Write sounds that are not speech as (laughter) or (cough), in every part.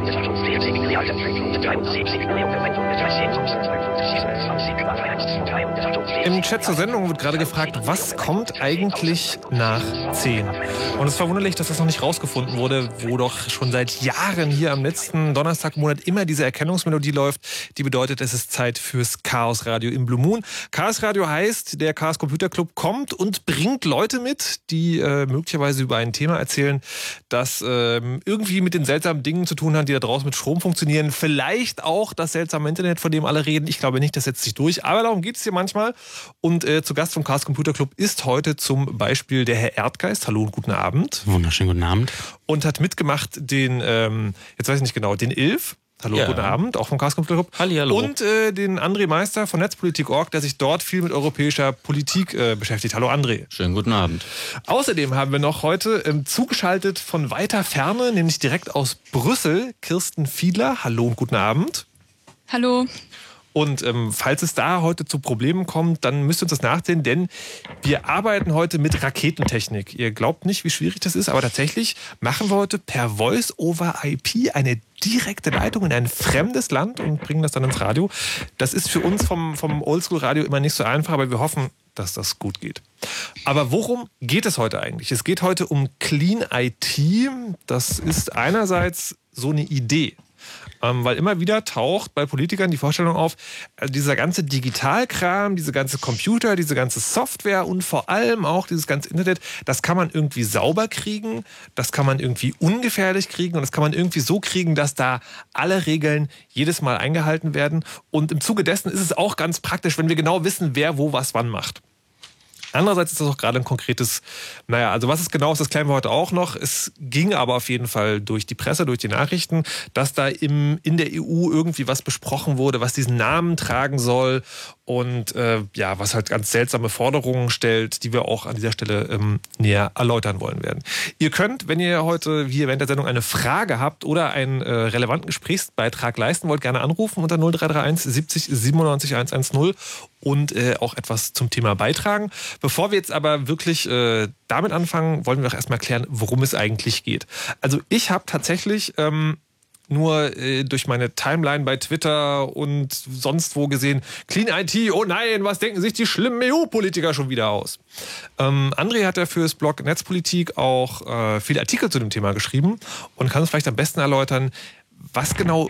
Bye. Im Chat zur Sendung wird gerade gefragt, was kommt eigentlich nach 10? Und es ist verwunderlich, dass das noch nicht rausgefunden wurde, wo doch schon seit Jahren hier am letzten Donnerstag im Monat immer diese Erkennungsmelodie läuft. Die bedeutet, es ist Zeit fürs Chaos Radio im Blue Moon. Chaos Radio heißt, der Chaos Computer Club kommt und bringt Leute mit, die äh, möglicherweise über ein Thema erzählen, das äh, irgendwie mit den seltsamen Dingen zu tun hat, die da draußen mit Strom funktionieren. Vielleicht auch das seltsame Internet, von dem alle reden. Ich glaube nicht, das setzt sich durch. Aber darum geht es hier manchmal. Und äh, zu Gast vom Chaos Computer Club ist heute zum Beispiel der Herr Erdgeist. Hallo und guten Abend. Wunderschönen guten Abend. Und hat mitgemacht den, ähm, jetzt weiß ich nicht genau, den Ilf. Hallo, Ja. guten Abend, auch vom Chaos Computer Club. Hallihallo. Und äh, den André Meister von Netzpolitik.org, der sich dort viel mit europäischer Politik äh, beschäftigt. Hallo André. Schönen guten Abend. Außerdem haben wir noch heute ähm, zugeschaltet von weiter Ferne, nämlich direkt aus Brüssel, Kirsten Fiedler. Hallo und guten Abend. Hallo. Und ähm, falls es da heute zu Problemen kommt, dann müsst ihr uns das nachsehen, denn wir arbeiten heute mit Raketentechnik. Ihr glaubt nicht, wie schwierig das ist, aber tatsächlich machen wir heute per Voice over IP eine direkte Leitung in ein fremdes Land und bringen das dann ins Radio. Das ist für uns vom, vom Oldschool-Radio immer nicht so einfach, aber wir hoffen, dass das gut geht. Aber worum geht es heute eigentlich? Es geht heute um Clean IT. Das ist einerseits so eine Idee. Ähm, weil immer wieder taucht bei Politikern die Vorstellung auf, äh, dieser ganze Digitalkram, diese ganze Computer, diese ganze Software und vor allem auch dieses ganze Internet, das kann man irgendwie sauber kriegen, das kann man irgendwie ungefährlich kriegen und das kann man irgendwie so kriegen, dass da alle Regeln jedes Mal eingehalten werden. Und im Zuge dessen ist es auch ganz praktisch, wenn wir genau wissen, wer wo was wann macht. Andererseits ist das auch gerade ein konkretes, naja, also was es genau ist, das klären wir heute auch noch. Es ging aber auf jeden Fall durch die Presse, durch die Nachrichten, dass da im, in der EU irgendwie was besprochen wurde, was diesen Namen tragen soll und äh, ja, was halt ganz seltsame Forderungen stellt, die wir auch an dieser Stelle ähm, näher erläutern wollen werden. Ihr könnt, wenn ihr heute hier während der Sendung eine Frage habt oder einen äh, relevanten Gesprächsbeitrag leisten wollt, gerne anrufen unter 0331 70 97 110 und äh, auch etwas zum Thema beitragen. Bevor wir jetzt aber wirklich äh, damit anfangen, wollen wir auch erstmal klären, worum es eigentlich geht. Also ich habe tatsächlich ähm, nur äh, durch meine Timeline bei Twitter und sonst wo gesehen, Clean IT, oh nein, was denken sich die schlimmen EU-Politiker schon wieder aus? Ähm, André hat ja fürs Blog Netzpolitik auch äh, viele Artikel zu dem Thema geschrieben und kann uns vielleicht am besten erläutern, was genau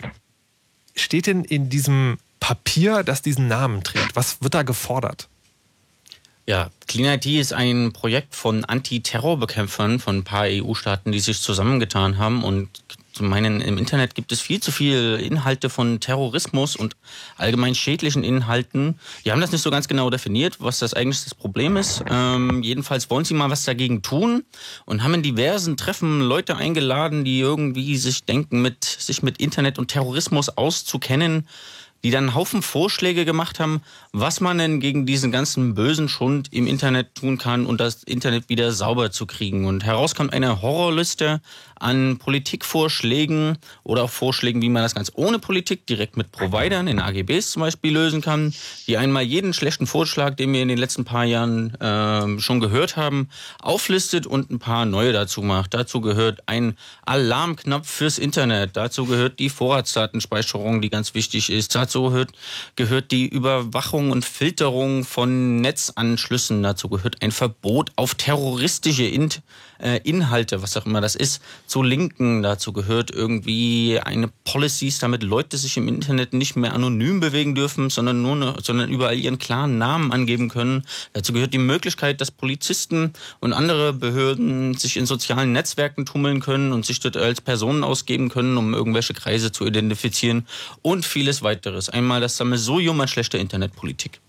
steht denn in diesem Papier, das diesen Namen trägt? Was wird da gefordert? Ja, Clean IT ist ein Projekt von Antiterrorbekämpfern von ein paar EU-Staaten, die sich zusammengetan haben und zu meinen, im Internet gibt es viel zu viel Inhalte von Terrorismus und allgemein schädlichen Inhalten. Die haben das nicht so ganz genau definiert, was das eigentlich das Problem ist. Ähm, jedenfalls wollen sie mal was dagegen tun und haben in diversen Treffen Leute eingeladen, die irgendwie sich denken, mit, sich mit Internet und Terrorismus auszukennen die dann einen Haufen Vorschläge gemacht haben, was man denn gegen diesen ganzen bösen Schund im Internet tun kann und das Internet wieder sauber zu kriegen. Und heraus kommt eine Horrorliste an Politikvorschlägen oder auch Vorschlägen, wie man das ganz ohne Politik direkt mit Providern in AGBs zum Beispiel lösen kann, die einmal jeden schlechten Vorschlag, den wir in den letzten paar Jahren äh, schon gehört haben, auflistet und ein paar neue dazu macht. Dazu gehört ein Alarmknopf fürs Internet, dazu gehört die Vorratsdatenspeicherung, die ganz wichtig ist, dazu gehört, gehört die Überwachung und Filterung von Netzanschlüssen, dazu gehört ein Verbot auf terroristische äh, Inhalte, was auch immer das ist, zu linken. Dazu gehört irgendwie eine Policies, damit Leute sich im Internet nicht mehr anonym bewegen dürfen, sondern nur, ne, sondern überall ihren klaren Namen angeben können. Dazu gehört die Möglichkeit, dass Polizisten und andere Behörden sich in sozialen Netzwerken tummeln können und sich dort als Personen ausgeben können, um irgendwelche Kreise zu identifizieren und vieles weiteres. Einmal das Sammelsurium an schlechter Internetpolitik.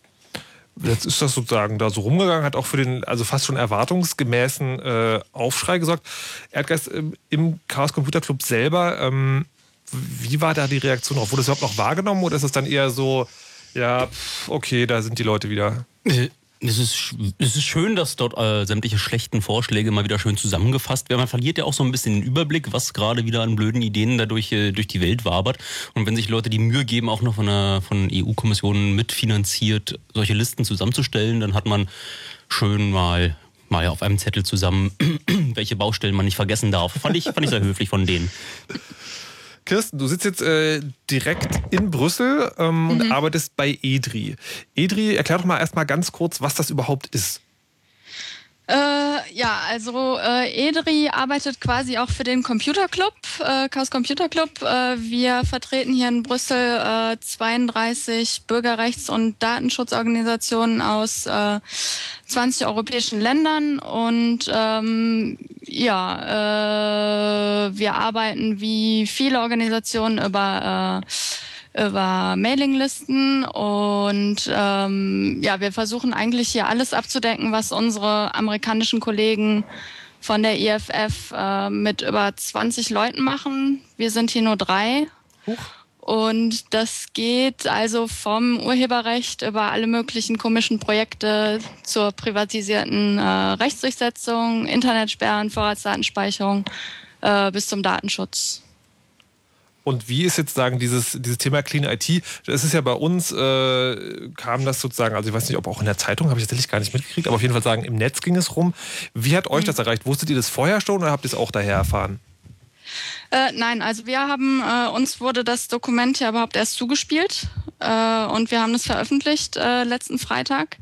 Jetzt ist das sozusagen da so rumgegangen, hat auch für den also fast schon erwartungsgemäßen äh, Aufschrei gesorgt. Erdgeist äh, im Chaos Computer Club selber, ähm, wie war da die Reaktion drauf? Wurde es überhaupt noch wahrgenommen oder ist es dann eher so, ja, okay, da sind die Leute wieder? Es ist, es ist schön, dass dort äh, sämtliche schlechten Vorschläge mal wieder schön zusammengefasst werden. Man verliert ja auch so ein bisschen den Überblick, was gerade wieder an blöden Ideen dadurch äh, durch die Welt wabert. Und wenn sich Leute die Mühe geben, auch noch von der von EU-Kommission mitfinanziert, solche Listen zusammenzustellen, dann hat man schön mal mal auf einem Zettel zusammen, (clears throat) welche Baustellen man nicht vergessen darf. Fand ich, fand ich sehr höflich von denen. Kirsten, du sitzt jetzt äh, direkt in Brüssel ähm, mhm. und arbeitest bei EDRI. EDRI, erklär doch mal erstmal ganz kurz, was das überhaupt ist. Äh, ja, also äh, EDRI arbeitet quasi auch für den Computerclub, äh, Chaos Computer Club. Äh, wir vertreten hier in Brüssel äh, 32 Bürgerrechts- und Datenschutzorganisationen aus äh, 20 europäischen Ländern und ähm, ja, äh, wir arbeiten wie viele Organisationen über äh, über Mailinglisten und ähm, ja, wir versuchen eigentlich hier alles abzudecken, was unsere amerikanischen Kollegen von der IFF äh, mit über 20 Leuten machen. Wir sind hier nur drei. Huch. Und das geht also vom Urheberrecht über alle möglichen komischen Projekte zur privatisierten äh, Rechtsdurchsetzung, Internetsperren, Vorratsdatenspeicherung äh, bis zum Datenschutz. Und wie ist jetzt sagen dieses, dieses Thema Clean IT? Das ist ja bei uns, äh, kam das sozusagen, also ich weiß nicht, ob auch in der Zeitung, habe ich tatsächlich gar nicht mitgekriegt, aber auf jeden Fall sagen, im Netz ging es rum. Wie hat euch mhm. das erreicht? Wusstet ihr das vorher schon oder habt ihr es auch daher erfahren? Äh, nein, also wir haben, äh, uns wurde das Dokument ja überhaupt erst zugespielt äh, und wir haben es veröffentlicht äh, letzten Freitag.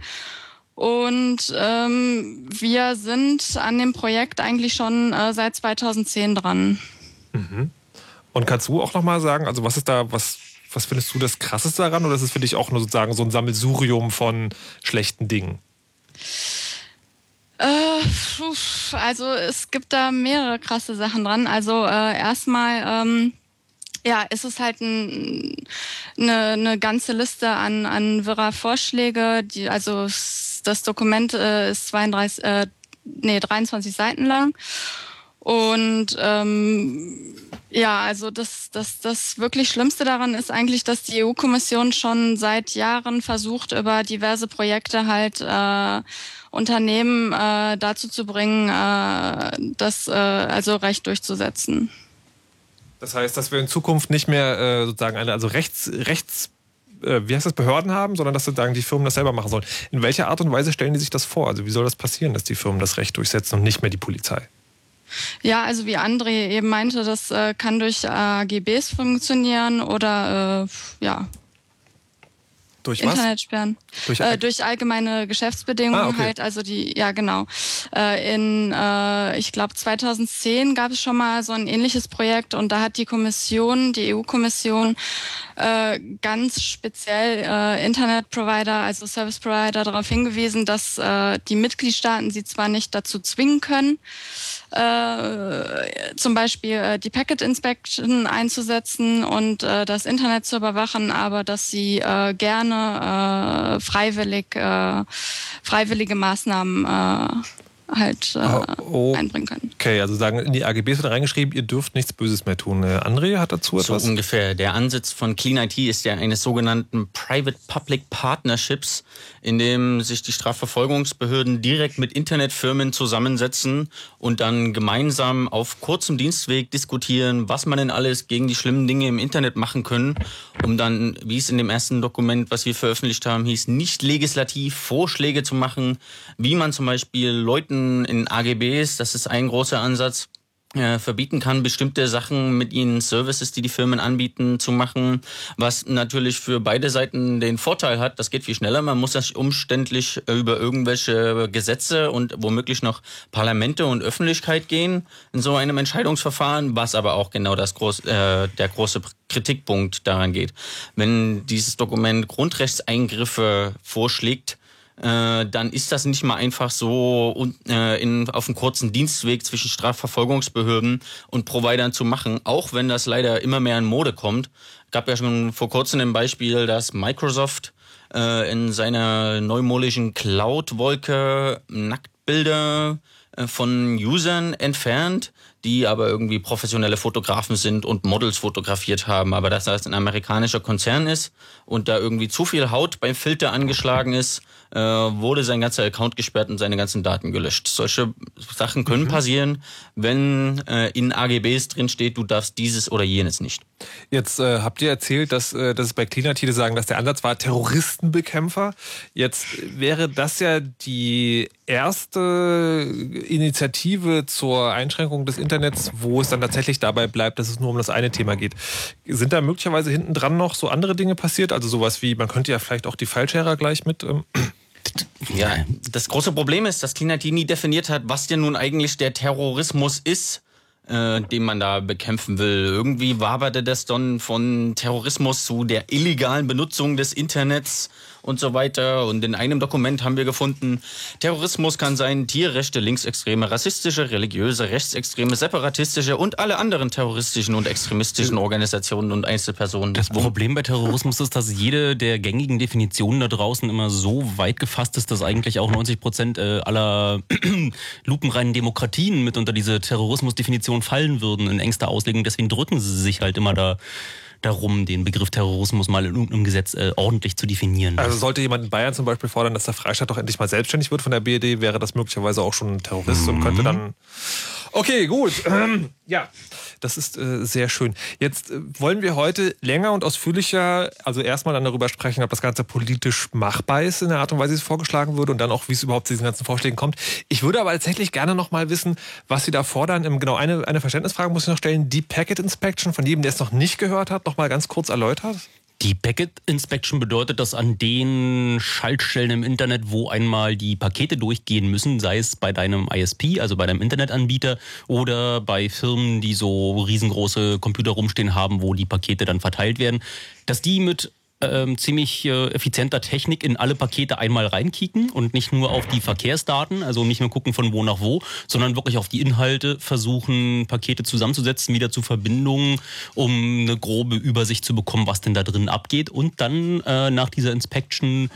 Und ähm, wir sind an dem Projekt eigentlich schon äh, seit 2010 dran. Mhm. Und kannst du auch nochmal sagen, also was ist da, was, was findest du das Krasseste daran oder ist es für dich auch nur sozusagen so ein Sammelsurium von schlechten Dingen? Äh, also es gibt da mehrere krasse Sachen dran. Also äh, erstmal, ähm, ja, ist es halt ein, eine, eine ganze Liste an, an wirrer Vorschläge. Die, also das Dokument äh, ist 32, äh, nee, 23 Seiten lang. Und ähm, ja, also das, das, das wirklich Schlimmste daran ist eigentlich, dass die EU-Kommission schon seit Jahren versucht, über diverse Projekte halt äh, Unternehmen äh, dazu zu bringen, äh, das äh, also Recht durchzusetzen. Das heißt, dass wir in Zukunft nicht mehr äh, sozusagen eine, also Rechts, Rechts äh, wie heißt das, Behörden haben, sondern dass sozusagen die Firmen das selber machen sollen. In welcher Art und Weise stellen die sich das vor? Also wie soll das passieren, dass die Firmen das Recht durchsetzen und nicht mehr die Polizei? Ja, also wie André eben meinte, das äh, kann durch AGBs funktionieren oder äh, ja, durch Internet sperren. Durch, äh, durch allgemeine Geschäftsbedingungen ah, okay. halt. Also die, ja genau. Äh, in, äh, ich glaube 2010 gab es schon mal so ein ähnliches Projekt und da hat die Kommission, die EU-Kommission, äh, ganz speziell äh, Internetprovider, also Service Provider, darauf hingewiesen, dass äh, die Mitgliedstaaten sie zwar nicht dazu zwingen können, äh, zum Beispiel äh, die Packet Inspection einzusetzen und äh, das Internet zu überwachen, aber dass sie äh, gerne äh, freiwillig äh, freiwillige Maßnahmen äh, halt äh, oh, oh, einbringen können. Okay, also sagen in die AGBs wird reingeschrieben, ihr dürft nichts Böses mehr tun. Äh, André hat dazu etwas? So ungefähr. Der Ansatz von Clean IT ist ja eines sogenannten Private-Public Partnerships, in dem sich die Strafverfolgungsbehörden direkt mit Internetfirmen zusammensetzen und dann gemeinsam auf kurzem Dienstweg diskutieren, was man denn alles gegen die schlimmen Dinge im Internet machen können, um dann, wie es in dem ersten Dokument, was wir veröffentlicht haben, hieß, nicht legislativ Vorschläge zu machen, wie man zum Beispiel Leuten in AGBs, das ist ein großer Ansatz, äh, verbieten kann, bestimmte Sachen mit ihnen Services, die die Firmen anbieten, zu machen, was natürlich für beide Seiten den Vorteil hat, das geht viel schneller, man muss das umständlich über irgendwelche Gesetze und womöglich noch Parlamente und Öffentlichkeit gehen in so einem Entscheidungsverfahren, was aber auch genau das groß, äh, der große Kritikpunkt daran geht. Wenn dieses Dokument Grundrechtseingriffe vorschlägt, äh, dann ist das nicht mal einfach so äh, in, auf einem kurzen Dienstweg zwischen Strafverfolgungsbehörden und Providern zu machen, auch wenn das leider immer mehr in Mode kommt. Gab ja schon vor kurzem ein Beispiel, dass Microsoft äh, in seiner neumodischen Cloud-Wolke Nacktbilder äh, von Usern entfernt, die aber irgendwie professionelle Fotografen sind und Models fotografiert haben. Aber dass das ein amerikanischer Konzern ist und da irgendwie zu viel Haut beim Filter angeschlagen ist, äh, wurde sein ganzer Account gesperrt und seine ganzen Daten gelöscht. Solche Sachen können mhm. passieren, wenn äh, in AGBs drin steht, du darfst dieses oder jenes nicht. Jetzt äh, habt ihr erzählt, dass, äh, dass es bei Cleaner sagen, dass der Ansatz war Terroristenbekämpfer. Jetzt wäre das ja die erste Initiative zur Einschränkung des Internets, wo es dann tatsächlich dabei bleibt, dass es nur um das eine Thema geht. Sind da möglicherweise hinten dran noch so andere Dinge passiert? Also sowas wie, man könnte ja vielleicht auch die Fallscherer gleich mit ähm, ja, das große Problem ist, dass Tina nie definiert hat, was denn nun eigentlich der Terrorismus ist, äh, den man da bekämpfen will. Irgendwie waberte das dann von Terrorismus zu der illegalen Benutzung des Internets und so weiter. Und in einem Dokument haben wir gefunden, Terrorismus kann sein Tierrechte, linksextreme, rassistische, religiöse, rechtsextreme, separatistische und alle anderen terroristischen und extremistischen Organisationen und Einzelpersonen. Das Problem bei Terrorismus ist, dass jede der gängigen Definitionen da draußen immer so weit gefasst ist, dass eigentlich auch 90 Prozent äh, aller (clears throat) lupenreinen Demokratien mit unter diese Terrorismusdefinition fallen würden in engster Auslegung. Deswegen drücken sie sich halt immer da darum, den Begriff Terrorismus mal in irgendeinem Gesetz äh, ordentlich zu definieren. Also sollte jemand in Bayern zum Beispiel fordern, dass der Freistaat doch endlich mal selbstständig wird von der BED, wäre das möglicherweise auch schon ein Terrorist mhm. und könnte dann. Okay, gut. Ähm, ja, das ist äh, sehr schön. Jetzt äh, wollen wir heute länger und ausführlicher, also erstmal dann darüber sprechen, ob das Ganze politisch machbar ist in der Art und Weise, wie es vorgeschlagen wurde und dann auch, wie es überhaupt zu diesen ganzen Vorschlägen kommt. Ich würde aber tatsächlich gerne noch mal wissen, was Sie da fordern. Genau, eine, eine Verständnisfrage muss ich noch stellen. Die Packet Inspection, von jedem, der es noch nicht gehört hat, noch mal ganz kurz erläutert. Die Packet Inspection bedeutet, dass an den Schaltstellen im Internet, wo einmal die Pakete durchgehen müssen, sei es bei deinem ISP, also bei deinem Internetanbieter, oder bei Firmen, die so riesengroße Computer rumstehen haben, wo die Pakete dann verteilt werden, dass die mit ähm, ziemlich äh, effizienter Technik in alle Pakete einmal reinkicken und nicht nur auf die Verkehrsdaten, also nicht nur gucken von wo nach wo, sondern wirklich auf die Inhalte versuchen, Pakete zusammenzusetzen, wieder zu Verbindungen, um eine grobe Übersicht zu bekommen, was denn da drin abgeht. Und dann äh, nach dieser Inspection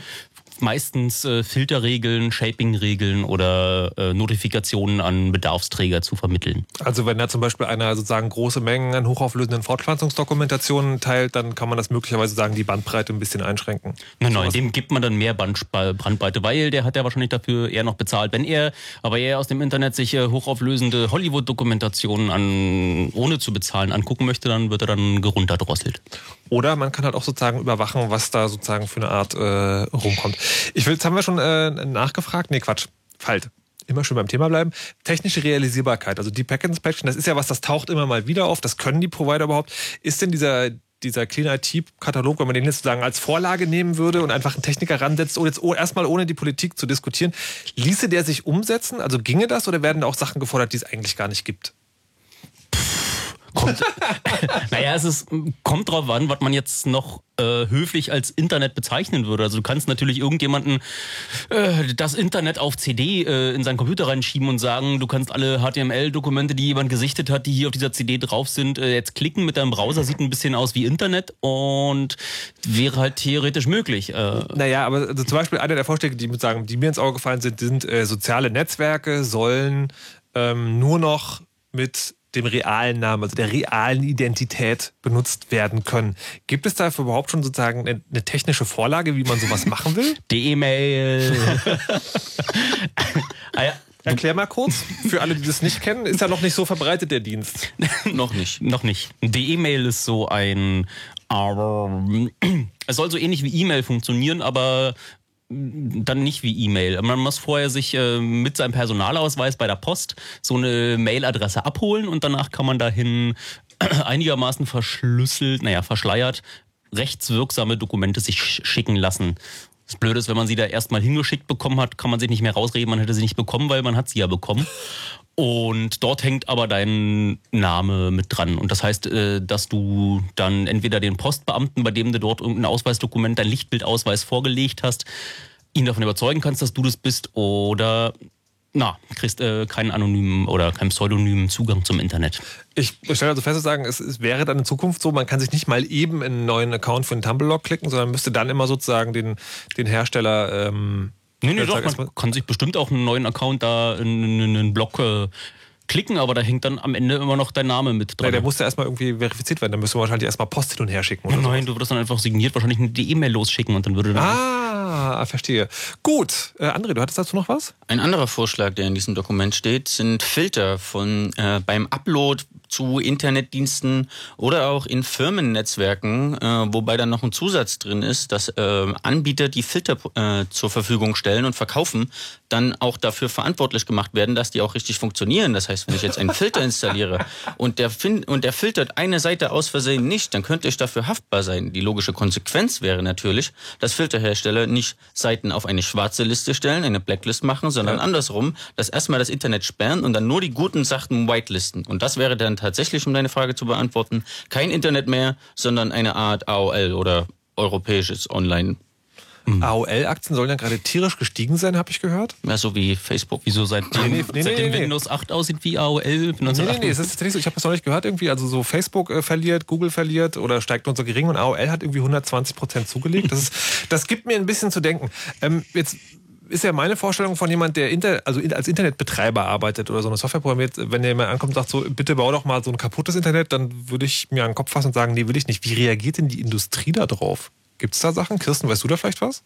meistens äh, Filterregeln, Shaping-Regeln oder äh, Notifikationen an Bedarfsträger zu vermitteln. Also wenn da zum Beispiel einer sozusagen große Mengen an hochauflösenden Fortpflanzungsdokumentationen teilt, dann kann man das möglicherweise sagen, die Bandbreite ein bisschen einschränken. Nein, nein, dem gibt man dann mehr Bandbreite, weil der hat ja wahrscheinlich dafür eher noch bezahlt. Wenn er aber eher aus dem Internet sich äh, hochauflösende Hollywood-Dokumentationen an, ohne zu bezahlen angucken möchte, dann wird er dann gerunterdrosselt. Oder man kann halt auch sozusagen überwachen, was da sozusagen für eine Art äh, rumkommt. Ich will, jetzt haben wir schon äh, nachgefragt. Nee, Quatsch. Halt. Immer schön beim Thema bleiben. Technische Realisierbarkeit, also die Packet Inspection, das ist ja was, das taucht immer mal wieder auf. Das können die Provider überhaupt. Ist denn dieser, dieser Clean IT-Katalog, wenn man den jetzt sozusagen als Vorlage nehmen würde und einfach einen Techniker ransetzt, jetzt erstmal ohne die Politik zu diskutieren, ließe der sich umsetzen? Also ginge das oder werden da auch Sachen gefordert, die es eigentlich gar nicht gibt? Kommt, (laughs) naja, es ist, kommt drauf an, was man jetzt noch äh, höflich als Internet bezeichnen würde. Also du kannst natürlich irgendjemanden äh, das Internet auf CD äh, in seinen Computer reinschieben und sagen, du kannst alle HTML-Dokumente, die jemand gesichtet hat, die hier auf dieser CD drauf sind, äh, jetzt klicken mit deinem Browser, sieht ein bisschen aus wie Internet und wäre halt theoretisch möglich. Äh. Naja, aber also zum Beispiel einer der Vorschläge, die, sagen, die mir ins Auge gefallen sind, sind äh, soziale Netzwerke sollen ähm, nur noch mit dem realen Namen, also der realen Identität benutzt werden können. Gibt es dafür überhaupt schon sozusagen eine, eine technische Vorlage, wie man sowas machen will? (laughs) Die E-Mail. (laughs) ah ja. Erklär mal kurz, für alle, die das nicht kennen, ist ja noch nicht so verbreitet, der Dienst. (laughs) noch nicht. Noch nicht. Die E-Mail ist so ein. (clears throat) es soll so ähnlich wie E-Mail funktionieren, aber dann nicht wie E-Mail. Man muss vorher sich äh, mit seinem Personalausweis bei der Post so eine Mailadresse abholen und danach kann man dahin (clears throat) einigermaßen verschlüsselt, naja, verschleiert, rechtswirksame Dokumente sich schicken lassen. Das Blöde ist, wenn man sie da erstmal hingeschickt bekommen hat, kann man sich nicht mehr rausreden, man hätte sie nicht bekommen, weil man hat sie ja bekommen. Und dort hängt aber dein Name mit dran. Und das heißt, äh, dass du dann entweder den Postbeamten, bei dem du dort irgendein Ausweisdokument, dein Lichtbildausweis vorgelegt hast, ihn davon überzeugen kannst, dass du das bist, oder na, kriegst äh, keinen anonymen oder keinen pseudonymen Zugang zum Internet. Ich stelle also fest zu sagen, es, es, wäre dann in Zukunft so, man kann sich nicht mal eben in einen neuen Account für den Tumblr klicken, sondern müsste dann immer sozusagen den, den Hersteller ähm, Nee, nee, doch, man kann sich bestimmt auch einen neuen Account da in, in einen Blog äh, klicken, aber da hängt dann am Ende immer noch dein Name mit dran. Ja, der musste erstmal irgendwie verifiziert werden. Dann müsste man wahrscheinlich erstmal Post hin und her schicken. Oder nein, so. du würdest dann einfach signiert wahrscheinlich eine E-Mail losschicken und dann würde dann. Ah, verstehe. Gut. Äh, André, du hattest dazu noch was? Ein anderer Vorschlag, der in diesem Dokument steht, sind Filter von äh, beim Upload zu Internetdiensten oder auch in Firmennetzwerken, äh, wobei dann noch ein Zusatz drin ist, dass äh, Anbieter, die Filter äh, zur Verfügung stellen und verkaufen, dann auch dafür verantwortlich gemacht werden, dass die auch richtig funktionieren. Das heißt, wenn ich jetzt einen Filter installiere und der, und der filtert eine Seite aus Versehen nicht, dann könnte ich dafür haftbar sein. Die logische Konsequenz wäre natürlich, dass Filterhersteller nicht Seiten auf eine schwarze Liste stellen, eine Blacklist machen, sondern ja. andersrum, dass erstmal das Internet sperren und dann nur die guten Sachen whitelisten. Und das wäre dann tatsächlich, um deine Frage zu beantworten, kein Internet mehr, sondern eine Art AOL oder europäisches Online Mhm. AOL-Aktien sollen ja gerade tierisch gestiegen sein, habe ich gehört. Ja, so wie Facebook. Wieso seitdem, nee, nee, seitdem nee, Windows 8 aussieht wie AOL? Nee, nee, nee, es ist tatsächlich so. Ich habe das noch nicht gehört irgendwie. Also so Facebook äh, verliert, Google verliert oder steigt nur so gering und AOL hat irgendwie 120 Prozent zugelegt. Das, ist, das gibt mir ein bisschen zu denken. Ähm, jetzt ist ja meine Vorstellung von jemand, der Inter also als Internetbetreiber arbeitet oder so eine Software programmiert, wenn jemand ankommt und sagt so, bitte bau doch mal so ein kaputtes Internet, dann würde ich mir an den Kopf fassen und sagen, nee, will ich nicht. Wie reagiert denn die Industrie da drauf? Gibt es da Sachen? Kirsten, weißt du da vielleicht was?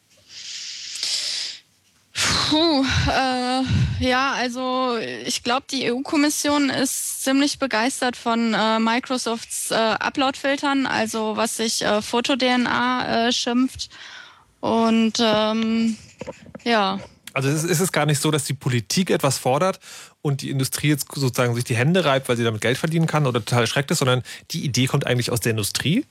Puh, äh, ja, also ich glaube, die EU-Kommission ist ziemlich begeistert von äh, Microsofts äh, Upload-Filtern, also was sich äh, Foto-DNA äh, schimpft. Und ähm, ja. Also ist, ist es gar nicht so, dass die Politik etwas fordert und die Industrie jetzt sozusagen sich die Hände reibt, weil sie damit Geld verdienen kann oder total erschreckt ist, sondern die Idee kommt eigentlich aus der Industrie?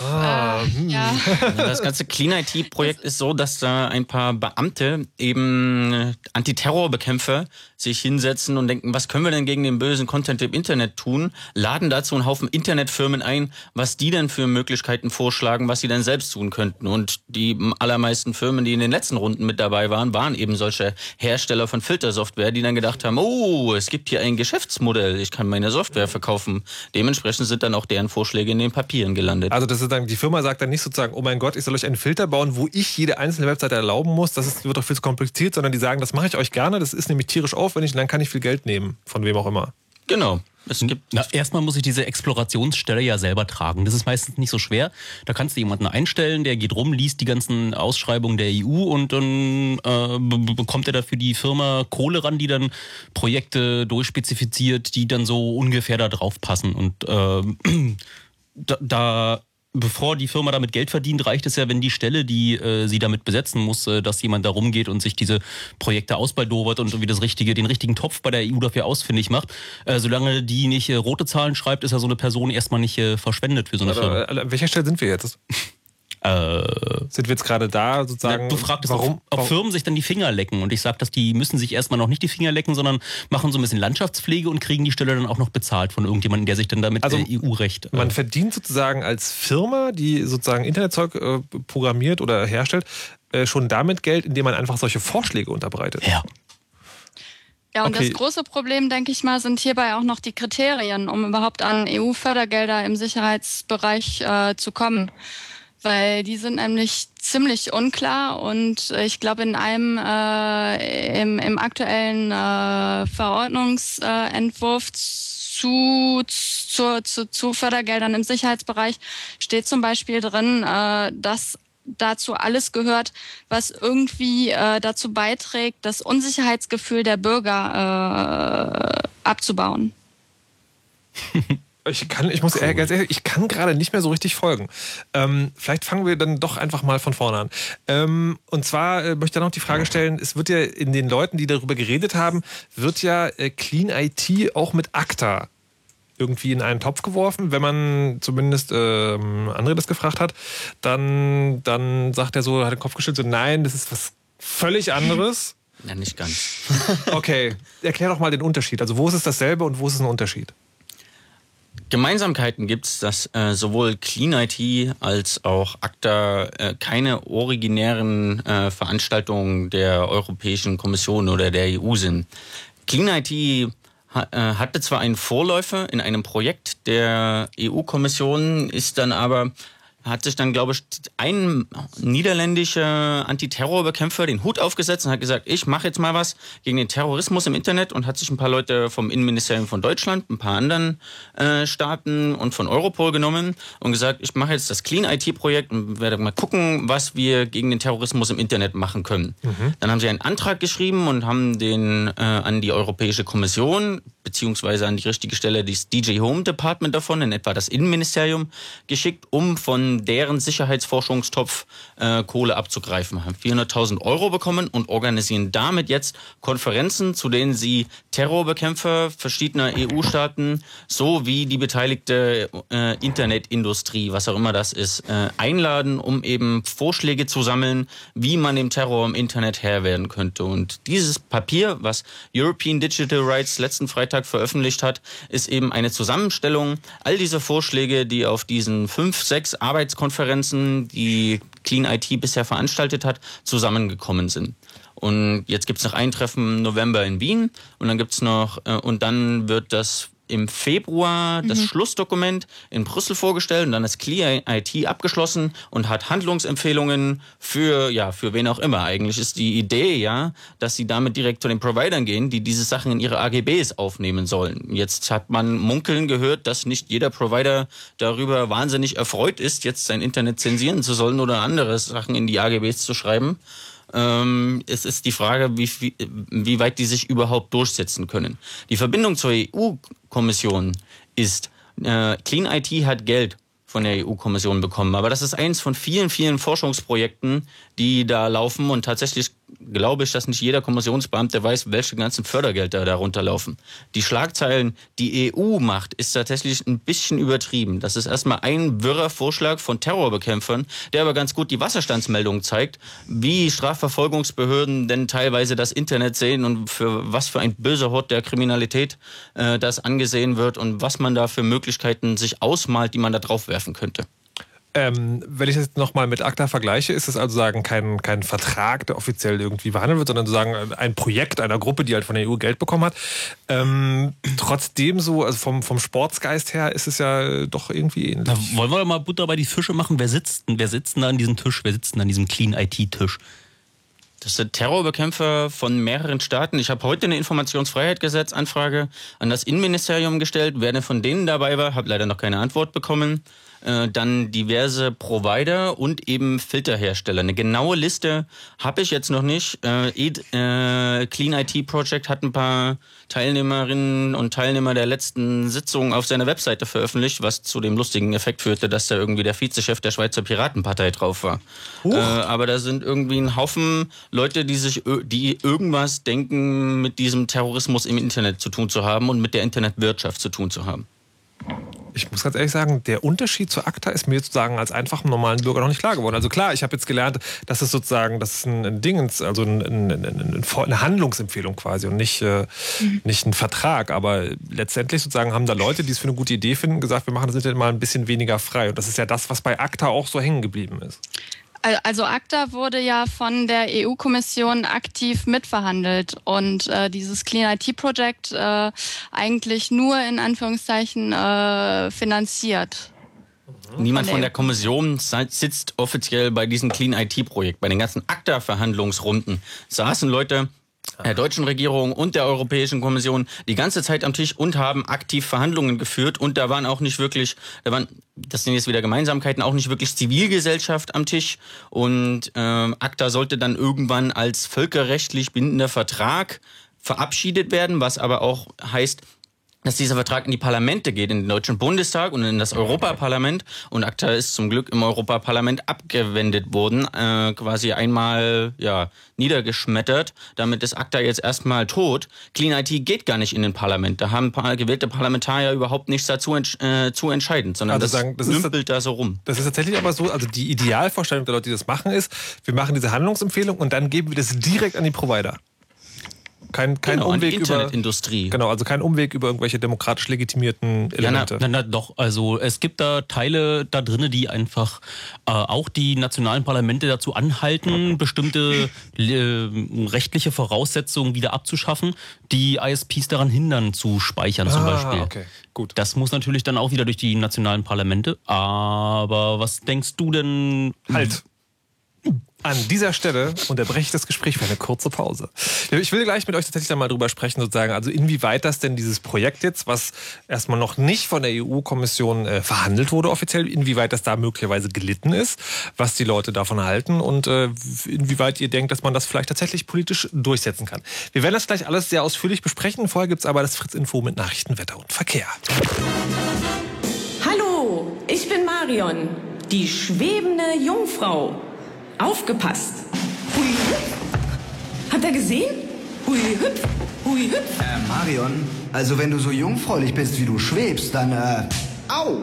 Ah, hm. ja. Das ganze Clean IT-Projekt ist so, dass da ein paar Beamte, eben Antiterrorbekämpfer, sich hinsetzen und denken, was können wir denn gegen den bösen Content im Internet tun? Laden dazu einen Haufen Internetfirmen ein, was die denn für Möglichkeiten vorschlagen, was sie denn selbst tun könnten. Und die allermeisten Firmen, die in den letzten Runden mit dabei waren, waren eben solche Hersteller von Filtersoftware, die dann gedacht haben, oh, es gibt hier ein Geschäftsmodell, ich kann meine Software verkaufen. Dementsprechend sind dann auch deren Vorschläge in den Papieren gelandet. Also das ist dann, die Firma sagt dann nicht sozusagen, oh mein Gott, ich soll euch einen Filter bauen, wo ich jede einzelne Webseite erlauben muss, das ist, wird doch viel zu kompliziert, sondern die sagen, das mache ich euch gerne, das ist nämlich tierisch auf aufwendig und dann kann ich viel Geld nehmen, von wem auch immer. Genau. Es gibt Na, erstmal muss ich diese Explorationsstelle ja selber tragen. Das ist meistens nicht so schwer. Da kannst du jemanden einstellen, der geht rum, liest die ganzen Ausschreibungen der EU und dann äh, bekommt er dafür die Firma Kohle ran, die dann Projekte durchspezifiziert, die dann so ungefähr da drauf passen. Und äh, (clears throat) da, da bevor die Firma damit Geld verdient, reicht es ja, wenn die Stelle, die äh, sie damit besetzen muss, äh, dass jemand da rumgeht und sich diese Projekte ausbaldowert und wie das richtige, den richtigen Topf bei der EU dafür ausfindig macht. Äh, solange die nicht äh, rote Zahlen schreibt, ist ja so eine Person erstmal nicht äh, verschwendet für so eine Firma. Äh, an welcher Stelle sind wir jetzt? (laughs) Äh, Sind wir jetzt gerade da sozusagen? du fragtest, warum, ob, ob Firmen sich dann die Finger lecken. Und ich sage, dass die müssen sich erstmal noch nicht die Finger lecken, sondern machen so ein bisschen Landschaftspflege und kriegen die Stelle dann auch noch bezahlt von irgendjemandem, der sich dann damit also, EU-Recht. Äh, man verdient sozusagen als Firma, die sozusagen Internetzeug äh, programmiert oder herstellt, äh, schon damit Geld, indem man einfach solche Vorschläge unterbreitet. Ja. Ja, und okay. das große Problem, denke ich mal, sind hierbei auch noch die Kriterien, um überhaupt an EU-Fördergelder im Sicherheitsbereich äh, zu kommen weil die sind nämlich ziemlich unklar und äh, ich glaube in einem äh, im, im aktuellen äh, Verordnungsentwurf zu, zu, zu, zu Fördergeldern im Sicherheitsbereich steht zum Beispiel drin, äh, dass dazu alles gehört, was irgendwie äh, dazu beiträgt, das Unsicherheitsgefühl der Bürger äh, abzubauen. (laughs) Ich kann, ich muss cool. ganz ehrlich, ich kann gerade nicht mehr so richtig folgen. Ähm, vielleicht fangen wir dann doch einfach mal von vorne an. Ähm, und zwar äh, möchte ich da noch die Frage stellen: Es wird ja in den Leuten, die darüber geredet haben, wird ja äh, Clean IT auch mit ACTA irgendwie in einen Topf geworfen. Wenn man zumindest ähm, André das gefragt hat, dann, dann sagt er so, hat den Kopf geschüttelt, so nein, das ist was völlig anderes. Ja, nicht ganz. okay, erklär doch mal den Unterschied. Also wo ist es dasselbe und wo ist es ein Unterschied? Gemeinsamkeiten gibt es, dass äh, sowohl Clean IT als auch ACTA äh, keine originären äh, Veranstaltungen der Europäischen Kommission oder der EU sind. Clean IT ha äh, hatte zwar einen Vorläufer in einem Projekt der EU-Kommission, ist dann aber hat sich dann, glaube ich, ein niederländischer Antiterrorbekämpfer den Hut aufgesetzt und hat gesagt, ich mache jetzt mal was gegen den Terrorismus im Internet und hat sich ein paar Leute vom Innenministerium von Deutschland, ein paar anderen äh, Staaten und von Europol genommen und gesagt, ich mache jetzt das Clean IT-Projekt und werde mal gucken, was wir gegen den Terrorismus im Internet machen können. Mhm. Dann haben sie einen Antrag geschrieben und haben den äh, an die Europäische Kommission beziehungsweise an die richtige Stelle das DJ Home Department davon, in etwa das Innenministerium, geschickt, um von deren Sicherheitsforschungstopf äh, Kohle abzugreifen. Haben 400.000 Euro bekommen und organisieren damit jetzt Konferenzen, zu denen sie Terrorbekämpfer verschiedener EU-Staaten sowie die beteiligte äh, Internetindustrie, was auch immer das ist, äh, einladen, um eben Vorschläge zu sammeln, wie man dem Terror im Internet Herr werden könnte. Und dieses Papier, was European Digital Rights letzten Freitag Freitag veröffentlicht hat, ist eben eine Zusammenstellung all dieser Vorschläge, die auf diesen fünf, sechs Arbeitskonferenzen, die Clean IT bisher veranstaltet hat, zusammengekommen sind. Und jetzt gibt es noch ein Treffen im November in Wien und dann gibt's noch, äh, und dann wird das im Februar das Schlussdokument in Brüssel vorgestellt und dann ist Clear IT abgeschlossen und hat Handlungsempfehlungen für, ja, für wen auch immer. Eigentlich ist die Idee ja, dass sie damit direkt zu den Providern gehen, die diese Sachen in ihre AGBs aufnehmen sollen. Jetzt hat man munkeln gehört, dass nicht jeder Provider darüber wahnsinnig erfreut ist, jetzt sein Internet zensieren zu sollen oder andere Sachen in die AGBs zu schreiben. Ähm, es ist die Frage, wie, wie, wie weit die sich überhaupt durchsetzen können. Die Verbindung zur EU-Kommission ist, äh, Clean IT hat Geld von der EU-Kommission bekommen, aber das ist eins von vielen, vielen Forschungsprojekten, die da laufen und tatsächlich glaube ich, dass nicht jeder Kommissionsbeamte weiß, welche ganzen Fördergelder darunter laufen. Die Schlagzeilen, die EU macht, ist tatsächlich ein bisschen übertrieben. Das ist erstmal ein wirrer Vorschlag von Terrorbekämpfern, der aber ganz gut die Wasserstandsmeldung zeigt, wie Strafverfolgungsbehörden denn teilweise das Internet sehen und für was für ein böser Hort der Kriminalität äh, das angesehen wird und was man da für Möglichkeiten sich ausmalt, die man da drauf werfen könnte. Ähm, wenn ich das nochmal mit ACTA vergleiche, ist es also sagen kein, kein Vertrag, der offiziell irgendwie behandelt wird, sondern sozusagen ein Projekt einer Gruppe, die halt von der EU Geld bekommen hat. Ähm, trotzdem so, also vom, vom Sportsgeist her ist es ja doch irgendwie ähnlich. Da wollen wir doch mal Butter bei die Fische machen. Wer sitzt denn, wer sitzt denn da an diesem Tisch? Wer sitzt denn an diesem Clean IT-Tisch? Das sind Terrorbekämpfer von mehreren Staaten. Ich habe heute eine Informationsfreiheitsgesetzanfrage an das Innenministerium gestellt. Wer von denen dabei war, habe leider noch keine Antwort bekommen. Äh, dann diverse Provider und eben Filterhersteller. Eine genaue Liste habe ich jetzt noch nicht. Äh, äh, Clean IT Project hat ein paar Teilnehmerinnen und Teilnehmer der letzten Sitzung auf seiner Webseite veröffentlicht, was zu dem lustigen Effekt führte, dass da irgendwie der Vizechef der Schweizer Piratenpartei drauf war. Äh, aber da sind irgendwie ein Haufen Leute, die sich, die irgendwas denken, mit diesem Terrorismus im Internet zu tun zu haben und mit der Internetwirtschaft zu tun zu haben. Ich muss ganz ehrlich sagen, der Unterschied zu ACTA ist mir sozusagen als einfachem normalen Bürger noch nicht klar geworden. Also klar, ich habe jetzt gelernt, dass es sozusagen, das ist ein, ein Ding, also ein, ein, eine Handlungsempfehlung quasi und nicht, äh, mhm. nicht ein Vertrag. Aber letztendlich sozusagen haben da Leute, die es für eine gute Idee finden, gesagt, wir machen das Internet mal ein bisschen weniger frei. Und das ist ja das, was bei ACTA auch so hängen geblieben ist. Also ACTA wurde ja von der EU-Kommission aktiv mitverhandelt und äh, dieses Clean IT Project äh, eigentlich nur in Anführungszeichen äh, finanziert. Niemand von der Kommission sitzt offiziell bei diesem Clean IT Projekt. Bei den ganzen ACTA-Verhandlungsrunden saßen Leute der deutschen Regierung und der Europäischen Kommission die ganze Zeit am Tisch und haben aktiv Verhandlungen geführt. Und da waren auch nicht wirklich, da waren, das sind jetzt wieder Gemeinsamkeiten, auch nicht wirklich Zivilgesellschaft am Tisch. Und ähm, ACTA sollte dann irgendwann als völkerrechtlich bindender Vertrag verabschiedet werden, was aber auch heißt, dass dieser Vertrag in die Parlamente geht, in den Deutschen Bundestag und in das Europaparlament. Und ACTA ist zum Glück im Europaparlament abgewendet worden, äh, quasi einmal ja niedergeschmettert. Damit ist ACTA jetzt erstmal tot. Clean IT geht gar nicht in den Parlament. Da haben gewählte Parlamentarier überhaupt nichts dazu äh, zu entscheiden, sondern also das, sagen, das dümpelt da so rum. Das ist tatsächlich aber so, also die Idealvorstellung der Leute, die das machen, ist, wir machen diese Handlungsempfehlung und dann geben wir das direkt an die Provider. Kein, kein genau, Umweg über Internetindustrie. Genau, also kein Umweg über irgendwelche demokratisch legitimierten Elemente. Ja, na, na, doch, also es gibt da Teile da drin, die einfach äh, auch die nationalen Parlamente dazu anhalten, bestimmte äh, rechtliche Voraussetzungen wieder abzuschaffen, die ISPs daran hindern zu speichern ah, zum Beispiel. Okay. Gut. Das muss natürlich dann auch wieder durch die nationalen Parlamente. Aber was denkst du denn? Halt. An dieser Stelle unterbreche ich das Gespräch für eine kurze Pause. Ich will gleich mit euch tatsächlich dann mal drüber sprechen, sozusagen, also inwieweit das denn dieses Projekt jetzt, was erstmal noch nicht von der EU-Kommission äh, verhandelt wurde offiziell, inwieweit das da möglicherweise gelitten ist, was die Leute davon halten und äh, inwieweit ihr denkt, dass man das vielleicht tatsächlich politisch durchsetzen kann. Wir werden das gleich alles sehr ausführlich besprechen. Vorher gibt es aber das Fritz-Info mit Nachrichten, Wetter und Verkehr. Hallo, ich bin Marion, die schwebende Jungfrau. Aufgepasst! Hui hüpf! Hat er gesehen? Hui hüpf! Hui hüpf! Äh, Marion, also wenn du so jungfräulich bist, wie du schwebst, dann, äh, au!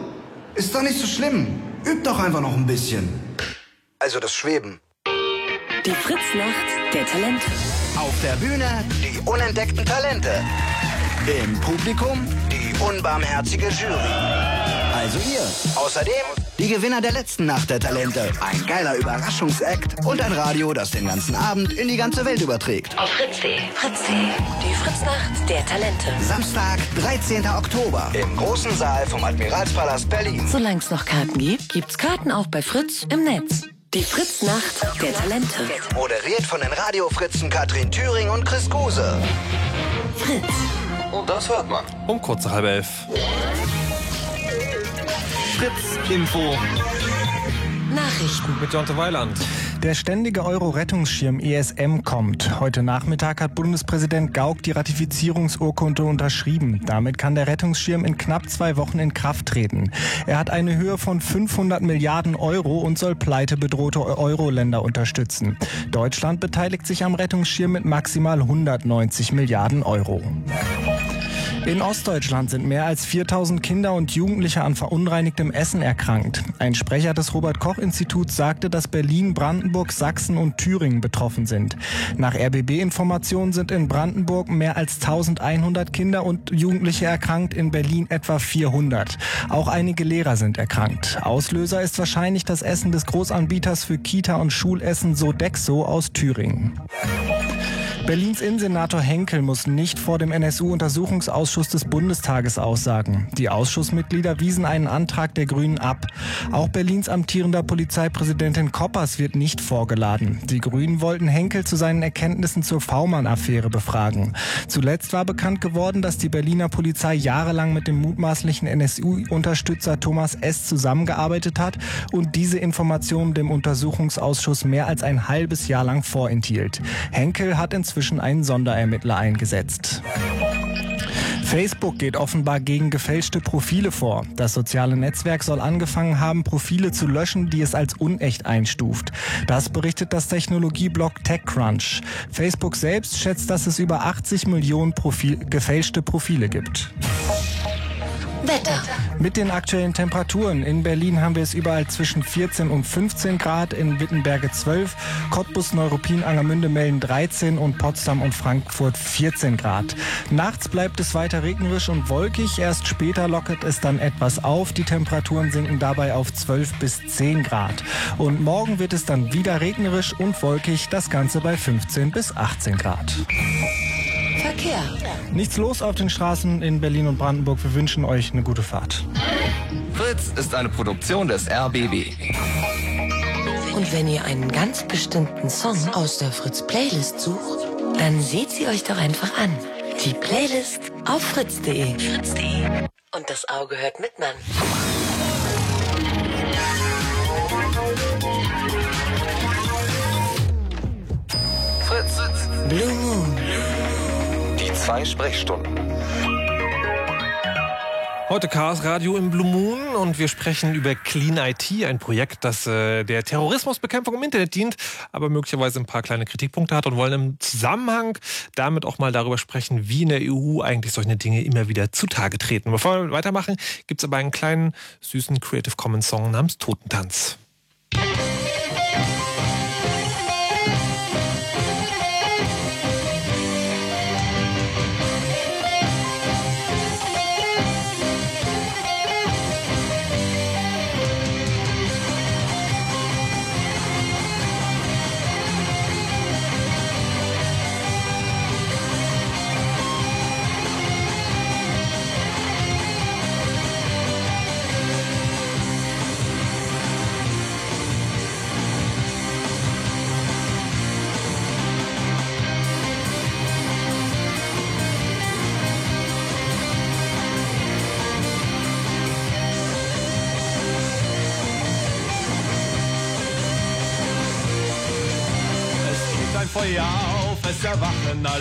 Ist doch nicht so schlimm. Üb doch einfach noch ein bisschen. Also das Schweben. Die Fritznacht der Talente. Auf der Bühne die unentdeckten Talente. Im Publikum die unbarmherzige Jury. Also ihr. Außerdem die Gewinner der letzten Nacht der Talente. Ein geiler Überraschungsakt und ein Radio, das den ganzen Abend in die ganze Welt überträgt. Auf fritz.de. Fritz.de. Die Fritznacht der Talente. Samstag, 13. Oktober. Im großen Saal vom Admiralspalast Berlin. Solange es noch Karten gibt, gibt's Karten auch bei Fritz im Netz. Die Fritznacht der Talente. Moderiert von den Radiofritzen Katrin Thüring und Chris Guse. Fritz. Und das hört man. Um kurz nach halb elf. Fritz Info. Nachrichten. Mit Jonte Weiland. Der ständige Euro-Rettungsschirm ESM kommt. Heute Nachmittag hat Bundespräsident Gauck die Ratifizierungsurkunde unterschrieben. Damit kann der Rettungsschirm in knapp zwei Wochen in Kraft treten. Er hat eine Höhe von 500 Milliarden Euro und soll pleitebedrohte Euro-Länder unterstützen. Deutschland beteiligt sich am Rettungsschirm mit maximal 190 Milliarden Euro. In Ostdeutschland sind mehr als 4000 Kinder und Jugendliche an verunreinigtem Essen erkrankt. Ein Sprecher des Robert-Koch-Instituts sagte, dass Berlin, Brandenburg, Sachsen und Thüringen betroffen sind. Nach RBB-Informationen sind in Brandenburg mehr als 1100 Kinder und Jugendliche erkrankt, in Berlin etwa 400. Auch einige Lehrer sind erkrankt. Auslöser ist wahrscheinlich das Essen des Großanbieters für Kita- und Schulessen Sodexo aus Thüringen. Berlins Innensenator Henkel muss nicht vor dem NSU-Untersuchungsausschuss des Bundestages aussagen. Die Ausschussmitglieder wiesen einen Antrag der Grünen ab. Auch Berlins amtierender Polizeipräsidentin Koppers wird nicht vorgeladen. Die Grünen wollten Henkel zu seinen Erkenntnissen zur V-Mann-Affäre befragen. Zuletzt war bekannt geworden, dass die Berliner Polizei jahrelang mit dem mutmaßlichen NSU-Unterstützer Thomas S. zusammengearbeitet hat und diese Informationen dem Untersuchungsausschuss mehr als ein halbes Jahr lang vorenthielt. Henkel hat inzwischen einen Sonderermittler eingesetzt. Facebook geht offenbar gegen gefälschte Profile vor. Das soziale Netzwerk soll angefangen haben, Profile zu löschen, die es als unecht einstuft. Das berichtet das Technologieblog TechCrunch. Facebook selbst schätzt, dass es über 80 Millionen Profil gefälschte Profile gibt. Wetter. Mit den aktuellen Temperaturen. In Berlin haben wir es überall zwischen 14 und 15 Grad, in Wittenberge 12, Cottbus, Neuruppin, Angermünde melden 13 und Potsdam und Frankfurt 14 Grad. Nachts bleibt es weiter regnerisch und wolkig. Erst später lockert es dann etwas auf. Die Temperaturen sinken dabei auf 12 bis 10 Grad. Und morgen wird es dann wieder regnerisch und wolkig. Das Ganze bei 15 bis 18 Grad. Verkehr. Nichts los auf den Straßen in Berlin und Brandenburg. Wir wünschen euch eine gute Fahrt. Fritz ist eine Produktion des RBB. Und wenn ihr einen ganz bestimmten Song aus der Fritz-Playlist sucht, dann seht sie euch doch einfach an. Die Playlist auf fritz.de. Fritz.de. Und das Auge hört mit, Mann. Fritz. Blue Moon. Zwei Sprechstunden. Heute Chaos Radio im Blue Moon und wir sprechen über Clean IT, ein Projekt, das äh, der Terrorismusbekämpfung im Internet dient, aber möglicherweise ein paar kleine Kritikpunkte hat und wollen im Zusammenhang damit auch mal darüber sprechen, wie in der EU eigentlich solche Dinge immer wieder zutage treten. Bevor wir weitermachen, gibt es aber einen kleinen süßen Creative Commons Song namens Totentanz. ein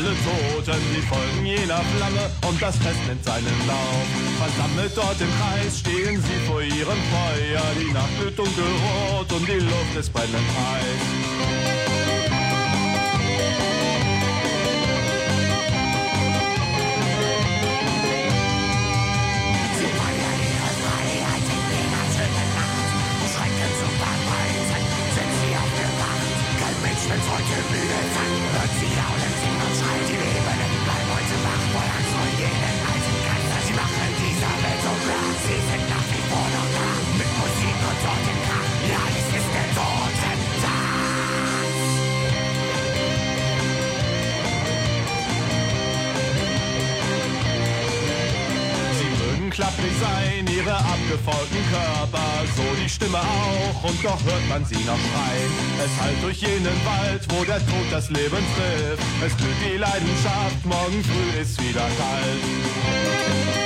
alle Toten, die folgen jener Flamme und das Fest nimmt seinen Lauf. Versammelt dort im Kreis stehen sie vor ihrem Feuer, die Nacht wird dunkelrot und die Luft ist brennend heiß. Ihre abgefolgten Körper, so die Stimme auch, und doch hört man sie noch schreien. Es hallt durch jenen Wald, wo der Tod das Leben trifft. Es blüht die Leidenschaft, morgen früh ist wieder kalt.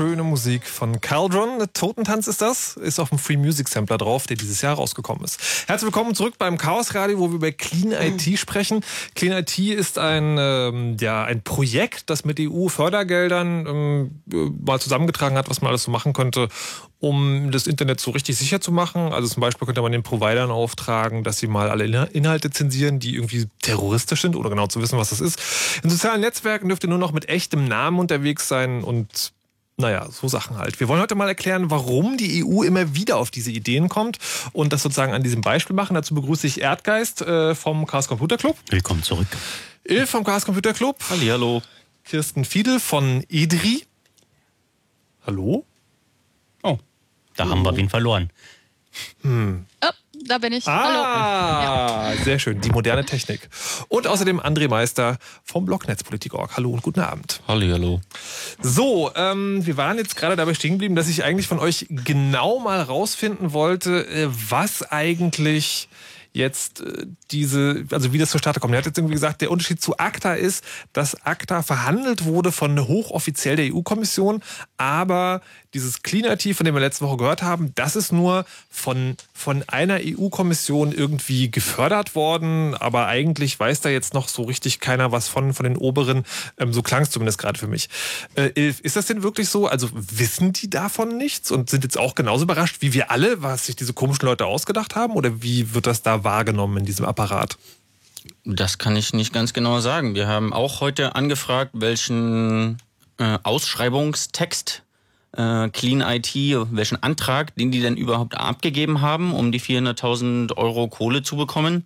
Schöne Musik von Caldron. Totentanz ist das. Ist auf dem Free Music Sampler drauf, der dieses Jahr rausgekommen ist. Herzlich willkommen zurück beim Chaos Radio, wo wir über Clean IT sprechen. Clean IT ist ein, ähm, ja, ein Projekt, das mit EU-Fördergeldern ähm, mal zusammengetragen hat, was man alles so machen könnte, um das Internet so richtig sicher zu machen. Also zum Beispiel könnte man den Providern auftragen, dass sie mal alle Inhalte zensieren, die irgendwie terroristisch sind oder genau zu wissen, was das ist. In sozialen Netzwerken dürft ihr nur noch mit echtem Namen unterwegs sein und naja, so Sachen halt. Wir wollen heute mal erklären, warum die EU immer wieder auf diese Ideen kommt und das sozusagen an diesem Beispiel machen. Dazu begrüße ich Erdgeist äh, vom Chaos Computer Club. Willkommen zurück. Il vom Chaos Computer Club. Hallihallo. Kirsten Fiedel von EDRI. Hallo? Oh, da haben wir wen verloren. Hm. Oh, da bin ich. Ah, Hallo. sehr schön. Die moderne Technik. Und außerdem André Meister vom Blog Netzpolitik.org. Hallo und guten Abend. Hallihallo. So, ähm, wir waren jetzt gerade dabei stehen geblieben, dass ich eigentlich von euch genau mal rausfinden wollte, äh, was eigentlich jetzt äh, diese, also wie das zustande kommt. Er hat jetzt irgendwie gesagt, der Unterschied zu ACTA ist, dass ACTA verhandelt wurde von hochoffiziell der EU-Kommission, aber dieses Clean IT, von dem wir letzte Woche gehört haben, das ist nur von, von einer EU-Kommission irgendwie gefördert worden, aber eigentlich weiß da jetzt noch so richtig keiner was von, von den Oberen. Ähm, so klang es zumindest gerade für mich. Äh, Ilf, ist das denn wirklich so? Also wissen die davon nichts und sind jetzt auch genauso überrascht wie wir alle, was sich diese komischen Leute ausgedacht haben? Oder wie wird das da wahrgenommen in diesem Apparat? Das kann ich nicht ganz genau sagen. Wir haben auch heute angefragt, welchen äh, Ausschreibungstext äh, Clean IT, welchen Antrag, den die denn überhaupt abgegeben haben, um die 400.000 Euro Kohle zu bekommen.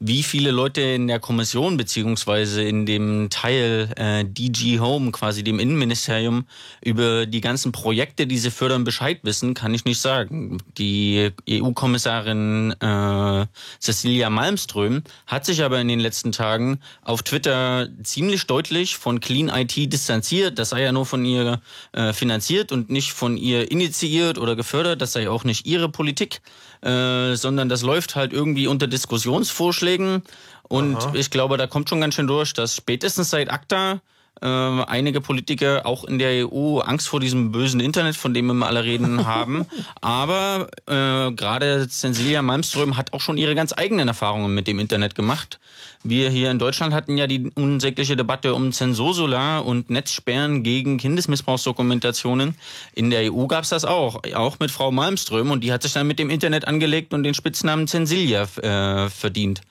Wie viele Leute in der Kommission beziehungsweise in dem Teil äh, DG Home, quasi dem Innenministerium, über die ganzen Projekte, die sie fördern, Bescheid wissen, kann ich nicht sagen. Die EU-Kommissarin äh, Cecilia Malmström hat sich aber in den letzten Tagen auf Twitter ziemlich deutlich von Clean IT distanziert. Das sei ja nur von ihr äh, finanziert und nicht von ihr initiiert oder gefördert. Das sei auch nicht ihre Politik, äh, sondern das läuft halt irgendwie unter Diskussionsvorschlägen. Und Aha. ich glaube, da kommt schon ganz schön durch, dass spätestens seit ACTA äh, einige Politiker auch in der EU Angst vor diesem bösen Internet, von dem immer alle reden, (laughs) haben. Aber äh, gerade Cecilia Malmström hat auch schon ihre ganz eigenen Erfahrungen mit dem Internet gemacht. Wir hier in Deutschland hatten ja die unsägliche Debatte um Zensursula und Netzsperren gegen Kindesmissbrauchsdokumentationen. In der EU gab's das auch, auch mit Frau Malmström und die hat sich dann mit dem Internet angelegt und den Spitznamen Zensilia äh, verdient.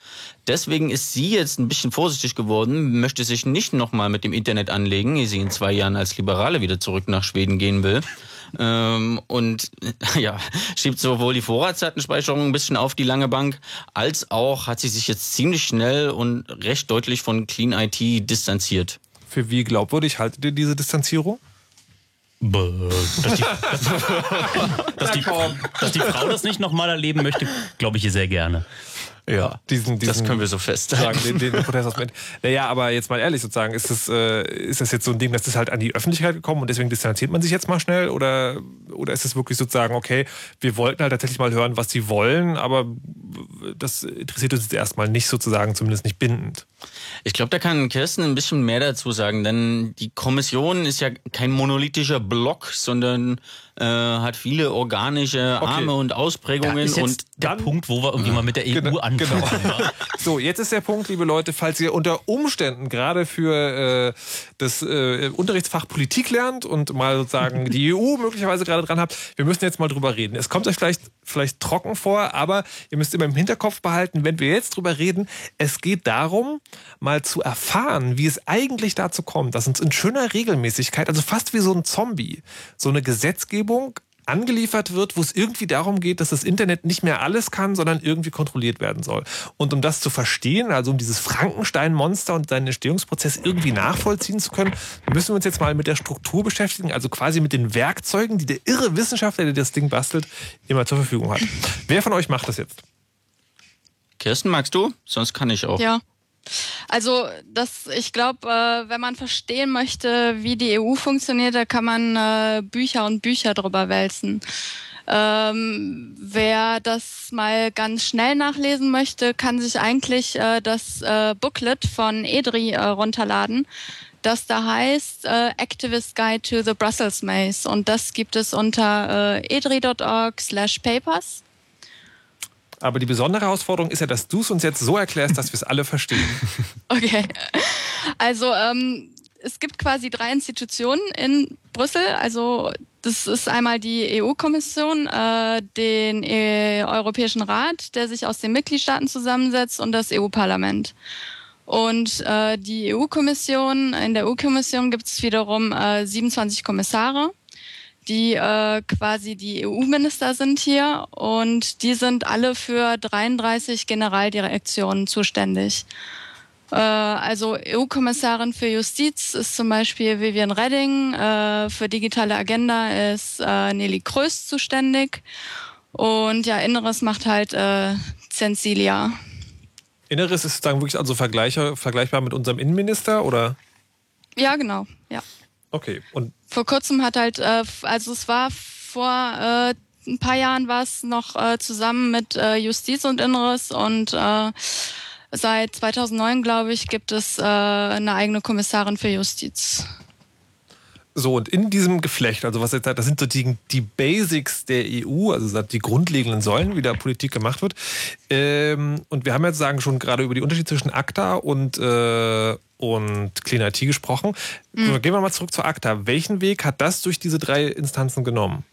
Deswegen ist sie jetzt ein bisschen vorsichtig geworden, möchte sich nicht nochmal mit dem Internet anlegen, ehe sie in zwei Jahren als Liberale wieder zurück nach Schweden gehen will. Ähm, und (laughs) ja, schiebt sowohl die Vorratsdatenspeicherung ein bisschen auf die lange Bank, als auch hat sie sich jetzt ziemlich schnell und recht deutlich von Clean IT distanziert. Für wie glaubwürdig haltet ihr diese Distanzierung? Dass die, dass, (laughs) die, dass die Frau das nicht nochmal erleben möchte, glaube ich ihr sehr gerne. Ja, diesen, diesen, Das können wir so festsagen. den, den Protest aus Naja, aber jetzt mal ehrlich sozusagen, ist das, äh, ist das jetzt so ein Ding, das ist halt an die Öffentlichkeit gekommen und deswegen distanziert man sich jetzt mal schnell? Oder, oder ist es wirklich sozusagen, okay, wir wollten halt tatsächlich mal hören, was sie wollen, aber das interessiert uns jetzt erstmal nicht sozusagen, zumindest nicht bindend? Ich glaube, da kann Kirsten ein bisschen mehr dazu sagen, denn die Kommission ist ja kein monolithischer Block, sondern äh, hat viele organische Okay. Arme und Ausprägungen Da ist jetzt und der Punkt, wo wir irgendwie mal mit der EU Genau, anfangen. genau. (laughs) So, jetzt ist der Punkt, liebe Leute, falls ihr unter Umständen gerade für äh, das äh, Unterrichtsfach Politik lernt und mal sozusagen die EU möglicherweise gerade dran habt, wir müssen jetzt mal drüber reden. Es kommt euch vielleicht vielleicht trocken vor, aber ihr müsst immer im Hinterkopf behalten, wenn wir jetzt drüber reden, es geht darum, mal zu erfahren, wie es eigentlich dazu kommt, dass uns in schöner Regelmäßigkeit, also fast wie so ein Zombie, so eine Gesetzgebung angeliefert wird, wo es irgendwie darum geht, dass das Internet nicht mehr alles kann, sondern irgendwie kontrolliert werden soll. Und um das zu verstehen, also um dieses Frankenstein-Monster und seinen Entstehungsprozess irgendwie nachvollziehen zu können, müssen wir uns jetzt mal mit der Struktur beschäftigen, also quasi mit den Werkzeugen, die der irre Wissenschaftler, der das Ding bastelt, immer zur Verfügung hat. Wer von euch macht das jetzt? Kirsten, magst du? Sonst kann ich auch. Ja. Also das, ich glaube, äh, wenn man verstehen möchte, wie die EU funktioniert, da kann man äh, Bücher und Bücher drüber wälzen. Ähm, wer das mal ganz schnell nachlesen möchte, kann sich eigentlich äh, das äh, Booklet von EDRI äh, runterladen, das da heißt äh, Activist Guide to the Brussels Maze und das gibt es unter äh, edri.org slash papers. Aber die besondere Herausforderung ist ja, dass du es uns jetzt so erklärst, dass wir es alle verstehen. (laughs) Okay. Also ähm, es gibt quasi drei Institutionen in Brüssel. Also das ist einmal die EU-Kommission, äh, den e Europäischen Rat, der sich aus den Mitgliedstaaten zusammensetzt, und das EU-Parlament. Und äh, die EU-Kommission, in der EU-Kommission gibt es wiederum äh, 27 Kommissare die äh, quasi die EU-Minister sind hier und die sind alle für 33 Generaldirektionen zuständig. Äh, also EU-Kommissarin für Justiz ist zum Beispiel Vivian Redding, äh, für digitale Agenda ist äh, Nelly Kröß zuständig und ja, Inneres macht halt äh, Censilia. Inneres ist dann wirklich also vergleichbar mit unserem Innenminister oder? Ja, genau, ja. Okay. Und vor kurzem hat halt, äh, also es war vor äh, ein paar Jahren war es noch äh, zusammen mit äh, Justiz und Inneres und äh, seit 2009, glaube ich, gibt es äh, eine eigene Kommissarin für Justiz. So, und in diesem Geflecht, also was jetzt, das sind so die, die Basics der EU, also die grundlegenden Säulen, wie da Politik gemacht wird. Ähm, und wir haben jetzt sagen schon gerade über die Unterschiede zwischen ACTA und, äh, und Clean IT gesprochen. Mhm. Gehen wir mal zurück zu ACTA. Welchen Weg hat das durch diese drei Instanzen genommen?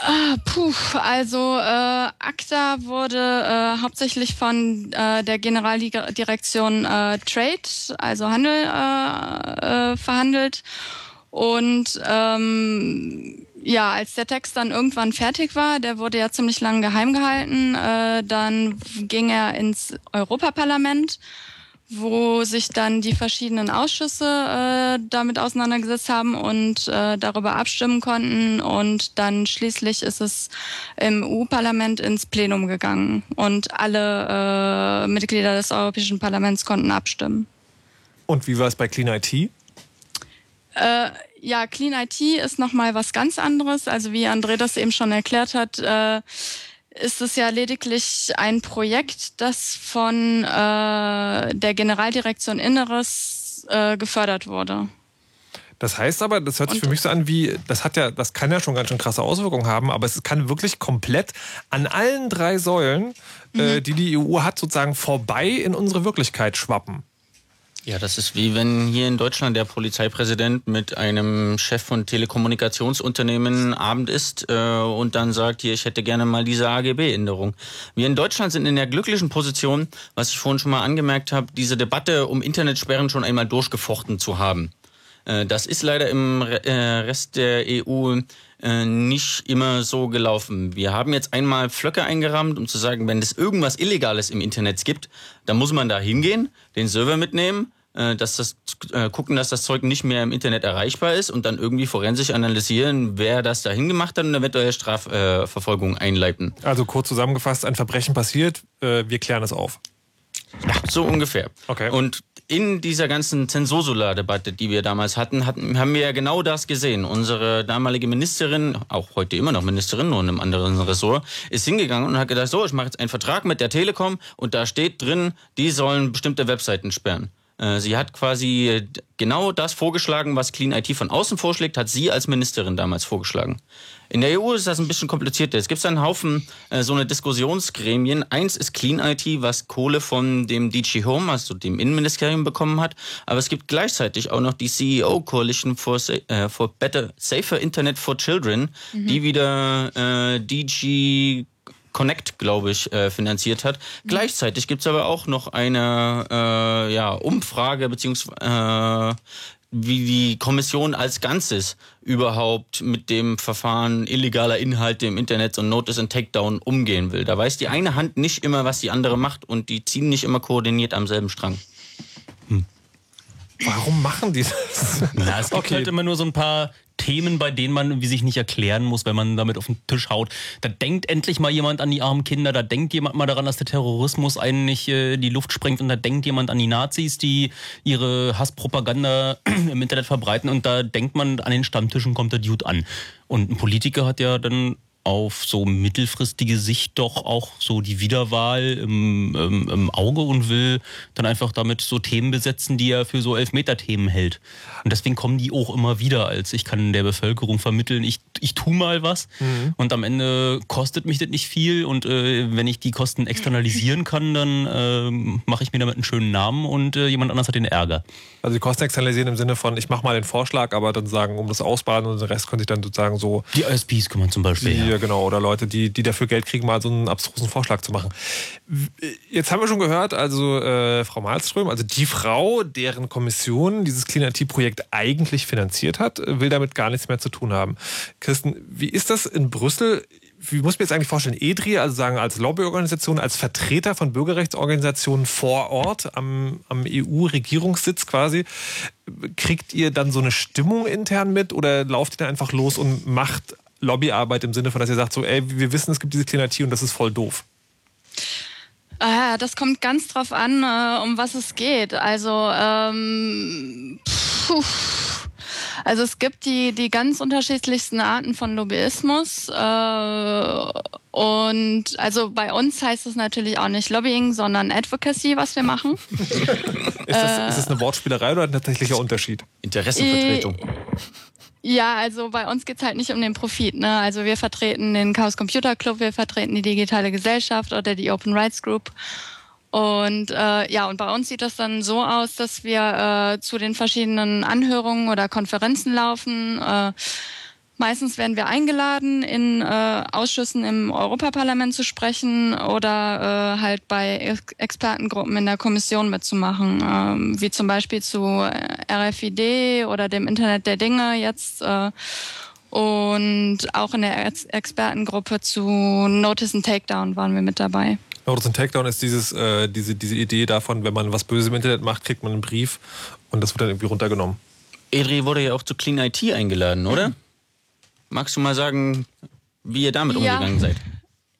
Ah, puh, also äh, ACTA wurde äh, hauptsächlich von äh, der Generaldirektion äh, Trade, also Handel, äh, äh, verhandelt. Und ähm, ja, als der Text dann irgendwann fertig war, der wurde ja ziemlich lange geheim gehalten, äh, dann ging er ins Europaparlament wo sich dann die verschiedenen Ausschüsse äh, damit auseinandergesetzt haben und äh, darüber abstimmen konnten. Und dann schließlich ist es im EU-Parlament ins Plenum gegangen und alle äh, Mitglieder des Europäischen Parlaments konnten abstimmen. Und wie war es bei Clean IT? Äh, ja, Clean IT ist nochmal was ganz anderes. Also wie André das eben schon erklärt hat, äh, ist es ja lediglich ein Projekt, das von äh, der Generaldirektion Inneres äh, gefördert wurde. Das heißt aber, das hört sich für mich so an wie, das hat ja, das kann ja schon ganz schön krasse Auswirkungen haben, aber es kann wirklich komplett an allen drei Säulen, äh, mhm. äh, die die EU hat, sozusagen vorbei in unsere Wirklichkeit schwappen. Ja, das ist wie wenn hier in Deutschland der Polizeipräsident mit einem Chef von Telekommunikationsunternehmen Abend ist äh, und dann sagt, hier, ich hätte gerne mal diese AGB-Änderung. Wir in Deutschland sind in der glücklichen Position, was ich vorhin schon mal angemerkt habe, diese Debatte um Internetsperren schon einmal durchgefochten zu haben. Äh, das ist leider im äh, Rest der EU äh, nicht immer so gelaufen. Wir haben jetzt einmal Flöcke eingerammt, um zu sagen, wenn es irgendwas Illegales im Internet gibt, dann muss man da hingehen, den Server mitnehmen, äh, dass das äh, gucken, dass das Zeug nicht mehr im Internet erreichbar ist und dann irgendwie forensisch analysieren, wer das dahin gemacht hat und eventuell Strafverfolgung einleiten. Also kurz zusammengefasst, ein Verbrechen passiert, äh, wir klären es auf. Ja, so ungefähr. Okay. Und in dieser ganzen Zensursula-Debatte, die wir damals hatten, hatten, haben wir ja genau das gesehen. Unsere damalige Ministerin, auch heute immer noch Ministerin, nur in einem anderen Ressort, ist hingegangen und hat gedacht, so, ich mache jetzt einen Vertrag mit der Telekom und da steht drin, die sollen bestimmte Webseiten sperren. Äh, sie hat quasi genau das vorgeschlagen, was Clean IT von außen vorschlägt, hat sie als Ministerin damals vorgeschlagen. In der EU ist das ein bisschen komplizierter. Es gibt einen Haufen äh, so eine Diskussionsgremien. Eins ist Clean IT, was Kohle von dem DG Home, also dem Innenministerium, bekommen hat. Aber es gibt gleichzeitig auch noch die CEO Coalition for, äh, for Better Safer Internet for Children, mhm. die wieder äh, DG Connect, glaube ich, äh, finanziert hat. Mhm. Gleichzeitig gibt es aber auch noch eine äh, ja, Umfrage beziehungsweise äh, wie die Kommission als Ganzes überhaupt mit dem Verfahren illegaler Inhalte im Internet und Notice and Takedown umgehen will. Da weiß die eine Hand nicht immer, was die andere macht und die ziehen nicht immer koordiniert am selben Strang. Warum machen die das? Na, es gibt okay. halt immer nur so ein paar Themen, bei denen man wie sich nicht erklären muss, wenn man damit auf den Tisch haut. Da denkt endlich mal jemand an die armen Kinder, da denkt jemand mal daran, dass der Terrorismus einen nicht äh, die Luft sprengt und da denkt jemand an die Nazis, die ihre Hasspropaganda (clears throat) im Internet verbreiten und da denkt man an den Stammtischen kommt der Dude an. Und ein Politiker hat ja dann auf so mittelfristige Sicht doch auch so die Wiederwahl im, im, im, Auge und will dann einfach damit so Themen besetzen, die er für so Elfmeter-Themen hält. Und deswegen kommen die auch immer wieder, als ich kann der Bevölkerung vermitteln, ich, ich tu mal was mhm. und am Ende kostet mich das nicht viel und äh, wenn ich die Kosten externalisieren kann, dann äh, mache ich mir damit einen schönen Namen und äh, jemand anders hat den Ärger. Also die Kosten externalisieren im Sinne von, ich mache mal den Vorschlag, aber dann sagen, um das ausbaden und den Rest könnte ich dann sozusagen so... Die ISPs kann man zum Beispiel, die, ja genau. Oder Leute, die, die dafür Geld kriegen, mal so einen abstrusen Vorschlag zu machen. Jetzt haben wir schon gehört, also äh, Frau Malström, also die Frau, deren Kommission dieses Clean IT-Projekt eigentlich finanziert hat, will damit gar nichts mehr zu tun haben. Kirsten, wie ist das in Brüssel? wie muss ich mir jetzt eigentlich vorstellen, EDRI, also sagen als Lobbyorganisation, als Vertreter von Bürgerrechtsorganisationen vor Ort am, am EU-Regierungssitz quasi, kriegt ihr dann so eine Stimmung intern mit oder lauft ihr dann einfach los und macht Lobbyarbeit im Sinne von, dass ihr sagt, so, ey, wir wissen, es gibt diese Klimatie und das ist voll doof? Ah, das kommt ganz drauf an, äh, um was es geht. Also, ähm, puh. Also es gibt die, die ganz unterschiedlichsten Arten von Lobbyismus. Äh, und also bei uns heißt es natürlich auch nicht Lobbying, sondern Advocacy, was wir machen. (laughs) ist, das, ist das eine Wortspielerei oder ein tatsächlicher Unterschied? Interessenvertretung. Ja, also bei uns geht's halt nicht um den Profit. Ne? Also wir vertreten den Chaos Computer Club, wir vertreten die digitale Gesellschaft oder die Open Rights Group. Und äh, ja, und bei uns sieht das dann so aus, dass wir äh, zu den verschiedenen Anhörungen oder Konferenzen laufen. Äh, Meistens werden wir eingeladen, in äh, Ausschüssen im Europaparlament zu sprechen oder äh, halt bei Ex Expertengruppen in der Kommission mitzumachen, ähm, wie zum Beispiel zu äh, RFID oder dem Internet der Dinge jetzt. Äh, und auch in der Ex Expertengruppe zu Notice and Takedown waren wir mit dabei. Notice and Takedown ist dieses, äh, diese, diese Idee davon, wenn man was Böses im Internet macht, kriegt man einen Brief und das wird dann irgendwie runtergenommen. Edri wurde ja auch zu Clean IT eingeladen, oder? Mhm. Magst du mal sagen, wie ihr damit ja. umgegangen seid?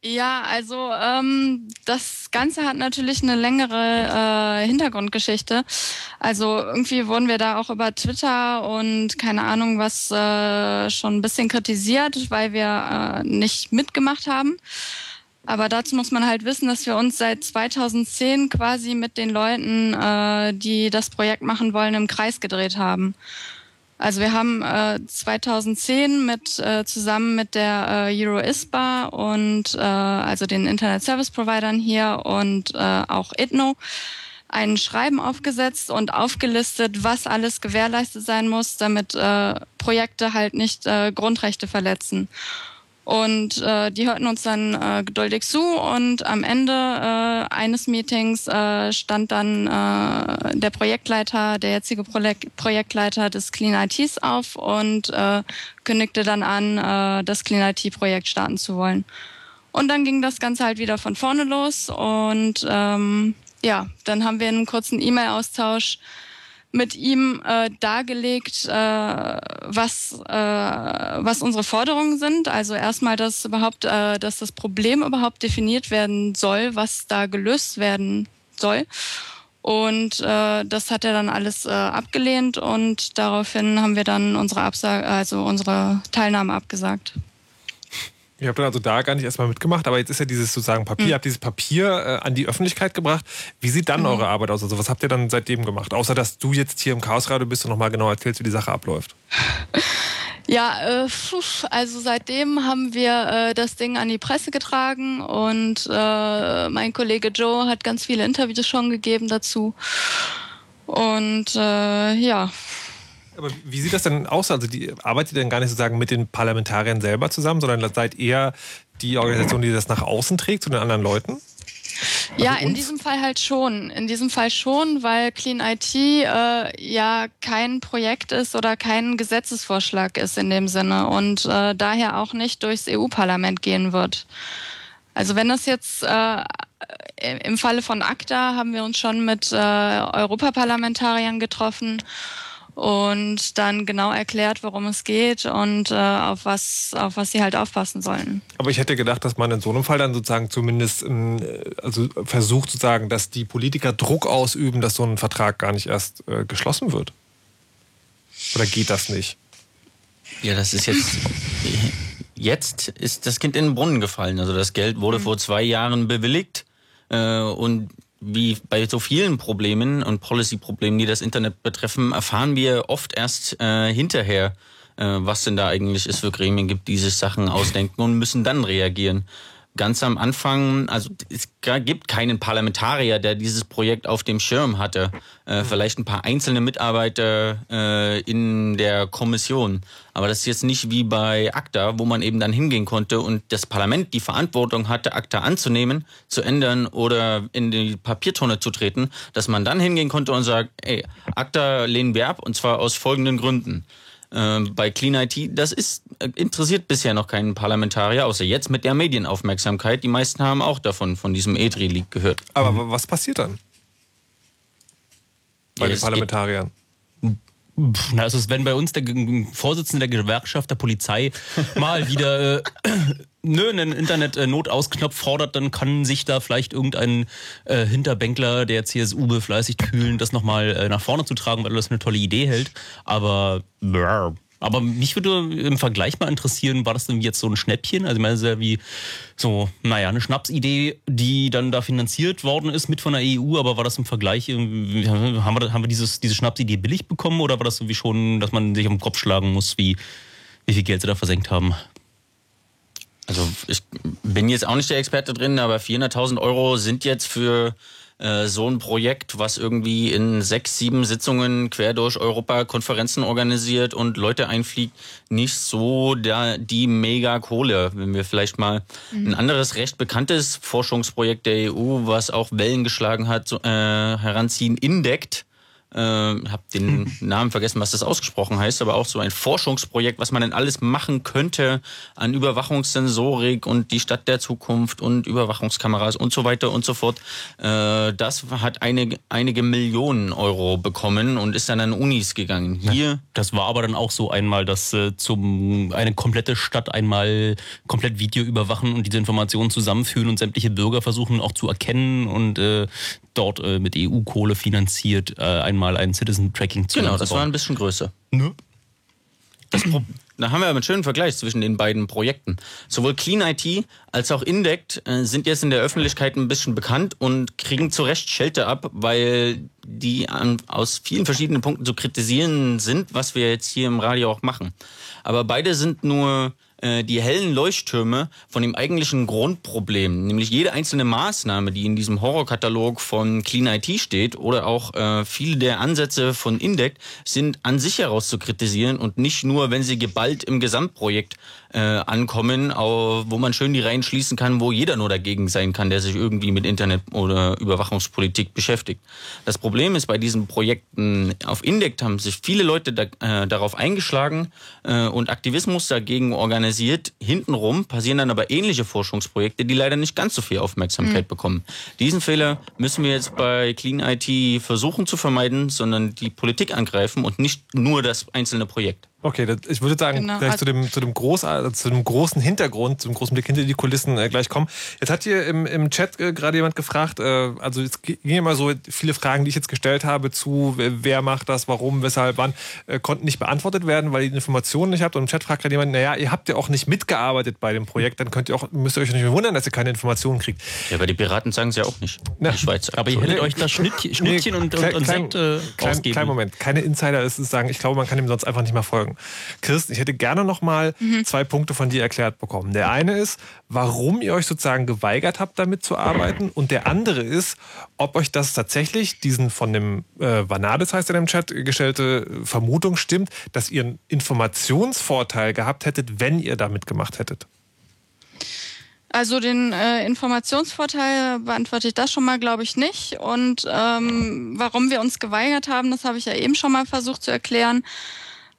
Ja, also ähm, das Ganze hat natürlich eine längere äh, Hintergrundgeschichte. Also irgendwie wurden wir da auch über Twitter und keine Ahnung was äh, schon ein bisschen kritisiert, weil wir äh, nicht mitgemacht haben. Aber dazu muss man halt wissen, dass wir uns seit 2010 quasi mit den Leuten, äh, die das Projekt machen wollen, im Kreis gedreht haben. Also wir haben äh, 2010 mit äh, zusammen mit der äh, Euro-ISPA und äh, also den Internet Service Providern hier und äh, auch ITNO ein Schreiben aufgesetzt und aufgelistet, was alles gewährleistet sein muss, damit äh, Projekte halt nicht äh, Grundrechte verletzen. Und äh, die hörten uns dann äh, geduldig zu und am Ende äh, eines Meetings äh, stand dann äh, der Projektleiter, der jetzige Projek Projektleiter des Clean ITs auf und äh, kündigte dann an, äh, das Clean IT-Projekt starten zu wollen. Und dann ging das Ganze halt wieder von vorne los und ähm, ja, dann haben wir einen kurzen E-Mail-Austausch mit ihm äh, dargelegt, äh, was, äh, was unsere Forderungen sind. Also erstmal, dass überhaupt, äh, dass das Problem überhaupt definiert werden soll, was da gelöst werden soll. Und äh, das hat er dann alles äh, abgelehnt und daraufhin haben wir dann unsere Absage, also unsere Teilnahme abgesagt. Ihr habt dann also da gar nicht erstmal mitgemacht, aber jetzt ist ja dieses sozusagen Papier, Mhm. ihr habt dieses Papier äh, an die Öffentlikeit gebracht. Wie sieht dann Mhm. eure Arbeit aus? Also was habt ihr dann seitdem gemacht? Außer dass du jetzt hier im Chaosradio bist und nochmal genau erzählst, wie die Sache abläuft. (laughs) Ja, äh, also seitdem haben wir äh, das Ding an die Presse getragen und äh, mein Kollege Joe hat ganz viele Interviews schon gegeben dazu. Und äh, ja, Aber wie sieht das denn aus? Also die, arbeitet ihr denn gar nicht sozusagen mit den Parlamentariern selber zusammen, sondern seid ihr die Organisation, die das nach außen trägt zu den anderen Leuten? Ja, in diesem Fall halt schon. In diesem Fall schon, weil Clean IT äh, ja kein Projekt ist oder kein Gesetzesvorschlag ist in dem Sinne und äh, daher auch nicht durchs EU-Parlament gehen wird. Also wenn das jetzt äh, im Falle von ACTA haben wir uns schon mit äh, Europaparlamentariern getroffen und dann genau erklärt, worum es geht und äh, auf was auf was sie halt aufpassen sollen. Aber ich hätte gedacht, dass man in so einem Fall dann sozusagen zumindest ähm, also versucht sozusagen, dass die Politiker Druck ausüben, dass so ein Vertrag gar nicht erst äh, geschlossen wird. Oder geht das nicht? Ja, das ist jetzt. Jetzt ist das Kind in den Brunnen gefallen. Also das Geld wurde vor zwei Jahren bewilligt. Äh, und wie bei so vielen Problemen und Policy-Problemen, die das Internet betreffen, erfahren wir oft erst äh, hinterher, äh, was denn da eigentlich es für Gremien gibt, die sich Sachen ausdenken und müssen dann reagieren. Ganz am Anfang, also es gibt keinen Parlamentarier, der dieses Projekt auf dem Schirm hatte. Äh, vielleicht ein paar einzelne Mitarbeiter äh, in der Kommission. Aber das ist jetzt nicht wie bei ACTA, wo man eben dann hingehen konnte und das Parlament die Verantwortung hatte, ACTA anzunehmen, zu ändern oder in die Papiertonne zu treten, dass man dann hingehen konnte und sagt, ey, ACTA lehnen wir ab und zwar aus folgenden Gründen. Ähm, bei Clean IT, das ist äh, interessiert bisher noch keinen Parlamentarier, außer jetzt mit der Medienaufmerksamkeit. Die meisten haben auch davon, von diesem EDRI-Leak gehört. Aber wa- was passiert dann bei Ja, den Parlamentariern? Na, es ist, wenn bei uns der Vorsitzende der Gewerkschaft der Polizei mal wieder äh, nö, einen Internet-Notausknopf fordert, dann kann sich da vielleicht irgendein äh, Hinterbänkler der CSU befleißigt fühlen, das nochmal äh, nach vorne zu tragen, weil er das eine tolle Idee hält. Aber brr. aber mich würde im Vergleich mal interessieren, war das denn jetzt so ein Schnäppchen? Also ich meine, das ist ja wie so, naja, eine Schnapsidee, die dann da finanziert worden ist mit von der EU, aber war das im Vergleich, haben wir, haben wir dieses, diese Schnapsidee billig bekommen oder war das irgendwie schon, dass man sich am Kopf schlagen muss, wie, wie viel Geld sie da versenkt haben? Also ich bin jetzt auch nicht der Experte drin, aber 400.000 Euro sind jetzt für äh, so ein Projekt, was irgendwie in sechs, sieben Sitzungen quer durch Europa Konferenzen organisiert und Leute einfliegt, nicht so der, die mega Kohle. Wenn wir vielleicht mal ein anderes recht bekanntes Forschungsprojekt der EU, was auch Wellen geschlagen hat, äh, heranziehen, Indect. Äh, hab den (laughs) Namen vergessen, was das ausgesprochen heißt, aber auch so ein Forschungsprojekt, was man denn alles machen könnte an Überwachungssensorik und die Stadt der Zukunft und Überwachungskameras und so weiter und so fort. Äh, das hat einige, einige Millionen Euro bekommen und ist dann an Unis gegangen. Hier Das war aber dann auch so einmal, dass äh, zum eine komplette Stadt einmal komplett Video überwachen und diese Informationen zusammenführen und sämtliche Bürger versuchen auch zu erkennen und äh, dort äh, mit EU-Kohle finanziert äh, einmal ein Citizen Tracking zu Genau, das war ein bisschen größer. Pro da haben wir aber einen schönen Vergleich zwischen den beiden Projekten. Sowohl Clean IT als auch Indect äh, sind jetzt in der Öffentlichkeit ein bisschen bekannt und kriegen zu Recht Schelte ab, weil die an, aus vielen verschiedenen Punkten zu kritisieren sind, was wir jetzt hier im Radio auch machen. Aber beide sind nur äh, die hellen Leuchttürme von dem eigentlichen Grundproblem, nämlich jede einzelne Maßnahme, die in diesem Horrorkatalog von Clean IT steht oder auch äh, viele der Ansätze von Indect sind an sich heraus zu kritisieren und nicht nur, wenn sie geballt im Gesamtprojekt äh, ankommen, wo man schön die Reihen schließen kann, wo jeder nur dagegen sein kann, der sich irgendwie mit Internet oder Überwachungspolitik beschäftigt. Das Problem ist bei diesen Projekten auf Indect haben sich viele Leute da, äh, darauf eingeschlagen äh, und Aktivismus dagegen organisiert. Hintenrum passieren dann aber ähnliche Forschungsprojekte, die leider nicht ganz so viel Aufmerksamkeit Mhm. bekommen. Diesen Fehler müssen wir jetzt bei Clean IT versuchen zu vermeiden, sondern die Politik angreifen und nicht nur das einzelne Projekt. Okay, das, ich würde sagen, Genau, gleich also- zu, dem, zu, dem groß, äh, zu dem großen Hintergrund, zum großen Blick hinter die Kulissen äh, gleich kommen. Jetzt hat hier im, im Chat äh, gerade jemand gefragt, äh, also es ging immer so viele Fragen, die ich jetzt gestellt habe zu wer macht das, warum, weshalb, wann, äh, konnten nicht beantwortet werden, weil ihr die Informationen nicht habt. Und im Chat fragt gerade jemand, naja, ihr habt ja auch nicht mitgearbeitet bei dem Projekt, dann könnt ihr auch, müsst ihr euch nicht mehr wundern, dass ihr keine Informationen kriegt. Ja, aber die Piraten sagen es ja auch nicht. Na, die Schweizer. Aber ihr hättet euch das Schnittchen, Schnittchen und, und, klein- und klein- Sekt äh, klein, ausgeben. kleinen Moment, keine Insider ist es sagen, ich glaube, man kann ihm sonst einfach nicht mehr folgen. Kirsten, ich hätte gerne noch mal zwei Punkte von dir erklärt bekommen. Der eine ist, warum ihr euch sozusagen geweigert habt, damit zu arbeiten. Und der andere ist, ob euch das tatsächlich, diesen von dem äh, Vanades heißt er im Chat, gestellte Vermutung stimmt, dass ihr einen Informationsvorteil gehabt hättet, wenn ihr da mitgemacht hättet. Also den äh, Informationsvorteil beantworte ich das schon mal, glaube ich, nicht. Und ähm, warum wir uns geweigert haben, das habe ich ja eben schon mal versucht zu erklären.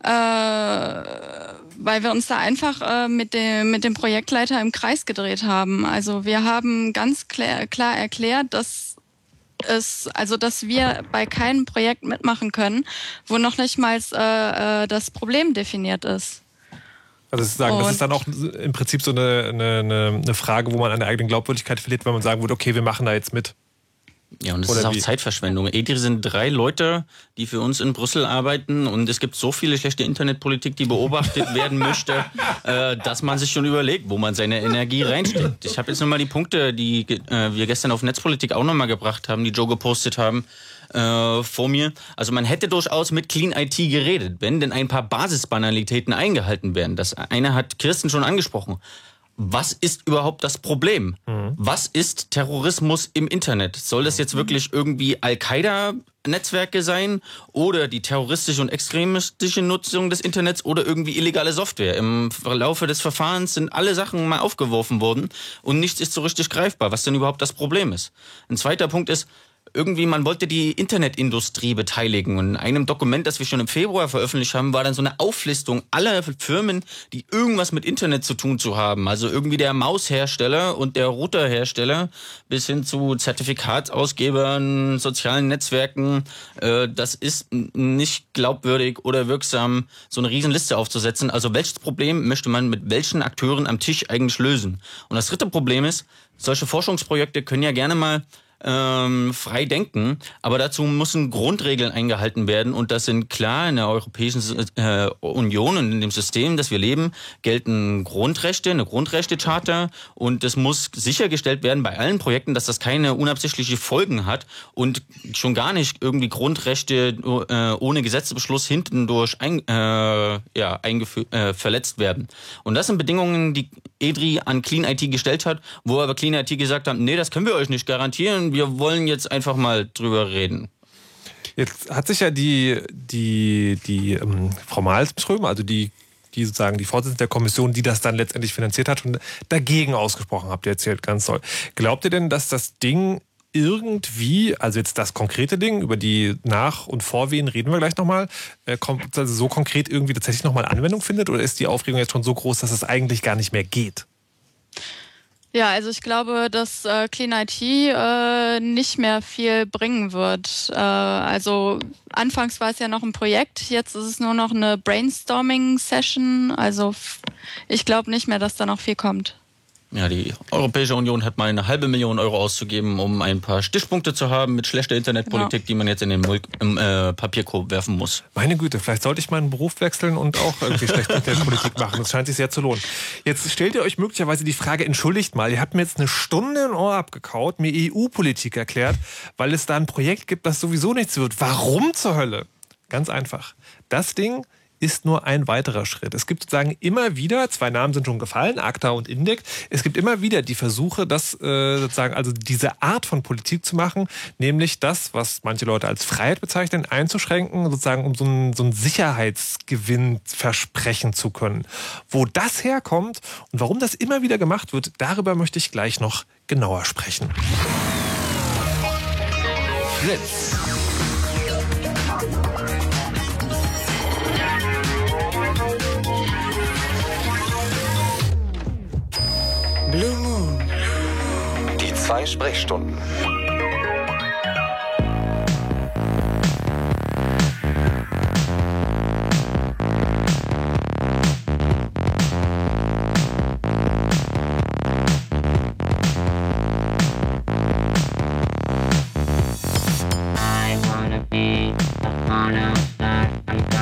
Äh, weil wir uns da einfach äh, mit, dem, mit dem Projektleiter im Kreis gedreht haben. Also wir haben ganz klar, klar erklärt, dass es, also dass wir bei keinem Projekt mitmachen können, wo noch nicht mal äh, äh, das Problem definiert ist. Also das ist, sagen, das ist dann auch im Prinzip so eine, eine, eine eine Frage, wo man an der eigenen Glaubwürdigkeit verliert, wenn man sagen würde, okay, wir machen da jetzt mit. Ja, und es ist auch wie? Zeitverschwendung. EDRI sind drei Leute, die für uns in Brüssel arbeiten und es gibt so viele schlechte Internetpolitik, die beobachtet (laughs) werden möchte, äh, dass man sich schon überlegt, wo man seine Energie reinsteckt. Ich habe jetzt nochmal die Punkte, die äh, wir gestern auf Netzpolitik auch nochmal gebracht haben, die Joe gepostet haben, äh, vor mir. Also man hätte durchaus mit Clean IT geredet, wenn denn ein paar Basisbanalitäten eingehalten werden. Das eine hat Kirsten schon angesprochen. Was ist überhaupt das Problem? Was ist Terrorismus im Internet? Soll das jetzt wirklich irgendwie Al-Qaida-Netzwerke sein oder die terroristische und extremistische Nutzung des Internets oder irgendwie illegale Software? Im Verlaufe des Verfahrens sind alle Sachen mal aufgeworfen worden und nichts ist so richtig greifbar, was denn überhaupt das Problem ist. Ein zweiter Punkt ist, irgendwie, man wollte die Internetindustrie beteiligen. Und in einem Dokument, das wir schon im Februar veröffentlicht haben, war dann so eine Auflistung aller Firmen, die irgendwas mit Internet zu tun zu haben. Also irgendwie der Maushersteller und der Routerhersteller bis hin zu Zertifikatsausgebern, sozialen Netzwerken. Äh, Das ist nicht glaubwürdig oder wirksam, so eine Riesenliste aufzusetzen. Also welches Problem möchte man mit welchen Akteuren am Tisch eigentlich lösen? Und das dritte Problem ist, solche Forschungsprojekte können ja gerne mal ähm, frei denken, aber dazu müssen Grundregeln eingehalten werden. Und das sind klar in der Europäischen äh, Union und in dem System, das wir leben, gelten Grundrechte, eine Grundrechtecharta. Und es muss sichergestellt werden bei allen Projekten, dass das keine unabsichtliche Folgen hat und schon gar nicht irgendwie Grundrechte äh, ohne Gesetzesbeschluss hinten durch ein, äh, ja, äh, verletzt werden. Und das sind Bedingungen, die EDRI an Clean IT gestellt hat, wo aber Clean IT gesagt haben, nee, das können wir euch nicht garantieren, wir wollen jetzt einfach mal drüber reden. Jetzt hat sich ja die, die, die ähm, Frau Malmström, also die, die sozusagen die Vorsitzende der Kommission, die das dann letztendlich finanziert hat, schon dagegen ausgesprochen, habt ihr erzählt, ganz toll. Glaubt ihr denn, dass das Ding irgendwie, also jetzt das konkrete Ding, über die Nach- und Vorwehen reden wir gleich nochmal, äh, also so konkret irgendwie tatsächlich nochmal Anwendung findet oder ist die Aufregung jetzt schon so groß, dass es eigentlich gar nicht mehr geht? Ja, also ich glaube, dass äh, Clean IT äh, nicht mehr viel bringen wird. Äh, also anfangs war es ja noch ein Projekt, jetzt ist es nur noch eine Brainstorming-Session. Also ich glaube nicht mehr, dass da noch viel kommt. Ja, die Europäische Union hat mal eine halbe Million Euro auszugeben, um ein paar Stichpunkte zu haben mit schlechter Internetpolitik, die man jetzt in den Mul im, äh, Papierkorb werfen muss. Meine Güte, vielleicht sollte ich meinen Beruf wechseln und auch irgendwie schlechte Internetpolitik machen. Das scheint sich sehr zu lohnen. Jetzt stellt ihr euch möglicherweise die Frage, entschuldigt mal, ihr habt mir jetzt eine Stunde ein Ohr abgekaut, mir EU-Politik erklärt, weil es da ein Projekt gibt, das sowieso nichts wird. Warum zur Hölle? Ganz einfach. Das Ding ist nur ein weiterer Schritt. Es gibt sozusagen immer wieder, zwei Namen sind schon gefallen, ACTA und INDEC, es gibt immer wieder die Versuche, das äh, sozusagen, also diese Art von Politik zu machen, nämlich das, was manche Leute als Freiheit bezeichnen, einzuschränken, sozusagen um so einen, so einen Sicherheitsgewinn versprechen zu können. Wo das herkommt und warum das immer wieder gemacht wird, darüber möchte ich gleich noch genauer sprechen. Fritz. Blue Moon. Die zwei Sprechstunden. I wanna be a cornerstone.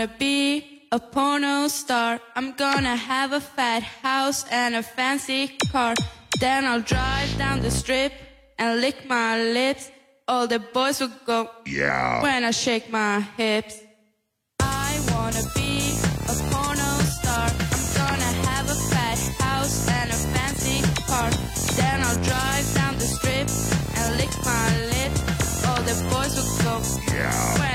I wanna be a porno star. I'm gonna have a fat house and a fancy car. Then I'll drive down the strip and lick my lips. All the boys will go Yeah. when I shake my hips. I wanna be a porno star. I'm gonna have a fat house and a fancy car. Then I'll drive down the strip and lick my lips. All the boys will go when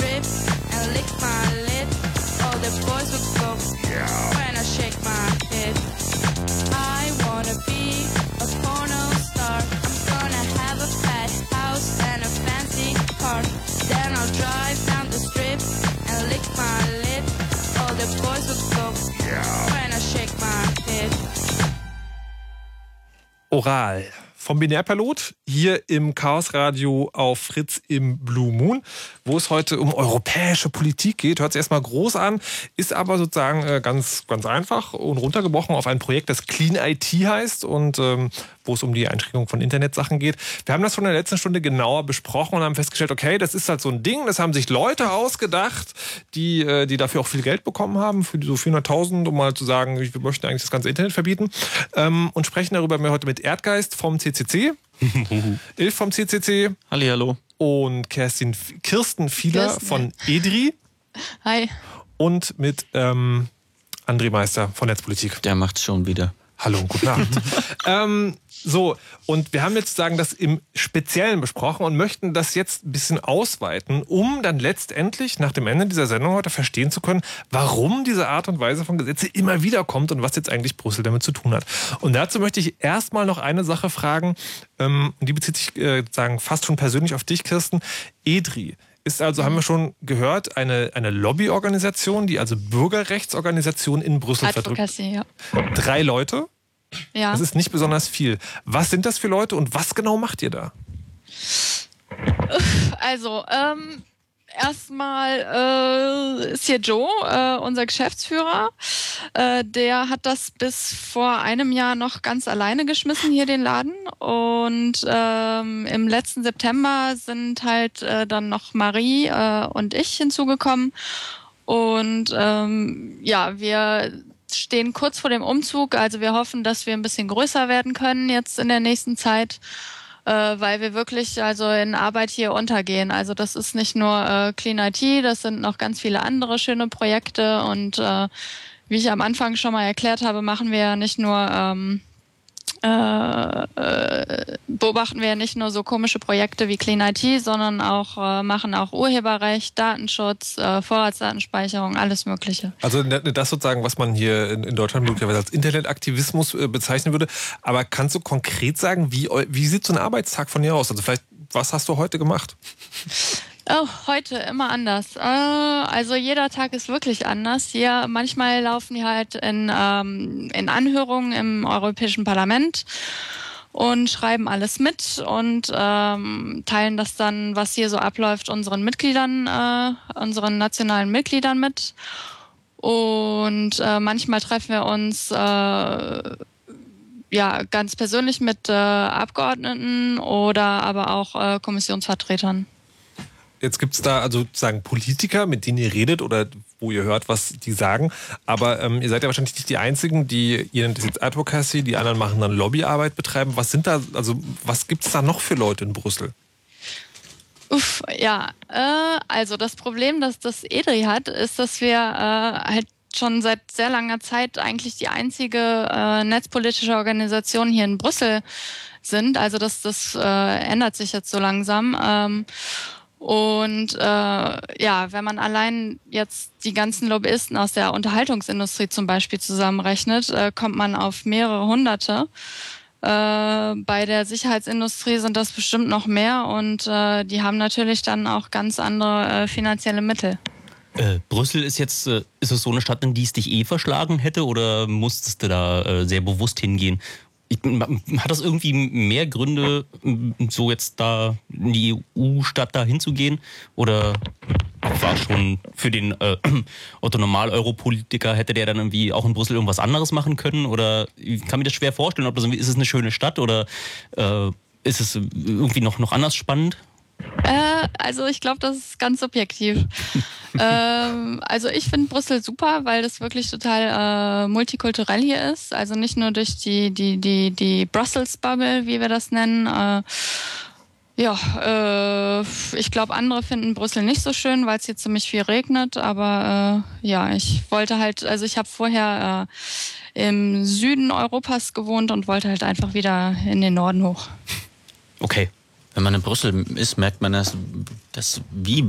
strip and lick my lips. All the boys will go when I shake my hips. I wanna be a porno star. I'm gonna have a fat house and a fancy car. Then I'll drive down the strip and lick my lips. All the boys will go when I shake my hips. Oral vom Binärpilot hier im Chaos Radio auf Fritz im Blue Moon, wo es heute um europäische Politik geht. Hört sich erstmal groß an, ist aber sozusagen äh, ganz, ganz einfach und runtergebrochen auf ein Projekt, das Clean IT heißt und ähm, wo es um die Einschränkung von Internetsachen geht. Wir haben das schon in der letzten Stunde genauer besprochen und haben festgestellt, okay, das ist halt so ein Ding, das haben sich Leute ausgedacht, die, äh, die dafür auch viel Geld bekommen haben, für so 400.000, um mal zu sagen, wir möchten eigentlich das ganze Internet verbieten ähm, und sprechen darüber mehr heute mit Erdgeist vom CCC. (laughs) Ilf vom CCC. Hallihallo. Und Kerstin, Kirsten Fieler Kirsten, von EDRI Hi. und mit ähm, André Meister von Netzpolitik. Der macht's schon wieder. Hallo und guten Abend. (laughs) ähm, so, und wir haben jetzt sagen das im Speziellen besprochen und möchten das jetzt ein bisschen ausweiten, um dann letztendlich nach dem Ende dieser Sendung heute verstehen zu können, warum diese Art und Weise von Gesetze immer wieder kommt und was jetzt eigentlich Brüssel damit zu tun hat. Und dazu möchte ich erstmal noch eine Sache fragen, ähm, die bezieht sich äh, sagen fast schon persönlich auf dich, Kirsten. EDRI ist also, haben wir schon gehört, eine, eine Lobbyorganisation, die also Bürgerrechtsorganisation in Brüssel verdrückt. Advocacy, ja. Drei Leute. Ja. Das ist nicht besonders viel. Was sind das für Leute und was genau macht ihr da? Also, ähm, erstmal äh, ist hier Joe, äh, unser Geschäftsführer. Äh, der hat das bis vor einem Jahr noch ganz alleine geschmissen, hier den Laden. Und ähm, im letzten September sind halt äh, dann noch Marie äh, und ich hinzugekommen. Und ähm, ja, wir stehen kurz vor dem Umzug. Also wir hoffen, dass wir ein bisschen größer werden können jetzt in der nächsten Zeit äh, weil wir wirklich also in Arbeit hier untergehen. Also das ist nicht nur äh, Clean IT, das sind noch ganz viele andere schöne Projekte und äh, wie ich am Anfang schon mal erklärt habe, machen wir ja nicht nur ähm, äh, äh, beobachten wir ja nicht nur so komische Projekte wie Clean IT, sondern auch äh, machen auch Urheberrecht, Datenschutz, äh, Vorratsdatenspeicherung, alles Mögliche. Also ne- das sozusagen, was man hier in, in Deutschland möglicherweise als Internetaktivismus äh, bezeichnen würde. Aber kannst du konkret sagen, wie, wie sieht so ein Arbeitstag von dir aus? Also vielleicht, was hast du heute gemacht? (laughs) Oh, heute immer anders. Äh, also jeder Tag ist wirklich anders. Hier manchmal laufen die halt in, ähm, in Anhörungen im Europäischen Parlament und schreiben alles mit und ähm, teilen das dann, was hier so abläuft, unseren Mitgliedern, äh, unseren nationalen Mitgliedern mit. Und äh, manchmal treffen wir uns äh, ja ganz persönlich mit äh, Abgeordneten oder aber auch äh, Kommissionsvertretern. Jetzt gibt es da also sozusagen Politiker, mit denen ihr redet oder wo ihr hört, was die sagen. Aber ähm, ihr seid ja wahrscheinlich nicht die Einzigen, die, ihr nennt das jetzt Advocacy, die anderen machen dann Lobbyarbeit betreiben. Was sind da, also was gibt es da noch für Leute in Brüssel? Uff, ja, äh, also das Problem, das das EDRI hat, ist, dass wir äh, halt schon seit sehr langer Zeit eigentlich die einzige äh, netzpolitische Organisation hier in Brüssel sind. Also das, das äh, ändert sich jetzt so langsam. Ähm, und äh, ja, wenn man allein jetzt die ganzen Lobbyisten aus der Unterhaltungsindustrie zum Beispiel zusammenrechnet, äh, kommt man auf mehrere hunderte. Äh, bei der Sicherheitsindustrie sind das bestimmt noch mehr und äh, die haben natürlich dann auch ganz andere äh, finanzielle Mittel. Äh, Brüssel ist jetzt, äh, ist es so eine Stadt, in die es dich eh verschlagen hätte oder musstest du da äh, sehr bewusst hingehen? Ich, hat das irgendwie mehr Gründe, so jetzt da in die EU-Stadt da hinzugehen? Oder war schon für den äh, (clears throat) Otto Normal-Europolitiker, hätte der dann irgendwie auch in Brüssel irgendwas anderes machen können? Oder ich kann mir das schwer vorstellen, ob das ist es eine schöne Stadt oder äh, ist es irgendwie noch, noch anders spannend? Äh, also ich glaube, das ist ganz subjektiv. (laughs) ähm, also ich finde Brüssel super, weil das wirklich total äh, multikulturell hier ist. Also nicht nur durch die, die, die, die Brussels Bubble, wie wir das nennen. Äh, ja, äh, ich glaube, andere finden Brüssel nicht so schön, weil es hier ziemlich viel regnet. Aber äh, ja, ich wollte halt, also ich habe vorher äh, im Süden Europas gewohnt und wollte halt einfach wieder in den Norden hoch. Okay. Wenn man in Brüssel ist, merkt man, dass, dass wie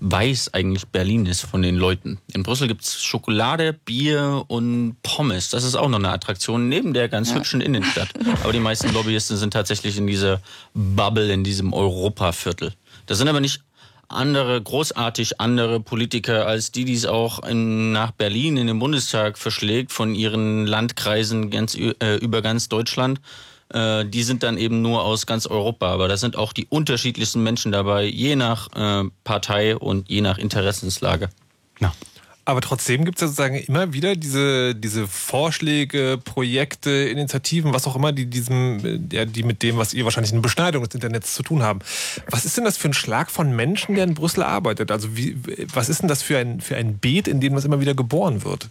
weiß eigentlich Berlin ist von den Leuten. In Brüssel gibt's Schokolade, Bier und Pommes. Das ist auch noch eine Attraktion neben der ganz Ja. hübschen Innenstadt. Aber die meisten Lobbyisten sind tatsächlich in dieser Bubble, in diesem Europaviertel. Das sind aber nicht andere, großartig andere Politiker als die, die es auch in, nach Berlin in den Bundestag verschlägt von ihren Landkreisen ganz, äh, über ganz Deutschland. Äh, die sind dann eben nur aus ganz Europa. Aber da sind auch die unterschiedlichsten Menschen dabei, je nach äh, Partei und je nach Interessenslage. Aber trotzdem gibt es ja sozusagen immer wieder diese, diese Vorschläge, Projekte, Initiativen, was auch immer, die diesem, ja, die mit dem, was ihr wahrscheinlich eine Beschneidung des Internets zu tun haben. Was ist denn das für ein Schlag von Menschen, der in Brüssel arbeitet? Also wie, was ist denn das für ein, für ein Beet, in dem das immer wieder geboren wird?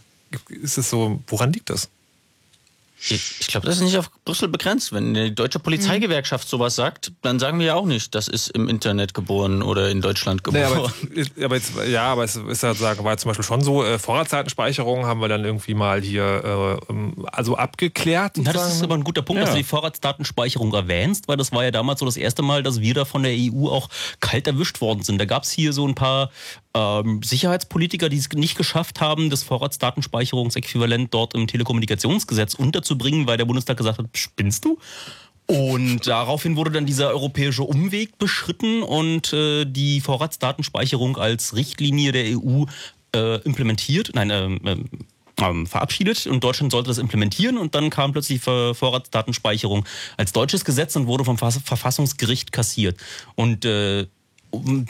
Ist es so, woran liegt das? Ich, glaube, das ist nicht auf Brüssel begrenzt. Wenn die deutsche Polizeigewerkschaft sowas sagt, dann sagen wir ja auch nicht, das ist im Internet geboren oder in Deutschland geboren. Naja, aber, aber jetzt, ja, aber es ist ja sagen, war zum Beispiel schon so, äh, Vorratsdatenspeicherung haben wir dann irgendwie mal hier äh, ähm, also abgeklärt. Ja, das ist aber ein guter Punkt, dass Ja. du die Vorratsdatenspeicherung erwähnst, weil das war ja damals so das erste Mal, dass wir da von der EU auch kalt erwischt worden sind. Da gab es hier so ein paar ähm, Sicherheitspolitiker, die es nicht geschafft haben, das Vorratsdatenspeicherungsäquivalent dort im Telekommunikationsgesetz unterzubringen, weil der Bundestag gesagt hat, spinnst du? Und daraufhin wurde dann dieser europäische Umweg beschritten und äh, die Vorratsdatenspeicherung als Richtlinie der EU äh, implementiert, nein, ähm, verabschiedet und Deutschland sollte das implementieren und dann kam plötzlich die Vorratsdatenspeicherung als deutsches Gesetz und wurde vom Verfass- Verfassungsgericht kassiert. Und äh,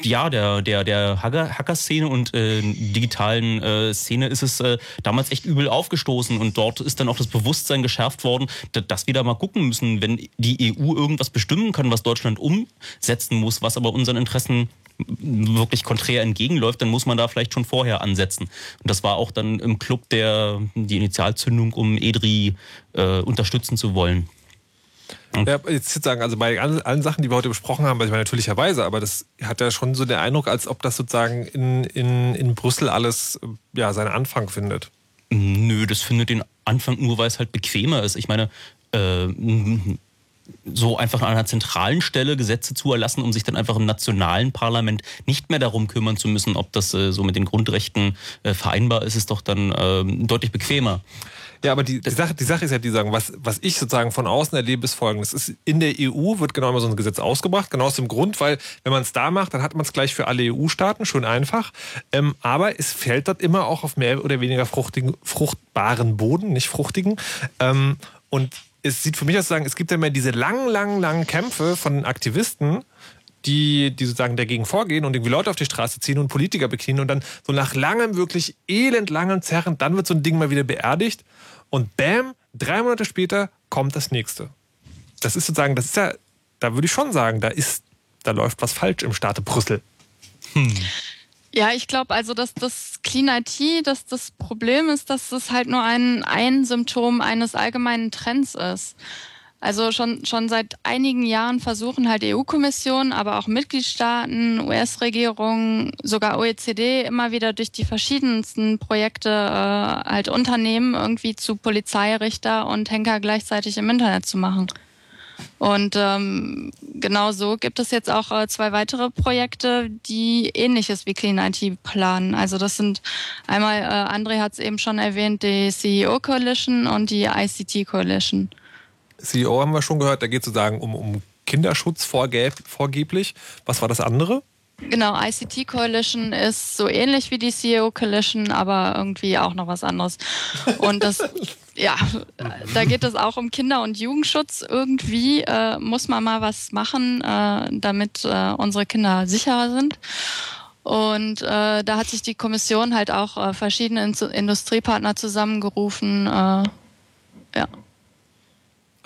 ja, der, der, der Hacker- Hacker-Szene und äh, digitalen äh, Szene ist es äh, damals echt übel aufgestoßen und dort ist dann auch das Bewusstsein geschärft worden, da- dass wir da mal gucken müssen, wenn die EU irgendwas bestimmen kann, was Deutschland umsetzen muss, was aber unseren Interessen wirklich konträr entgegenläuft, dann muss man da vielleicht schon vorher ansetzen. Und das war auch dann im Club der die Initialzündung, um EDRI äh, unterstützen zu wollen. Ja, jetzt sagen, also bei allen, allen Sachen, die wir heute besprochen haben, ich meine natürlicherweise, aber das hat ja schon so den Eindruck, als ob das sozusagen in, in, in Brüssel alles äh, ja, seinen Anfang findet. Nö, das findet den Anfang nur, weil es halt bequemer ist. Ich meine, äh, so einfach an einer zentralen Stelle Gesetze zu erlassen, um sich dann einfach im nationalen Parlament nicht mehr darum kümmern zu müssen, ob das äh, so mit den Grundrechten äh, vereinbar ist, ist doch dann ähm, deutlich bequemer. Ja, aber die, die, Sache, die Sache ist ja die sagen, was, was ich sozusagen von außen erlebe, ist folgendes. Es Ist, in der EU wird genau immer so ein Gesetz ausgebracht, genau aus dem Grund, weil wenn man es da macht, dann hat man es gleich für alle EU-Staaten, schon einfach. Ähm, aber es fällt dort immer auch auf mehr oder weniger fruchtigen, fruchtbaren Boden, nicht fruchtigen. Ähm, und es sieht für mich aus, sagen, es gibt ja immer diese langen, langen, langen Kämpfe von Aktivisten, die, die sozusagen dagegen vorgehen und irgendwie Leute auf die Straße ziehen und Politiker beknien und dann so nach langem, wirklich elendlangem Zerren, dann wird so ein Ding mal wieder beerdigt und bam, drei Monate später kommt das nächste. Das ist sozusagen, das ist ja, da würde ich schon sagen, da ist, da läuft was falsch im Staate Brüssel. Ja, ich glaube also, dass das Clean IT, dass das Problem ist, dass das halt nur ein, ein Symptom eines allgemeinen Trends ist. Also schon, schon seit einigen Jahren versuchen halt EU-Kommissionen, aber auch Mitgliedstaaten, US-Regierungen, sogar OECD immer wieder durch die verschiedensten Projekte äh, halt Unternehmen irgendwie zu Polizeirichter und Henker gleichzeitig im Internet zu machen. Und ähm, genau so gibt es jetzt auch äh, zwei weitere Projekte, die ähnliches wie Clean IT planen. Also das sind einmal, äh, André hat es eben schon erwähnt, die CEO Coalition und die ICT Coalition. CEO haben wir schon gehört, da geht es sozusagen um, um Kinderschutz vorgeb vorgeblich. Was war das andere? Genau, ICT Coalition ist so ähnlich wie die CEO Coalition, aber irgendwie auch noch was anderes. Und das, (laughs) ja, da geht es auch um Kinder- und Jugendschutz. Irgendwie äh, muss man mal was machen, äh, damit äh, unsere Kinder sicherer sind. Und äh, da hat sich die Kommission halt auch äh, verschiedene In Industriepartner zusammengerufen. Äh, ja.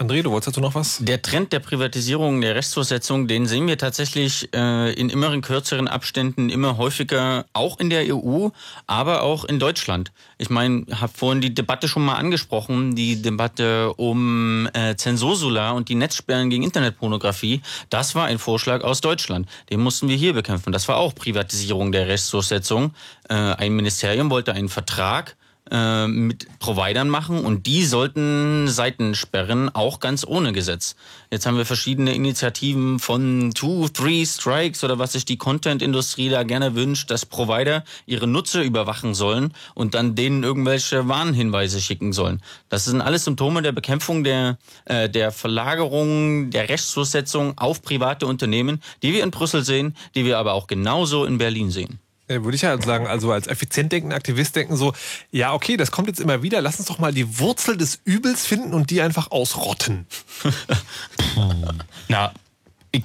André, du wolltest dazu noch was? Der Trend der Privatisierung, der Rechtsdurchsetzung, den sehen wir tatsächlich äh, in immer kürzeren Abständen immer häufiger, auch in der EU, aber auch in Deutschland. Ich meine, habe vorhin die Debatte schon mal angesprochen, die Debatte um äh, Zensursula und die Netzsperren gegen Internetpornografie. Das war ein Vorschlag aus Deutschland. Den mussten wir hier bekämpfen. Das war auch Privatisierung der Rechtsdurchsetzung. Äh, ein Ministerium wollte einen Vertrag äh, mit Providern machen und die sollten Seiten sperren, auch ganz ohne Gesetz. Jetzt haben wir verschiedene Initiativen von Two, Three Strikes oder was sich die Content-Industrie da gerne wünscht, dass Provider ihre Nutzer überwachen sollen und dann denen irgendwelche Warnhinweise schicken sollen. Das sind alles Symptome der Bekämpfung der, äh, der Verlagerung, der Rechtsdurchsetzung auf private Unternehmen, die wir in Brüssel sehen, die wir aber auch genauso in Berlin sehen. Äh, würde ich ja sagen, also als effizient denkender Aktivist denken so, ja, okay, das kommt jetzt immer wieder, lass uns doch mal die Wurzel des Übels finden und die einfach ausrotten. (laughs) Na, ich,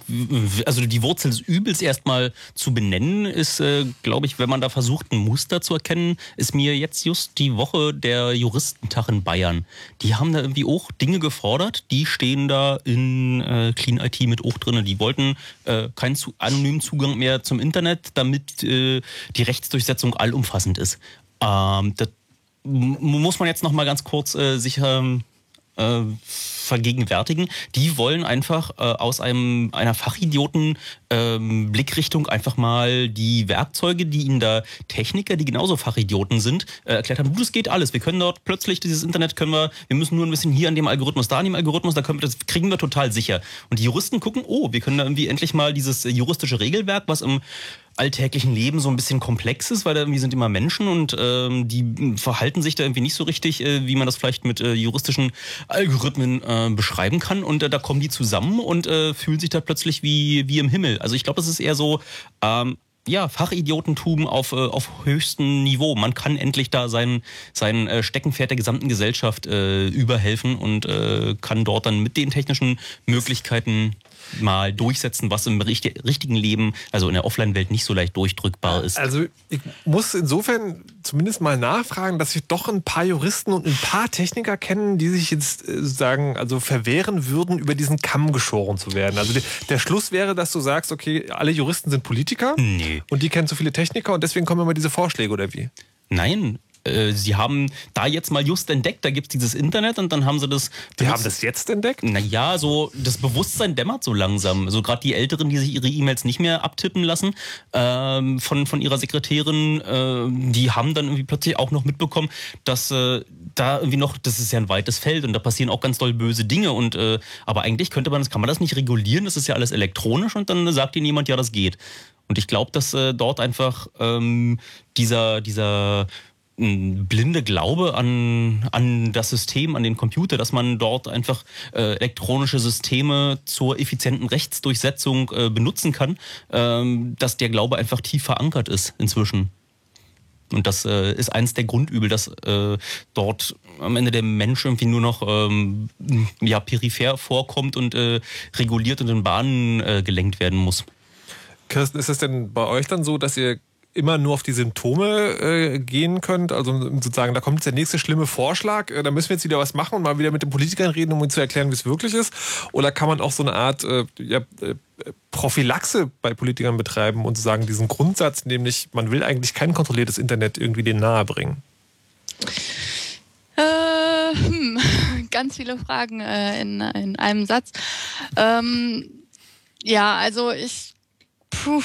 also die Wurzel des Übels erstmal zu benennen, ist, äh, glaube ich, wenn man da versucht, ein Muster zu erkennen, ist mir jetzt just die Woche der Juristentag in Bayern. Die haben da irgendwie auch Dinge gefordert, die stehen da in äh, Clean IT mit auch drin. Die wollten äh, keinen zu, anonymen Zugang mehr zum Internet, damit äh, die Rechtsdurchsetzung allumfassend ist. Ähm, das muss man jetzt noch mal ganz kurz äh, sicher äh, vergegenwärtigen. Die wollen einfach äh, aus einem einer Fachidioten ähm, Blickrichtung einfach mal die Werkzeuge, die ihnen da Techniker, die genauso Fachidioten sind, äh, erklärt haben, du, das geht alles. Wir können dort plötzlich dieses Internet können wir, wir müssen nur ein bisschen hier an dem Algorithmus, da an dem Algorithmus, da können wir, das kriegen wir total sicher. Und die Juristen gucken, oh, wir können da irgendwie endlich mal dieses juristische Regelwerk, was im alltäglichen Leben so ein bisschen komplex ist, weil da irgendwie sind immer Menschen und ähm, die verhalten sich da irgendwie nicht so richtig, äh, wie man das vielleicht mit äh, juristischen Algorithmen äh, beschreiben kann. Und äh, da kommen die zusammen und äh, fühlen sich da plötzlich wie, wie im Himmel. Also ich glaube, es ist eher so, ähm, ja, Fachidiotentum auf, äh, auf höchstem Niveau. Man kann endlich da sein, sein äh, Steckenpferd der gesamten Gesellschaft äh, überhelfen und äh, kann dort dann mit den technischen Möglichkeiten mal durchsetzen, was im richtig, richtigen Leben, also in der Offline-Welt nicht so leicht durchdrückbar ist. Also ich muss insofern zumindest mal nachfragen, dass ich doch ein paar Juristen und ein paar Techniker kennen, die sich jetzt äh, sagen, also verwehren würden, über diesen Kamm geschoren zu werden. Also der, Schluss wäre, dass du sagst, okay, alle Juristen sind Politiker Nee. und die kennen so viele Techniker und deswegen kommen immer diese Vorschläge oder wie? Nein, äh, sie haben da jetzt mal just entdeckt, da gibt's dieses Internet und dann haben sie das. Die haben das jetzt entdeckt? Naja, so das Bewusstsein dämmert so langsam. So gerade die Älteren, die sich ihre E-Mails nicht mehr abtippen lassen ähm, von, von ihrer Sekretärin, äh, die haben dann irgendwie plötzlich auch noch mitbekommen, dass äh, da irgendwie noch, das ist ja ein weites Feld und da passieren auch ganz doll böse Dinge und äh, aber eigentlich könnte man das, kann man das nicht regulieren, das ist ja alles elektronisch und dann sagt ihnen jemand, ja, das geht. Und ich glaube, dass äh, dort einfach ähm, dieser, dieser blinde Glaube an, an das System, an den Computer, dass man dort einfach äh, elektronische Systeme zur effizienten Rechtsdurchsetzung äh, benutzen kann, ähm, dass der Glaube einfach tief verankert ist inzwischen. Und das äh, ist eins der Grundübel, dass äh, dort am Ende der Mensch irgendwie nur noch ähm, ja, peripher vorkommt und äh, reguliert und in Bahnen äh, gelenkt werden muss. Kirsten, ist es denn bei euch dann so, dass ihr immer nur auf die Symptome äh, gehen könnt? Also sozusagen, da kommt jetzt der nächste schlimme Vorschlag, äh, da müssen wir jetzt wieder was machen und mal wieder mit den Politikern reden, um ihnen zu erklären, wie es wirklich ist? Oder kann man auch so eine Art äh, ja, äh, Prophylaxe bei Politikern betreiben und sozusagen diesen Grundsatz, nämlich man will eigentlich kein kontrolliertes Internet irgendwie denen nahe bringen? Äh, hm, (laughs) ganz viele Fragen äh, in, in einem Satz. Ähm, ja, also ich puh,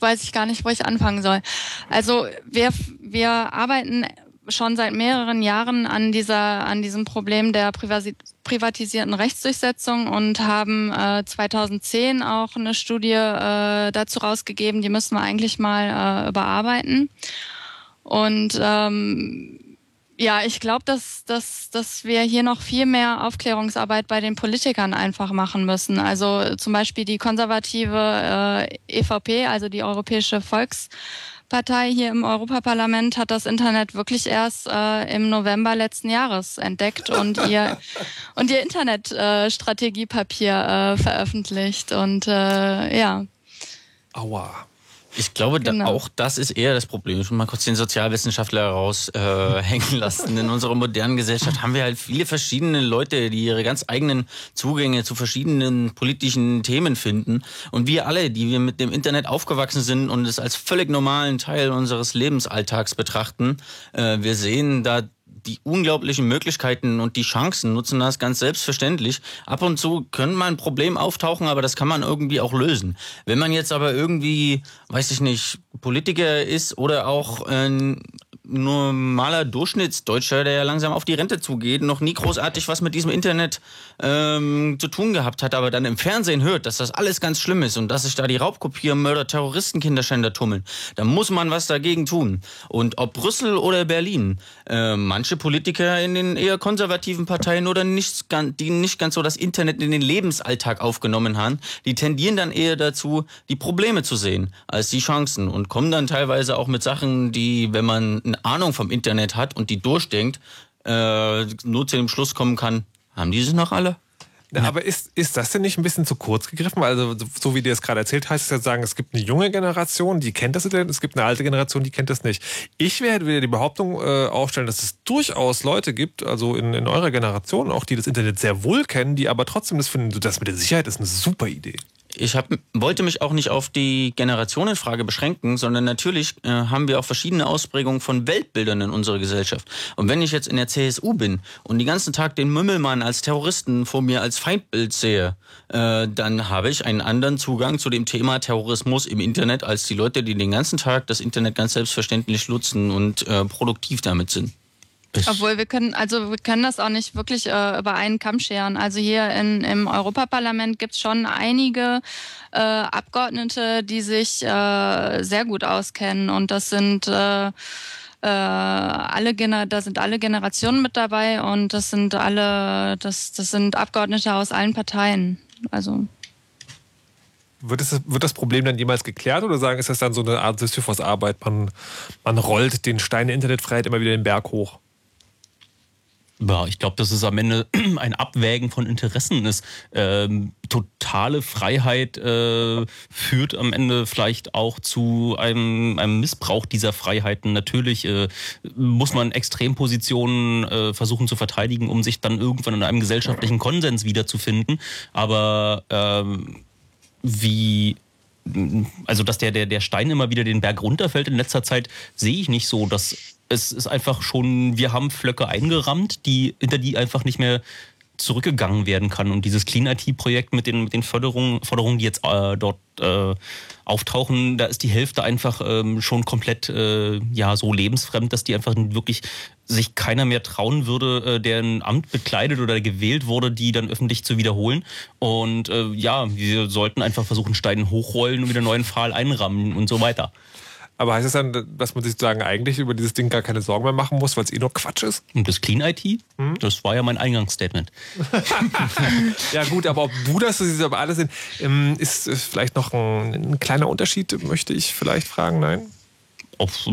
weiß ich gar nicht, wo ich anfangen soll. Also wir, wir arbeiten schon seit mehreren Jahren an dieser an diesem Problem der privatisierten Rechtsdurchsetzung und haben äh, 2010 auch eine Studie äh, dazu rausgegeben, die müssen wir eigentlich mal äh, überarbeiten. Und ähm, ja, ich glaube, dass, dass, dass wir hier noch viel mehr Aufklärungsarbeit bei den Politikern einfach machen müssen. Also zum Beispiel die konservative äh, EVP, also die Europäische Volkspartei hier im Europaparlament, hat das Internet wirklich erst äh, im November letzten Jahres entdeckt und ihr (laughs) und ihr Internetstrategiepapier äh, veröffentlicht. Und äh, ja. Aua. Ich glaube, da, Genau. auch das ist eher das Problem. Schon mal kurz den Sozialwissenschaftler raushängen äh, (laughs) hängen lassen. In unserer modernen Gesellschaft haben wir halt viele verschiedene Leute, die ihre ganz eigenen Zugänge zu verschiedenen politischen Themen finden. Und wir alle, die wir mit dem Internet aufgewachsen sind und es als völlig normalen Teil unseres Lebensalltags betrachten, äh, wir sehen da die unglaublichen Möglichkeiten und die Chancen nutzen das ganz selbstverständlich. Ab und zu können mal ein Problem auftauchen, aber das kann man irgendwie auch lösen. Wenn man jetzt aber irgendwie, weiß ich nicht, Politiker ist oder auch ein normaler Durchschnittsdeutscher, der ja langsam auf die Rente zugeht, noch nie großartig was mit diesem Internet ähm, zu tun gehabt hat, aber dann im Fernsehen hört, dass das alles ganz schlimm ist und dass sich da die Raubkopierer, Mörder, Terroristen, Kinderschänder tummeln, dann muss man was dagegen tun. Und ob Brüssel oder Berlin, äh, manche Politiker in den eher konservativen Parteien oder nicht, die nicht ganz so das Internet in den Lebensalltag aufgenommen haben, die tendieren dann eher dazu, die Probleme zu sehen als die Chancen und kommen dann teilweise auch mit Sachen, die, wenn man Ahnung vom Internet hat und die durchdenkt, äh, nur zu dem Schluss kommen kann, haben die sie noch alle? Ja, aber ist, ist das denn nicht ein bisschen zu kurz gegriffen? Also, so- wie dir es gerade erzählt, heißt es ja sagen, es gibt eine junge Generation, die kennt das Internet, es gibt eine alte Generation, die kennt das nicht. Ich werde wieder die Behauptung äh, aufstellen, dass es durchaus Leute gibt, also in, in eurer Generation auch, die das Internet sehr wohl kennen, die aber trotzdem das finden, das mit der Sicherheit ist eine super Idee. Ich hab, wollte mich auch nicht auf die Generationenfrage beschränken, sondern natürlich äh, haben wir auch verschiedene Ausprägungen von Weltbildern in unserer Gesellschaft. Und wenn ich jetzt in der CSU bin und den ganzen Tag den Mümmelmann als Terroristen vor mir als Feindbild sehe, äh, dann habe ich einen anderen Zugang zu dem Thema Terrorismus im Internet als die Leute, die den ganzen Tag das Internet ganz selbstverständlich nutzen und äh, produktiv damit sind. Obwohl wir können, also wir können das auch nicht wirklich äh, über einen Kamm scheren. Also hier in, im Europaparlament gibt es schon einige äh, Abgeordnete, die sich äh, sehr gut auskennen. Und das sind äh, äh, alle Gener da sind alle Generationen mit dabei und das sind alle, das, das sind Abgeordnete aus allen Parteien. Also Wird, es, wird das Problem dann jemals geklärt oder sagen, ist das dann so eine Art Sisyphos-Arbeit? Man, man rollt den Stein der Internetfreiheit immer wieder den Berg hoch. Ja, ich glaube, dass es am Ende (clears throat) ein Abwägen von Interessen ist. Ähm, totale Freiheit äh, führt am Ende vielleicht auch zu einem, einem Missbrauch dieser Freiheiten. Natürlich äh, muss man Extrempositionen äh, versuchen zu verteidigen, um sich dann irgendwann in einem gesellschaftlichen Konsens wiederzufinden. Aber ähm, wie also dass der, der, der Stein immer wieder den Berg runterfällt in letzter Zeit, sehe ich nicht so. Dass es ist einfach schon, wir haben Flöcke eingerammt, die, hinter die einfach nicht mehr zurückgegangen werden kann. Und dieses Clean IT-Projekt mit den, mit den Förderungen, Forderungen, die jetzt äh, dort äh, auftauchen, da ist die Hälfte einfach ähm, schon komplett äh, ja so lebensfremd, dass die einfach wirklich sich keiner mehr trauen würde, äh, der ein Amt bekleidet oder gewählt wurde, die dann öffentlich zu wiederholen. Und äh, ja, wir sollten einfach versuchen, Steine hochrollen und wieder neuen Pfahl einrammen und so weiter. Aber heißt es dann, dass man sich sozusagen eigentlich über dieses Ding gar keine Sorgen mehr machen muss, weil es eh nur Quatsch ist? Und das Clean IT, das war ja mein Eingangsstatement. (laughs) Ja gut, aber ob du das siehst, aber alle sind, ähm, ist vielleicht noch ein, ein kleiner Unterschied, möchte ich vielleicht fragen, nein? Auf,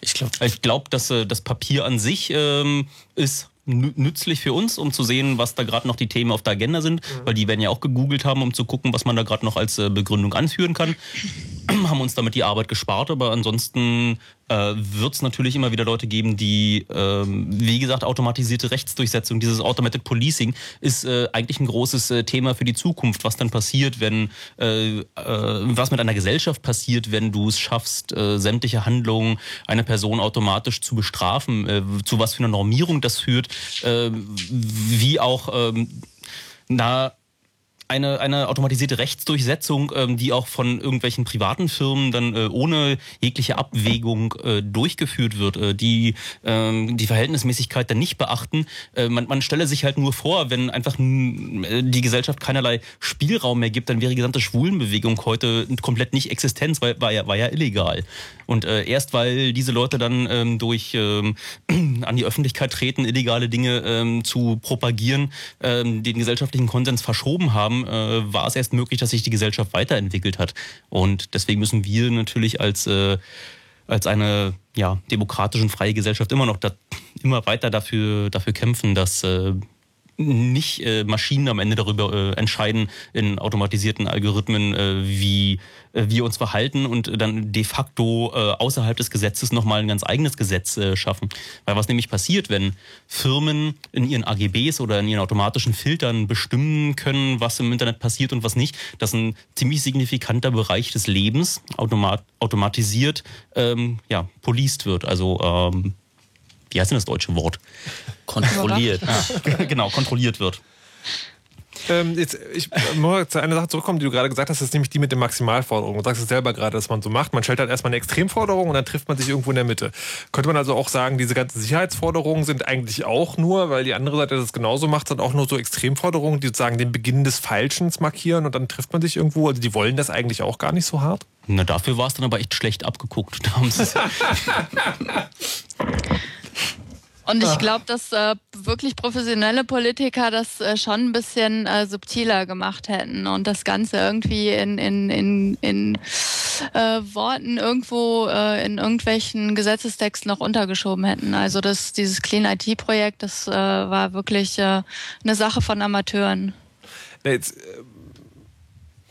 ich glaube, ich glaub, dass äh, das Papier an sich ähm, ist nü- nützlich für uns, um zu sehen, was da gerade noch die Themen auf der Agenda sind, weil die werden ja auch gegoogelt haben, um zu gucken, was man da gerade noch als äh, Begründung anführen kann. Haben uns damit die Arbeit gespart, aber ansonsten äh, wird es natürlich immer wieder Leute geben, die, ähm, wie gesagt, automatisierte Rechtsdurchsetzung, dieses Automated Policing ist äh, eigentlich ein großes äh, Thema für die Zukunft, was dann passiert, wenn, äh, äh, was mit einer Gesellschaft passiert, wenn du es schaffst, äh, sämtliche Handlungen einer Person automatisch zu bestrafen, äh, zu was für einer Normierung das führt, äh, wie auch ähm, na, eine, eine automatisierte Rechtsdurchsetzung, ähm, die auch von irgendwelchen privaten Firmen dann äh, ohne jegliche Abwägung äh, durchgeführt wird, äh, die ähm, die Verhältnismäßigkeit dann nicht beachten. Äh, man, man stelle sich halt nur vor, wenn einfach äh, die Gesellschaft keinerlei Spielraum mehr gibt, dann wäre die gesamte Schwulenbewegung heute komplett nicht existenz, weil war ja, war ja illegal. Und äh, erst weil diese Leute dann ähm, durch ähm, (clears throat) an die Öffentlichkeit treten, illegale Dinge ähm, zu propagieren, ähm, den gesellschaftlichen Konsens verschoben haben, äh, war es erst möglich, dass sich die Gesellschaft weiterentwickelt hat. Und deswegen müssen wir natürlich als äh, als eine ja, demokratische und freie Gesellschaft immer noch da, immer weiter dafür, dafür kämpfen, dass äh, nicht äh, Maschinen am Ende darüber äh, entscheiden in automatisierten Algorithmen, äh, wie äh, wir uns verhalten und dann de facto äh, außerhalb des Gesetzes nochmal ein ganz eigenes Gesetz äh, schaffen. Weil was nämlich passiert, wenn Firmen in ihren AGBs oder in ihren automatischen Filtern bestimmen können, was im Internet passiert und was nicht, dass ein ziemlich signifikanter Bereich des Lebens automat automatisiert ähm, ja, policed wird. Also ähm, wie heißt denn das deutsche Wort? Kontrolliert. Ja, (laughs) genau, kontrolliert wird. Ähm, jetzt, ich muss zu einer Sache zurückkommen, die du gerade gesagt hast, das ist nämlich die mit den Maximalforderungen. Du sagst es selber gerade, dass man so macht. Man stellt halt erstmal eine Extremforderung und dann trifft man sich irgendwo in der Mitte. Könnte man also auch sagen, diese ganzen Sicherheitsforderungen sind eigentlich auch nur, weil die andere Seite das genauso macht, sind auch nur so Extremforderungen, die sozusagen den Beginn des Falschens markieren und dann trifft man sich irgendwo. Also die wollen das eigentlich auch gar nicht so hart. Na, dafür war es dann aber echt schlecht abgeguckt. (laughs) Da haben sie (laughs) Und Ah. ich glaube, dass äh, wirklich professionelle Politiker das äh, schon ein bisschen äh, subtiler gemacht hätten und das Ganze irgendwie in, in, in, in äh, Worten irgendwo äh, in irgendwelchen Gesetzestexten noch untergeschoben hätten. Also das, dieses Clean IT-Projekt, das äh, war wirklich äh, eine Sache von Amateuren. Jetzt,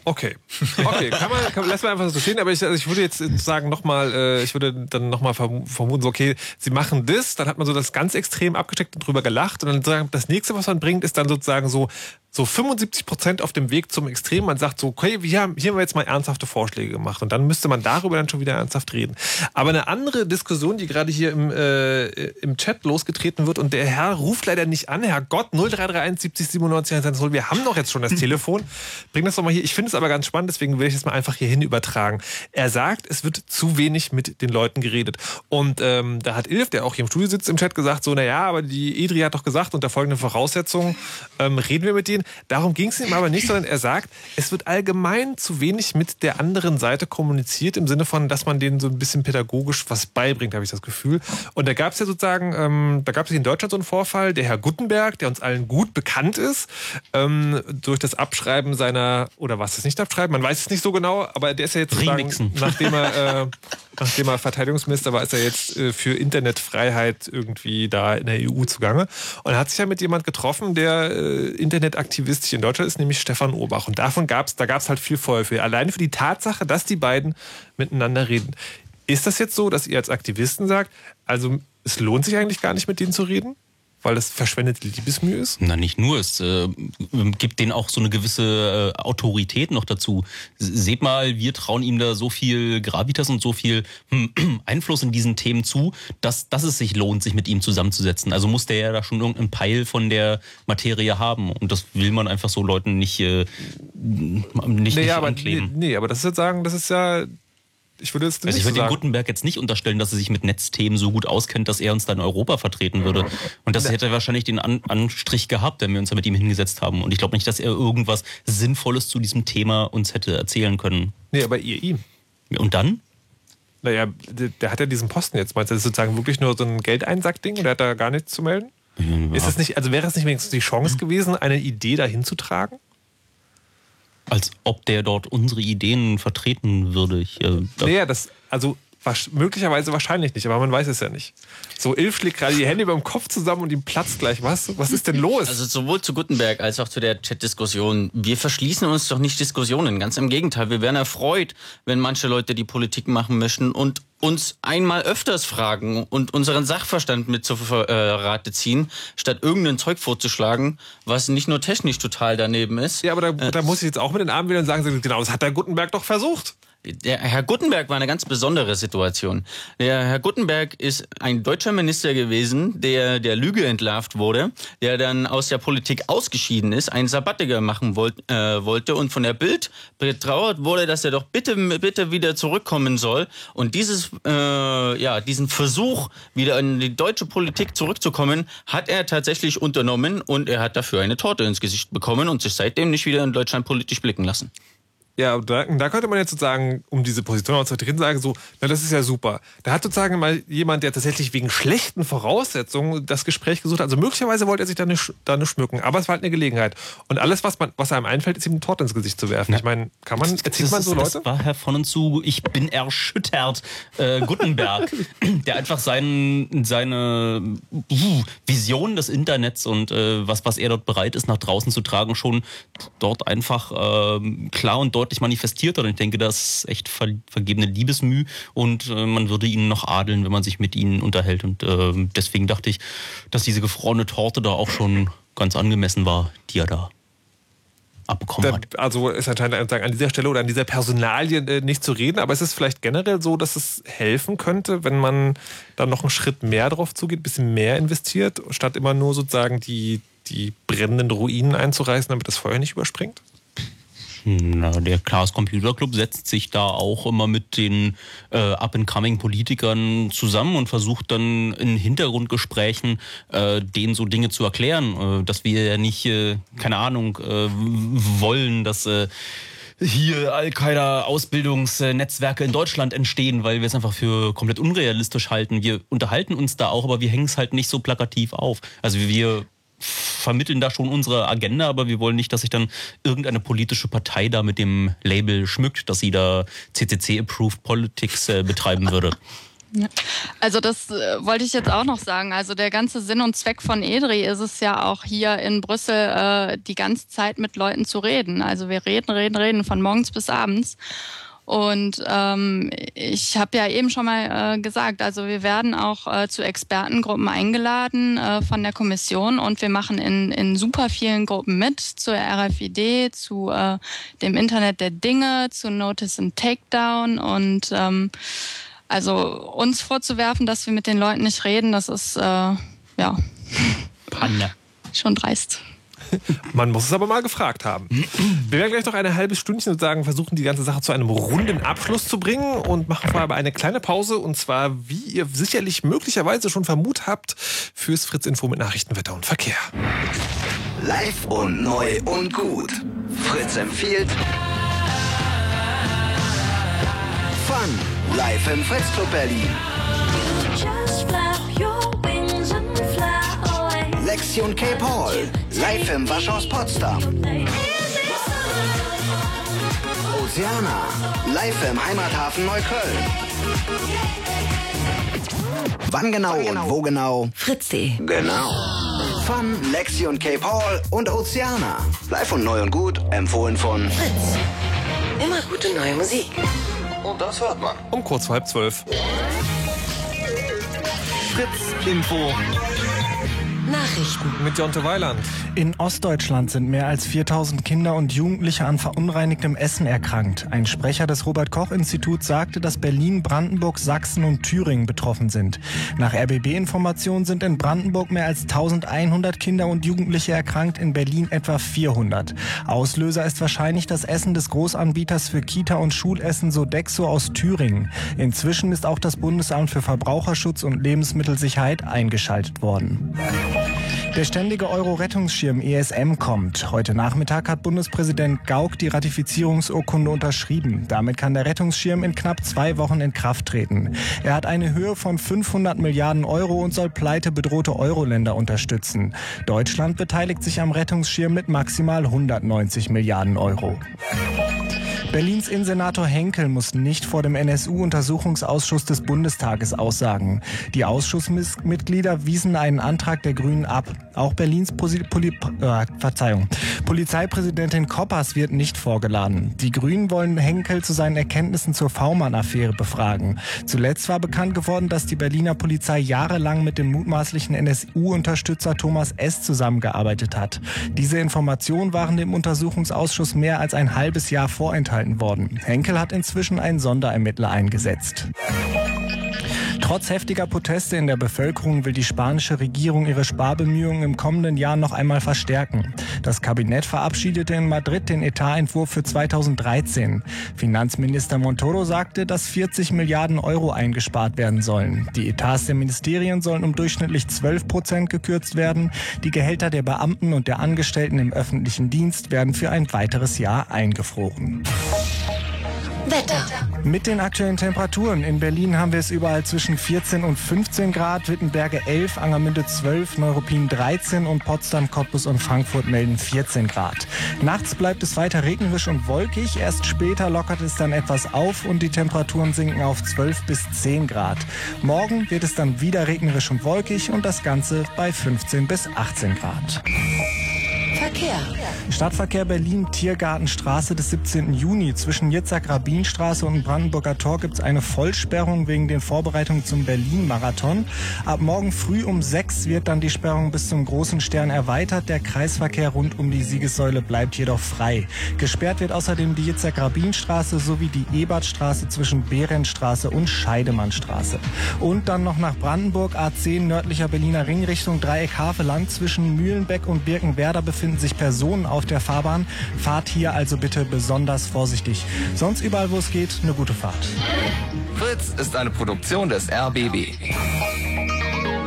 okay. Okay, kann man, kann, lass mal einfach so stehen, aber ich, also ich würde jetzt sagen nochmal, äh, ich würde dann nochmal vermuten, so, okay, sie machen das, dann hat man so das ganz extrem abgesteckt und drüber gelacht und dann sagen, das nächste, was man bringt, ist dann sozusagen so, so 75 Prozent auf dem Weg zum Extrem. Man sagt so, okay, wir haben, hier haben wir jetzt mal ernsthafte Vorschläge gemacht und dann müsste man darüber dann schon wieder ernsthaft reden. Aber eine andere Diskussion, die gerade hier im, äh, im Chat losgetreten wird und der Herr ruft leider nicht an, Herr Gott, 0331 70 97 110, wir haben doch jetzt schon das (laughs) Telefon. Bring das doch mal hier. Ich finde es aber ganz spannend, deswegen will ich es mal einfach hierhin übertragen. Er sagt, es wird zu wenig mit den Leuten geredet. Und ähm, da hat Ilf, der auch hier im Studio sitzt, im Chat gesagt, so, naja, aber die Edri hat doch gesagt, unter folgenden Voraussetzungen ähm, reden wir mit denen. Darum ging es ihm aber nicht, sondern er sagt, es wird allgemein zu wenig mit der anderen Seite kommuniziert, im Sinne von, dass man denen so ein bisschen pädagogisch was beibringt, habe ich das Gefühl. Und da gab es ja sozusagen, ähm, da gab es in Deutschland so einen Vorfall, der Herr Guttenberg, der uns allen gut bekannt ist, ähm, durch das Abschreiben seiner, oder was das nicht abschreiben, man weiß es nicht so genau, aber der ist ja jetzt Remixen. (laughs) nachdem er, äh, nachdem er Verteidigungsminister war, ist er jetzt äh, für Internetfreiheit irgendwie da in der EU zugange. Und er hat sich ja mit jemand getroffen, der äh, internetaktivistisch in Deutschland ist, nämlich Stefan Urbach. Und davon gab es, da gab es halt viel Feuer für. Alleine für die Tatsache, dass die beiden miteinander reden. Ist das jetzt so, dass ihr als Aktivisten sagt, also es lohnt sich eigentlich gar nicht mit denen zu reden? Weil das verschwendete Liebesmühe ist? Na, nicht nur. Es äh, gibt denen auch so eine gewisse äh, Autorität noch dazu. Seht mal, wir trauen ihm da so viel Gravitas und so viel hm, (clears throat) Einfluss in diesen Themen zu, dass, dass es sich lohnt, sich mit ihm zusammenzusetzen. Also muss der ja da schon irgendeinen Peil von der Materie haben. Und das will man einfach so Leuten nicht, äh, nicht, nicht nee, aber, nee, ankleben. nee, aber das ist jetzt sagen, das ist ja. Ich würde Also nicht ich so würde dem sagen. Gutenberg jetzt nicht unterstellen, dass er sich mit Netzthemen so gut auskennt, dass er uns da in Europa vertreten würde. Und das hätte wahrscheinlich den An Anstrich gehabt, wenn wir uns da mit ihm hingesetzt haben. Und ich glaube nicht, dass er irgendwas Sinnvolles zu diesem Thema uns hätte erzählen können. Nee, aber ihr ihm. Und dann? Naja, der, der hat ja diesen Posten jetzt. Meinst du, das ist sozusagen wirklich nur so ein Geldeinsack-Ding und der hat da gar nichts zu melden? Ist es nicht, also wäre es nicht wenigstens die Chance gewesen, eine Idee dahin zu tragen? Als ob der dort unsere Ideen vertreten würde. Ich, äh, Naja, das, also Wasch möglicherweise wahrscheinlich nicht, aber man weiß es ja nicht. So, Ilf schlägt gerade die Hände über dem Kopf zusammen und ihm platzt gleich was. Was ist denn los? Also sowohl zu Gutenberg als auch zu der Chat-Diskussion. Wir verschließen uns doch nicht Diskussionen. Ganz im Gegenteil. Wir wären erfreut, wenn manche Leute die Politik machen möchten und uns einmal öfters fragen und unseren Sachverstand mit zur äh, Rate ziehen, statt irgendein Zeug vorzuschlagen, was nicht nur technisch total daneben ist. Ja, aber da, da muss ich jetzt auch mit den Armen wieder sagen, genau, das hat der Gutenberg doch versucht. Der Herr Guttenberg war eine ganz besondere Situation. Der Herr Guttenberg ist ein deutscher Minister gewesen, der der Lüge entlarvt wurde, der dann aus der Politik ausgeschieden ist, einen Sabbatiker machen wollt, äh, wollte und von der Bild betrauert wurde, dass er doch bitte bitte wieder zurückkommen soll. Und dieses äh, ja diesen Versuch wieder in die deutsche Politik zurückzukommen, hat er tatsächlich unternommen und er hat dafür eine Torte ins Gesicht bekommen und sich seitdem nicht wieder in Deutschland politisch blicken lassen. Ja, da, da könnte man jetzt sozusagen, um diese Position auch zu vertreten, sagen, so, na, das ist ja super. Da hat sozusagen mal jemand, der tatsächlich wegen schlechten Voraussetzungen das Gespräch gesucht hat. Also möglicherweise wollte er sich da nicht, da nicht schmücken, aber es war halt eine Gelegenheit. Und alles, was, man, was einem einfällt, ist ihm ein Tort ins Gesicht zu werfen. Ich meine, kann man, erzählt man so Leute? Das war Herr von und zu, ich bin erschüttert. Äh, Gutenberg, (laughs) der einfach seinen, seine uh, Vision des Internets und äh, was, was er dort bereit ist, nach draußen zu tragen, schon dort einfach äh, klar und deutlich manifestiert hat. Und ich denke, das ist echt ver vergebene Liebesmüh und äh, man würde ihn noch adeln, wenn man sich mit ihnen unterhält. Und äh, deswegen dachte ich, dass diese gefrorene Torte da auch schon ganz angemessen war, die er da abbekommen hat. Also ist anscheinend an dieser Stelle oder an dieser Personalie äh, nicht zu reden, aber es ist vielleicht generell so, dass es helfen könnte, wenn man dann noch einen Schritt mehr drauf zugeht, ein bisschen mehr investiert, statt immer nur sozusagen die, die brennenden Ruinen einzureißen, damit das Feuer nicht überspringt? Na, der Chaos Computer Club setzt sich da auch immer mit den äh, Up-and-Coming-Politikern zusammen und versucht dann in Hintergrundgesprächen äh, denen so Dinge zu erklären, äh, dass wir ja nicht, äh, keine Ahnung, äh, wollen, dass äh, hier Al-Qaida-Ausbildungsnetzwerke in Deutschland entstehen, weil wir es einfach für komplett unrealistisch halten. Wir unterhalten uns da auch, aber wir hängen es halt nicht so plakativ auf. Also wir vermitteln da schon unsere Agenda, aber wir wollen nicht, dass sich dann irgendeine politische Partei da mit dem Label schmückt, dass sie da CCC-approved Politics äh, betreiben würde. (laughs) Ja. Also das äh, wollte ich jetzt auch noch sagen. Also der ganze Sinn und Zweck von EDRI ist es ja auch hier in Brüssel äh, die ganze Zeit mit Leuten zu reden. Also wir reden, reden, reden von morgens bis abends. Und ähm, ich habe ja eben schon mal äh, gesagt, also wir werden auch äh, zu Expertengruppen eingeladen äh, von der Kommission und wir machen in, in super vielen Gruppen mit, zur RFID, zu äh, dem Internet der Dinge, zu Notice and Takedown und ähm, also uns vorzuwerfen, dass wir mit den Leuten nicht reden, das ist äh, ja Panne. (laughs) schon dreist. (laughs) Man muss es aber mal gefragt haben. Wir werden gleich noch eine halbe Stündchen sozusagen versuchen, die ganze Sache zu einem runden Abschluss zu bringen und machen vorher aber eine kleine Pause. Und zwar, wie ihr sicherlich möglicherweise schon vermutet habt, fürs Fritz Info mit Nachrichten, Wetter und Verkehr. Live und neu und gut. Fritz empfiehlt. Fun. Live im Fritz Club Berlin. Lektion Cape Hall. Live im Waschhaus Potsdam. Oceana. Live im Heimathafen Neukölln. Wann genau, und wo genau? Fritz.de. Genau. Fun, Lexi und Cape Hall und Oceana. Live und neu und gut. Empfohlen von Fritz. Immer gute neue Musik. Und das hört man. Um kurz vor halb zwölf. Fritz Info. Nachrichten. Mit Jonte Weiland. In Ostdeutschland sind mehr als 4000 Kinder und Jugendliche an verunreinigtem Essen erkrankt. Ein Sprecher des Robert-Koch-Instituts sagte, dass Berlin, Brandenburg, Sachsen und Thüringen betroffen sind. Nach RBB-Informationen sind in Brandenburg mehr als 1100 Kinder und Jugendliche erkrankt, in Berlin etwa 400. Auslöser ist wahrscheinlich das Essen des Großanbieters für Kita- und Schulessen Sodexo aus Thüringen. Inzwischen ist auch das Bundesamt für Verbraucherschutz und Lebensmittelsicherheit eingeschaltet worden. Der ständige Euro-Rettungsschirm ESM kommt. Heute Nachmittag hat Bundespräsident Gauck die Ratifizierungsurkunde unterschrieben. Damit kann der Rettungsschirm in knapp zwei Wochen in Kraft treten. Er hat eine Höhe von 500 Milliarden Euro und soll pleitebedrohte Euro-Länder unterstützen. Deutschland beteiligt sich am Rettungsschirm mit maximal 190 Milliarden Euro. Berlins Innensenator Henkel muss nicht vor dem NSU-Untersuchungsausschuss des Bundestages aussagen. Die Ausschussmitglieder wiesen einen Antrag der Grünen ab. Auch Berlins Posi Poli äh, Verzeihung. Polizeipräsidentin Koppers wird nicht vorgeladen. Die Grünen wollen Henkel zu seinen Erkenntnissen zur V-Mann-Affäre befragen. Zuletzt war bekannt geworden, dass die Berliner Polizei jahrelang mit dem mutmaßlichen NSU-Unterstützer Thomas S. zusammengearbeitet hat. Diese Informationen waren dem Untersuchungsausschuss mehr als ein halbes Jahr vorenthalten worden. Henkel hat inzwischen einen Sonderermittler eingesetzt. Trotz heftiger Proteste in der Bevölkerung will die spanische Regierung ihre Sparbemühungen im kommenden Jahr noch einmal verstärken. Das Kabinett verabschiedete in Madrid den Etatentwurf für 2013. Finanzminister Montoro sagte, dass 40 Milliarden Euro eingespart werden sollen. Die Etats der Ministerien sollen um durchschnittlich 12 Prozent gekürzt werden. Die Gehälter der Beamten und der Angestellten im öffentlichen Dienst werden für ein weiteres Jahr eingefroren. Wetter. Mit den aktuellen Temperaturen. In Berlin haben wir es überall zwischen 14 und 15 Grad, Wittenberge 11, Angermünde 12, Neuruppin 13 und Potsdam, Cottbus und Frankfurt melden 14 Grad. Nachts bleibt es weiter regnerisch und wolkig. Erst später lockert es dann etwas auf und die Temperaturen sinken auf 12 bis 10 Grad. Morgen wird es dann wieder regnerisch und wolkig und das Ganze bei 15 bis 18 Grad. Verkehr. Stadtverkehr Berlin, Tiergartenstraße des 17. Juni. Zwischen Jitzak-Rabinstraße und Brandenburger Tor gibt es eine Vollsperrung wegen den Vorbereitungen zum Berlin-Marathon. Ab morgen früh um 6 wird dann die Sperrung bis zum Großen Stern erweitert. Der Kreisverkehr rund um die Siegessäule bleibt jedoch frei. Gesperrt wird außerdem die Jitzak-Rabinstraße sowie die Ebertstraße zwischen Behrenstraße und Scheidemannstraße. Und dann noch nach Brandenburg, A10 nördlicher Berliner Ring Richtung Dreieck Haveland. Zwischen Mühlenbeck und Birkenwerder befinden sich Personen auf der Fahrbahn. Fahrt hier also bitte besonders vorsichtig. Sonst überall, wo es geht, eine gute Fahrt. Fritz ist eine Produktion des RBB.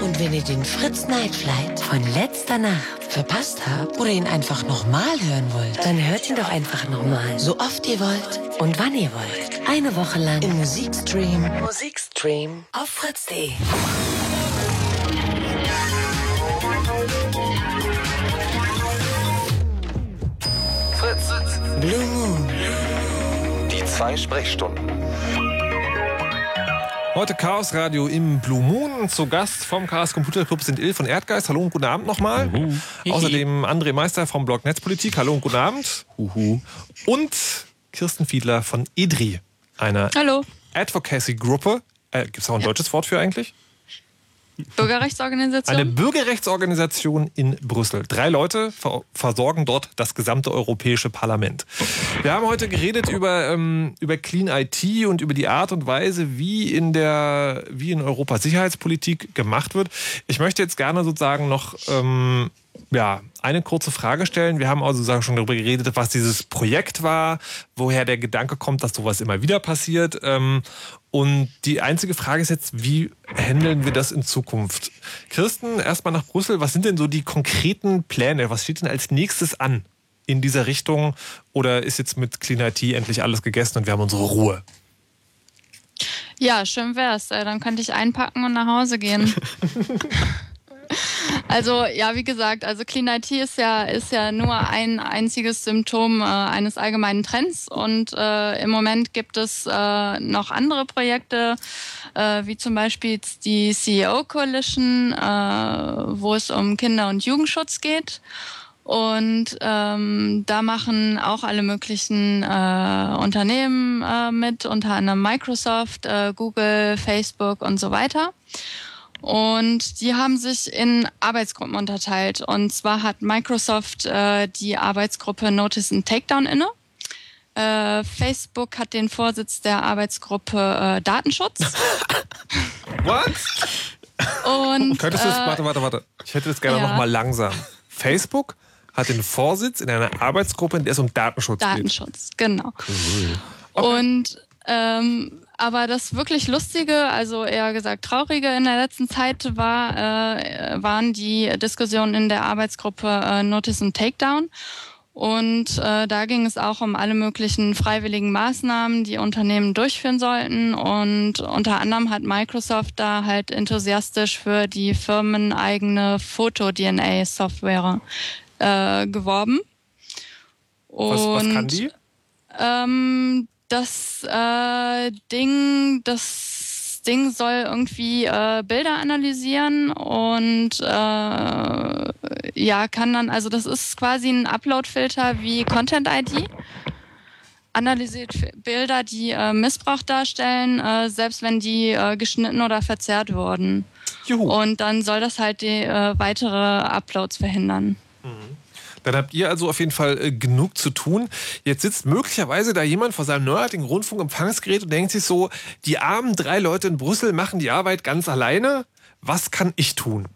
Und wenn ihr den Fritz Night Flight von letzter Nacht verpasst habt oder ihn einfach nochmal hören wollt, dann hört ihn doch einfach nochmal. So oft ihr wollt und wann ihr wollt. Eine Woche lang im Musikstream. Musikstream auf fritz.de. Blue Moon. Die zwei Sprechstunden. Heute Chaos Radio im Blue Moon. Zu Gast vom Chaos Computer Club sind Il von Erdgeist. Hallo und guten Abend nochmal. Außerdem André Meister vom Blog Netzpolitik. Hallo und guten Abend. Und Kirsten Fiedler von EDRI, einer Hallo. Advocacy-Gruppe. Äh, Gibt es auch ein deutsches Wort für eigentlich? Bürgerrechtsorganisation. Eine Bürgerrechtsorganisation in Brüssel. Drei Leute ver versorgen dort das gesamte Europäische Parlament. Wir haben heute geredet über, ähm, über Clean IT und über die Art und Weise, wie in, der, wie in Europa Sicherheitspolitik gemacht wird. Ich möchte jetzt gerne sozusagen noch ähm, ja, eine kurze Frage stellen. Wir haben also sozusagen schon darüber geredet, was dieses Projekt war, woher der Gedanke kommt, dass sowas immer wieder passiert. Ähm, und die einzige Frage ist jetzt, wie handeln wir das in Zukunft? Kirsten, erstmal nach Brüssel. Was sind denn so die konkreten Pläne? Was steht denn als nächstes an in dieser Richtung? Oder ist jetzt mit Clean IT endlich alles gegessen und wir haben unsere Ruhe? Ja, schön wär's. Äh, Dann könnte ich einpacken und nach Hause gehen. (laughs) Also ja, wie gesagt, also Clean IT ist ja ist ja nur ein einziges Symptom äh, eines allgemeinen Trends und äh, im Moment gibt es äh, noch andere Projekte, äh, wie zum Beispiel die CEO Coalition, äh, wo es um Kinder- und Jugendschutz geht. Und ähm, da machen auch alle möglichen äh, Unternehmen äh, mit, unter anderem Microsoft, äh, Google, Facebook und so weiter. Und die haben sich in Arbeitsgruppen unterteilt. Und zwar hat Microsoft äh, die Arbeitsgruppe Notice and Takedown inne. Äh, Facebook hat den Vorsitz der Arbeitsgruppe äh, Datenschutz. (laughs) What? Und Könntest du das, äh, warte, warte, warte. Ich hätte das gerne ja. noch mal langsam. Facebook hat den Vorsitz in einer Arbeitsgruppe, in der es um Datenschutz, Datenschutz, genau. geht. Und ähm, aber das wirklich Lustige, also eher gesagt Traurige in der letzten Zeit war, äh, waren die Diskussionen in der Arbeitsgruppe äh, Notice und Takedown. Und äh, da ging es auch um alle möglichen freiwilligen Maßnahmen, die Unternehmen durchführen sollten. Und unter anderem hat Microsoft da halt enthusiastisch für die firmeneigene Foto-DNA-Software äh, geworben. Was, was kann Und die? Ähm, das äh, Ding, das Ding soll irgendwie äh, Bilder analysieren und äh, ja, kann dann, also das ist quasi ein Upload-Filter wie Content ID. Analysiert Bilder, die äh, Missbrauch darstellen, äh, selbst wenn die äh, geschnitten oder verzerrt wurden. Und dann soll das halt die weitere Uploads verhindern. Dann habt ihr also auf jeden Fall äh, genug zu tun. Jetzt sitzt möglicherweise da jemand vor seinem neuartigen Rundfunkempfangsgerät und denkt sich so, die armen drei Leute in Brüssel machen die Arbeit ganz alleine. Was kann ich tun?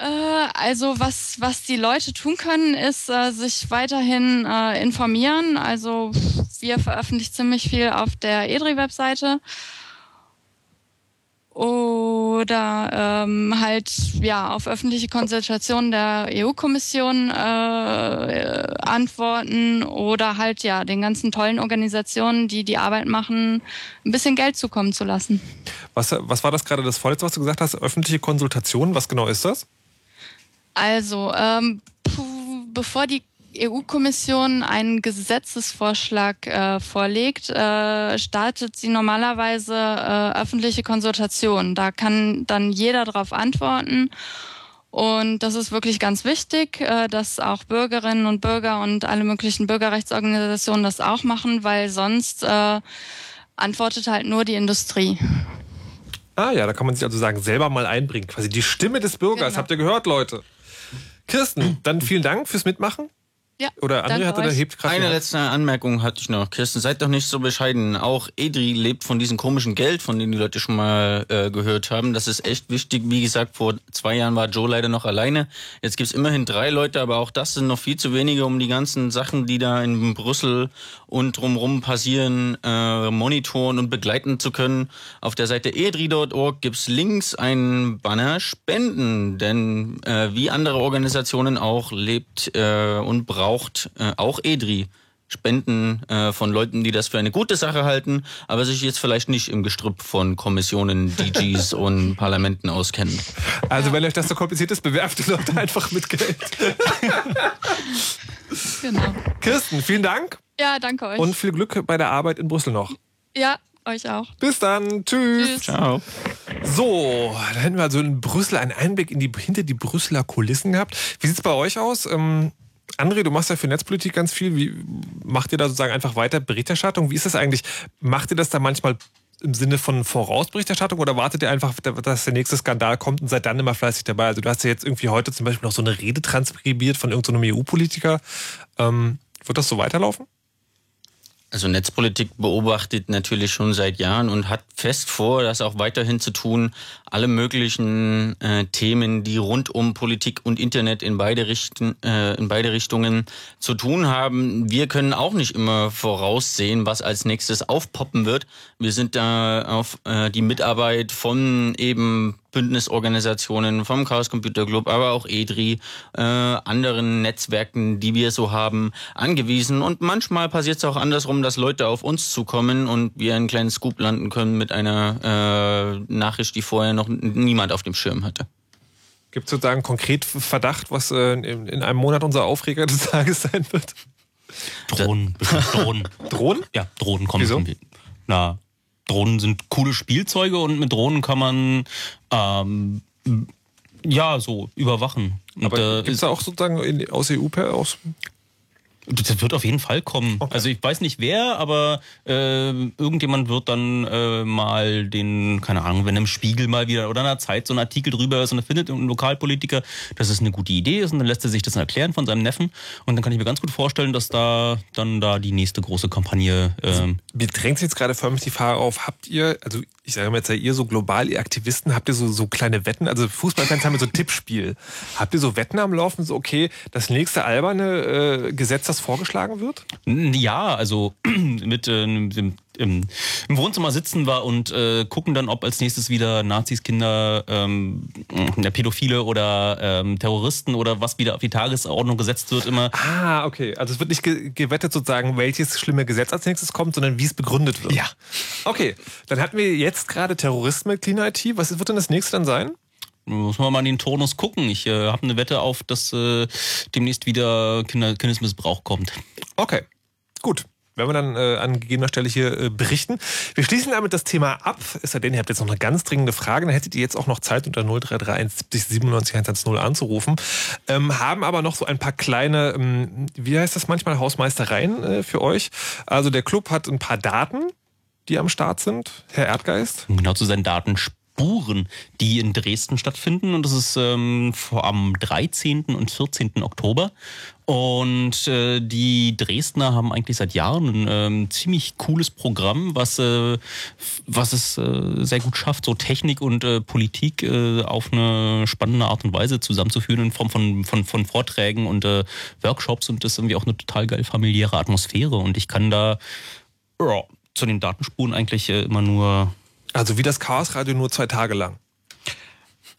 Äh, also was, was die Leute tun können, ist äh, sich weiterhin äh, informieren. Also wir veröffentlichen ziemlich viel auf der EDRI-Webseite. Oder ähm, halt ja auf öffentliche Konsultationen der EU-Kommission äh, äh, antworten oder halt ja den ganzen tollen Organisationen, die die Arbeit machen, ein bisschen Geld zukommen zu lassen. Was, was war das gerade das Vorletzte, was du gesagt hast? Öffentliche Konsultation, was genau ist das? Also, ähm, puh, bevor die EU-Kommission einen Gesetzesvorschlag äh, vorlegt, äh, startet sie normalerweise äh, öffentliche Konsultationen. Da kann dann jeder darauf antworten. Und das ist wirklich ganz wichtig, äh, dass auch Bürgerinnen und Bürger und alle möglichen Bürgerrechtsorganisationen das auch machen, weil sonst äh, antwortet halt nur die Industrie. Ah ja, da kann man sich also sagen, selber mal einbringen. Quasi die Stimme des Bürgers. Genau. Habt ihr gehört, Leute? Kirsten, dann vielen Dank fürs Mitmachen. Ja, Oder André da euch. hebt gerade. Eine letzte Anmerkung hatte ich noch. Kirsten, seid doch nicht so bescheiden. Auch Edri lebt von diesem komischen Geld, von dem die Leute schon mal äh, gehört haben. Das ist echt wichtig. Wie gesagt, vor zwei Jahren war Joe leider noch alleine. Jetzt gibt's immerhin drei Leute, aber auch das sind noch viel zu wenige, um die ganzen Sachen, die da in Brüssel und drumherum passieren, äh, monitoren und begleiten zu können. Auf der Seite edri.org gibt's links einen Banner Spenden, denn äh, wie andere Organisationen auch lebt äh, und braucht äh, auch EDRI Spenden äh, von Leuten, die das für eine gute Sache halten, aber sich jetzt vielleicht nicht im Gestrüpp von Kommissionen, DGs (laughs) und Parlamenten auskennen. Also wenn euch das so kompliziert ist, bewerft die Leute einfach mit Geld. (laughs) Genau. Kirsten, vielen Dank Ja, danke euch. und viel Glück bei der Arbeit in Brüssel noch. ja, euch auch. Bis dann. Tschüss. Tschüss. Ciao. So, da hätten wir also in Brüssel einen Einblick in die, hinter die Brüsseler Kulissen gehabt. Wie sieht's bei euch aus? Ähm, André, du machst ja für Netzpolitik ganz viel. Wie macht ihr da sozusagen einfach weiter Berichterstattung? Wie ist das eigentlich? Macht ihr das da manchmal im Sinne von Vorausberichterstattung oder wartet ihr einfach, dass der nächste Skandal kommt und seid dann immer fleißig dabei? Also du hast ja jetzt irgendwie heute zum Beispiel noch so eine Rede transkribiert von irgendeinem EU-Politiker. Ähm, wird das so weiterlaufen? Also Netzpolitik beobachtet natürlich schon seit Jahren und hat fest vor, das auch weiterhin zu tun, alle möglichen äh, Themen, die rund um Politik und Internet in beide, Richten, äh, in beide Richtungen zu tun haben. Wir können auch nicht immer voraussehen, was als nächstes aufpoppen wird. Wir sind da auf äh, die Mitarbeit von eben Bündnisorganisationen, vom Chaos Computer Club, aber auch EDRI, äh, anderen Netzwerken, die wir so haben, angewiesen. Und manchmal passiert es auch andersrum, dass Leute auf uns zukommen und wir einen kleinen Scoop landen können mit einer äh, Nachricht, die vorher noch niemand auf dem Schirm hatte. Gibt es sozusagen konkret Verdacht, was äh, in, in einem Monat unser Aufreger des (laughs) Tages sein wird? Drohnen, Drohnen. Drohnen? Ja, Drohnen kommen. Wieso? irgendwie. Na, Drohnen sind coole Spielzeuge und mit Drohnen kann man ähm, ja so überwachen. Und, Aber äh, gibt es da auch sozusagen in, aus EU per aus? Das wird auf jeden Fall kommen. Also ich weiß nicht wer, aber äh, irgendjemand wird dann äh, mal den, keine Ahnung, wenn im Spiegel mal wieder oder in der Zeit so ein Artikel drüber ist und er findet ein Lokalpolitiker, dass es eine gute Idee ist und dann lässt er sich das erklären von seinem Neffen und dann kann ich mir ganz gut vorstellen, dass da dann da die nächste große Kampagne ähm, Mir drängt sich jetzt gerade förmlich die Frage auf, habt ihr, also ich sage mal jetzt, seid ihr so global, ihr Aktivisten, habt ihr so, so kleine Wetten, also Fußballfans haben so ein Tippspiel. Habt ihr so Wetten am Laufen, so okay, das nächste alberne äh, Gesetz, das vorgeschlagen wird? Ja, also (clears throat) mit äh, im, im, im Wohnzimmer sitzen wir und äh, gucken dann, ob als nächstes wieder Nazis, Kinder, ähm, der Pädophile oder ähm, Terroristen oder was wieder auf die Tagesordnung gesetzt wird immer. Ah, okay. Also es wird nicht ge gewettet sozusagen, welches schlimme Gesetz als nächstes kommt, sondern wie es begründet wird. Ja. Okay, dann hatten wir jetzt gerade Terroristen mit Clean IT. Was wird denn das nächste dann sein? Muss man mal in den Turnus gucken. Ich äh, habe eine Wette auf, dass äh, demnächst wieder Kinder Kindesmissbrauch kommt. Okay, gut. Werden wir dann äh, an gegebener Stelle hier äh, berichten. Wir schließen damit das Thema ab. Es sei denn, ihr habt jetzt noch eine ganz dringende Frage, dann hättet ihr jetzt auch noch Zeit, unter 0331 70 97 110 anzurufen. Ähm, haben aber noch so ein paar kleine, ähm, wie heißt das manchmal, Hausmeistereien äh, für euch. Also der Club hat ein paar Daten, die am Start sind. Herr Erdgeist? Um genau zu seinen Datenspuren, die in Dresden stattfinden. Und das ist ähm, am 13. und 14. Oktober. Und äh, die Dresdner haben eigentlich seit Jahren ein ähm, ziemlich cooles Programm, was, äh, was es äh, sehr gut schafft, so Technik und äh, Politik äh, auf eine spannende Art und Weise zusammenzuführen in Form von, von, von Vorträgen und äh, Workshops. Und das ist irgendwie auch eine total geil familiäre Atmosphäre. Und ich kann da ja, zu den Datenspuren eigentlich äh, immer nur. Also wie das Chaosradio nur zwei Tage lang.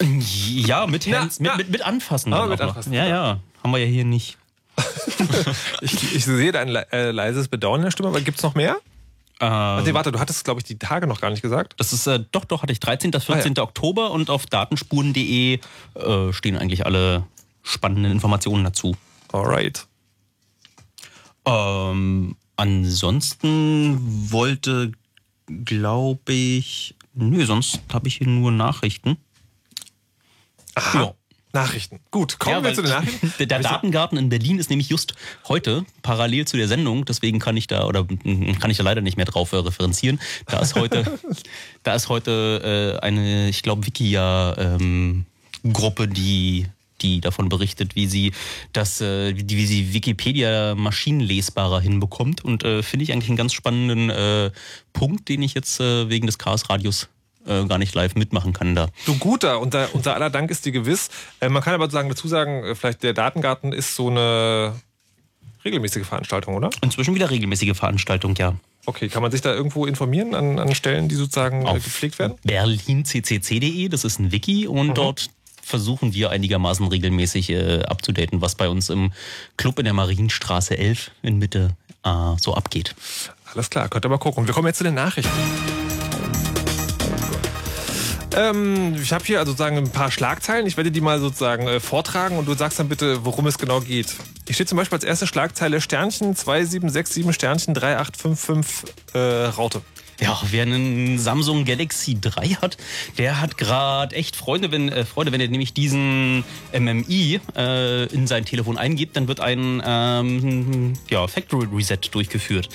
Ja, mit, Hands, na. mit, mit, mit Anfassen. Ah, mit. Anfassen. Ja, ja. Haben wir ja hier nicht. (laughs) Ich, ich sehe dein le äh, leises Bedauern in der Stimme, aber gibt's noch mehr? Ähm, Nee, warte, du hattest, glaube ich, die Tage noch gar nicht gesagt. Das ist, äh, doch, doch, hatte ich 13. bis 14. Oktober und auf datenspuren.de äh, stehen eigentlich alle spannenden Informationen dazu. Alright. Ähm, ansonsten wollte, glaube ich, nö, sonst habe ich hier nur Nachrichten. Aha. Nachrichten. Gut, kommen Ja, wir zu den Nachrichten. (laughs) Der, der Datengarten in Berlin ist nämlich just heute parallel zu der Sendung, deswegen kann ich da oder mm, kann ich da leider nicht mehr drauf äh, referenzieren. Da ist heute, (laughs) da ist heute äh, eine, ich glaube, Wikia ähm, Gruppe, die die davon berichtet, wie sie das, äh, wie, sie Wikipedia maschinenlesbarer hinbekommt und äh, finde ich eigentlich einen ganz spannenden äh, Punkt, den ich jetzt äh, wegen des Chaos Radios äh, gar nicht live mitmachen kann da. Du guter, unser, unser aller Dank ist dir gewiss. Äh, man kann aber sagen, dazu sagen, äh, vielleicht der Datengarten ist so eine regelmäßige Veranstaltung, oder? Inzwischen wieder regelmäßige Veranstaltung, ja. Okay, kann man sich da irgendwo informieren an, an Stellen, die sozusagen äh, gepflegt werden? berlinccc.de, das ist ein Wiki und Mhm. dort versuchen wir einigermaßen regelmäßig äh, abzudaten, was bei uns im Club in der Marienstraße 11 in Mitte äh, so abgeht. Alles klar, könnt ihr mal gucken. Wir kommen jetzt zu den Nachrichten. Ähm, ich habe hier also sozusagen ein paar Schlagzeilen. Ich werde die mal sozusagen äh, vortragen und du sagst dann bitte, worum es genau geht. Hier steht zum Beispiel als erste Schlagzeile Sternchen 2767 Sternchen 3855 äh, Raute. Ja, wer einen Samsung Galaxy 3 hat, der hat gerade echt Freunde, wenn, äh, Freude, wenn er nämlich diesen MMI äh, in sein Telefon eingibt, dann wird ein ähm, ja, Factory Reset durchgeführt.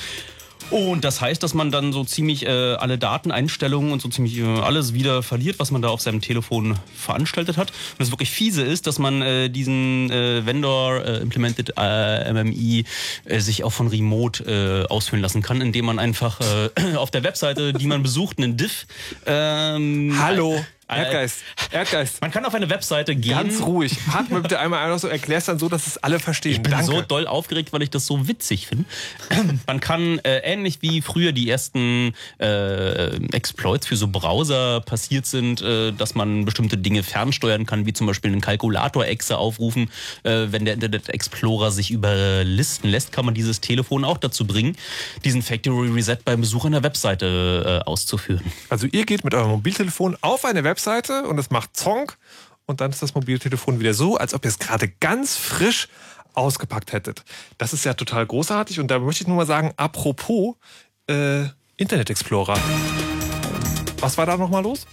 Und das heißt, dass man dann so ziemlich äh, alle Dateneinstellungen und so ziemlich äh, alles wieder verliert, was man da auf seinem Telefon veranstaltet hat. Und das wirklich fiese ist, dass man äh, diesen äh, Vendor äh, Implemented äh, MMI äh, sich auch von Remote äh, ausfüllen lassen kann, indem man einfach äh, (clears throat) auf der Webseite, die man besucht, einen Diff. Ähm, Hallo, Erdgeist, Erdgeist. Man kann auf eine Webseite gehen. Ganz ruhig. Atme bitte einmal einfach so, erklär's dann so, dass es alle verstehen. Ich bin Danke. so doll aufgeregt, weil ich das so witzig finde. (clears throat) Man kann äh, ähnlich wie früher die ersten äh, Exploits für so Browser passiert sind, äh, dass man bestimmte Dinge fernsteuern kann, wie zum Beispiel einen Kalkulator-Exe aufrufen. Äh, wenn der Internet Explorer sich überlisten lässt, kann man dieses Telefon auch dazu bringen, diesen Factory Reset beim Besuch einer Webseite äh, auszuführen. Also ihr geht mit eurem Mobiltelefon auf eine Webseite und es macht Zonk und dann ist das Mobiltelefon wieder so, als ob ihr es gerade ganz frisch ausgepackt hättet. Das ist ja total großartig und da möchte ich nur mal sagen, apropos äh, Internet Explorer. Was war da nochmal los?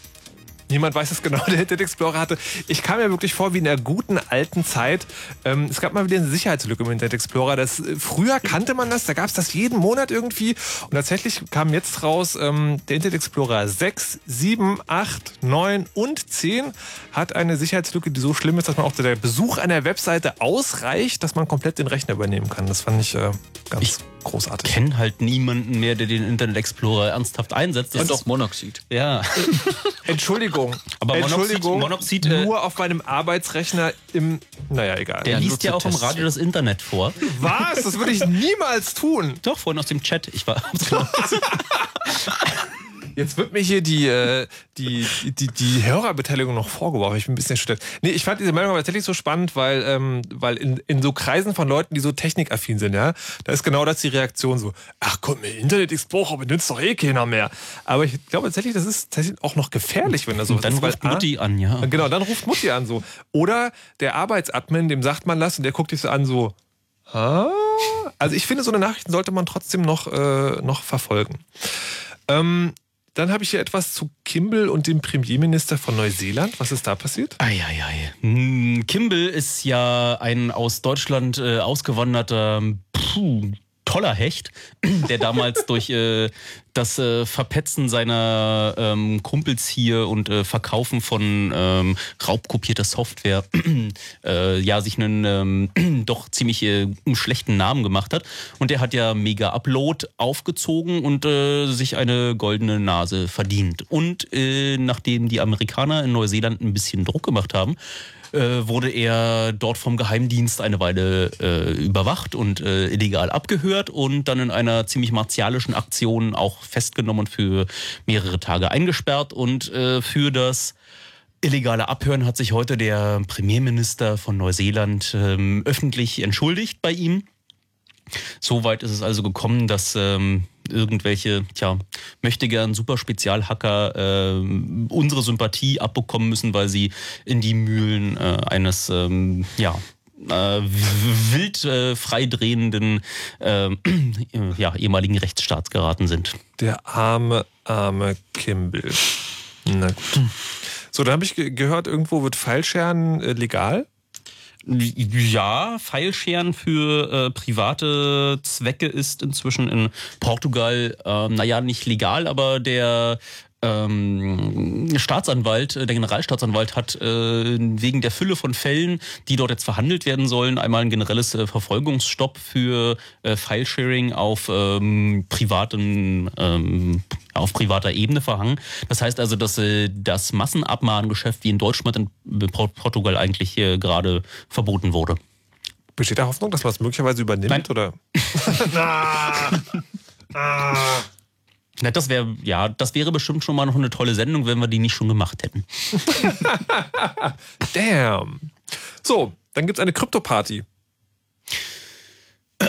Niemand weiß es genau, (laughs) der Internet Explorer hatte. Ich kam mir wirklich vor wie in der guten alten Zeit. Ähm, es gab mal wieder eine Sicherheitslücke im Internet Explorer. Das, äh, früher kannte man das, da gab es das jeden Monat irgendwie. Und tatsächlich kam jetzt raus, ähm, der Internet Explorer 6, 7, 8, 9 und 10 hat eine Sicherheitslücke, die so schlimm ist, dass man auch der Besuch einer Webseite ausreicht, dass man komplett den Rechner übernehmen kann. Das fand ich äh, ganz großartig. Ich kenne halt niemanden mehr, der den Internet Explorer ernsthaft einsetzt. Und doch Monoxid. Ja. (laughs) (laughs) Entschuldigung. Aber Monoxid- Entschuldigung, Monoxid, äh, nur auf meinem Arbeitsrechner im. Naja, egal. Der liest ja auch im Radio das Internet vor. Was? Das würde ich niemals tun. Doch, vorhin aus dem Chat. Ich war. (laughs) (laughs) Jetzt wird mir hier die, äh, die, die, die Hörerbeteiligung noch vorgeworfen. Ich bin ein bisschen erschüttert. Nee, ich fand diese Meldung aber tatsächlich so spannend, weil, ähm, weil in, in so Kreisen von Leuten, die so technikaffin sind, ja, da ist genau das die Reaktion so, ach komm, Internet Explorer benutzt doch eh keiner mehr. Aber ich glaube tatsächlich, das ist tatsächlich auch noch gefährlich, wenn da so Dann ist. ruft Mutti an, ja. Genau, dann ruft Mutti an so. Oder der Arbeitsadmin, dem sagt man das und der guckt dich so an so, ah? Also ich finde, so eine Nachrichten sollte man trotzdem noch, äh, noch verfolgen. Ähm, dann habe ich hier etwas zu Kimball und dem Premierminister von Neuseeland. Was ist da passiert? Eieiei. Hm, Kimball ist ja ein aus Deutschland äh, ausgewanderter puh, toller Hecht, (clears throat) der damals durch äh, das äh, Verpetzen seiner ähm, Kumpels hier und äh, Verkaufen von ähm, raubkopierter Software (clears throat) äh, ja sich einen ähm, (clears throat) doch ziemlich äh, schlechten Namen gemacht hat. Und der hat ja Mega Upload aufgezogen und äh, sich eine goldene Nase verdient. Und äh, nachdem die Amerikaner in Neuseeland ein bisschen Druck gemacht haben, äh, wurde er dort vom Geheimdienst eine Weile äh, überwacht und äh, illegal abgehört und dann in einer ziemlich martialischen Aktion auch festgenommen und für mehrere Tage eingesperrt. Und äh, für das illegale Abhören hat sich heute der Premierminister von Neuseeland ähm, öffentlich entschuldigt bei ihm. Soweit ist es also gekommen, dass ähm, irgendwelche, tja, möchte gern Superspezialhacker äh, unsere Sympathie abbekommen müssen, weil sie in die Mühlen äh, eines, ähm, ja, äh, wild äh, freidrehenden äh, (clears throat) ja, ehemaligen Rechtsstaats geraten sind. Der arme, arme Kimball. Na gut. So, da habe ich ge gehört, irgendwo wird Fallscheren äh, legal. Ja, Pfeilscheren für äh, private Zwecke ist inzwischen in Portugal, äh, naja, nicht legal, aber der ähm, Staatsanwalt, äh, der Generalstaatsanwalt hat äh, wegen der Fülle von Fällen, die dort jetzt verhandelt werden sollen, einmal ein generelles äh, Verfolgungsstopp für äh, Filesharing auf ähm, privaten ähm, auf privater Ebene verhangen. Das heißt also, dass äh, das Massenabmahngeschäft wie in Deutschland in Port- Portugal eigentlich äh, gerade verboten wurde. Besteht da Hoffnung, dass man es möglicherweise übernimmt? Nein. Oder? (laughs) Na, das wäre ja, das wäre bestimmt schon mal noch eine tolle Sendung, wenn wir die nicht schon gemacht hätten. (laughs) Damn. So, dann gibt es eine Krypto-Party.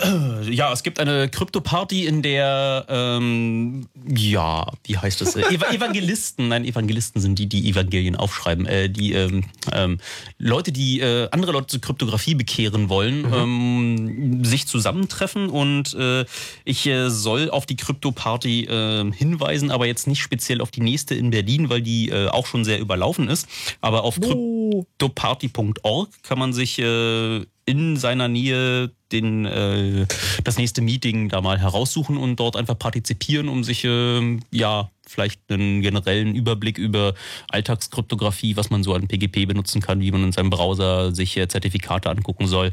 (clears throat) Ja, es gibt eine Krypto-Party, in der, ähm, ja, wie heißt das? Äh, Eva (laughs) Evangelisten, nein, Evangelisten sind die, die Evangelien aufschreiben. Äh, die ähm, ähm, Leute, die äh, andere Leute zur Kryptographie bekehren wollen, ähm, sich zusammentreffen und äh, ich äh, soll auf die Krypto-Party äh, hinweisen, aber jetzt nicht speziell auf die nächste in Berlin, weil die äh, auch schon sehr überlaufen ist. Aber auf kryptoparty.org kann man sich äh, in seiner Nähe den, äh, das nächste Meeting da mal heraussuchen und dort einfach partizipieren, um sich ähm, ja vielleicht einen generellen Überblick über Alltagskryptographie, was man so an PGP benutzen kann, wie man in seinem Browser sich äh, Zertifikate angucken soll,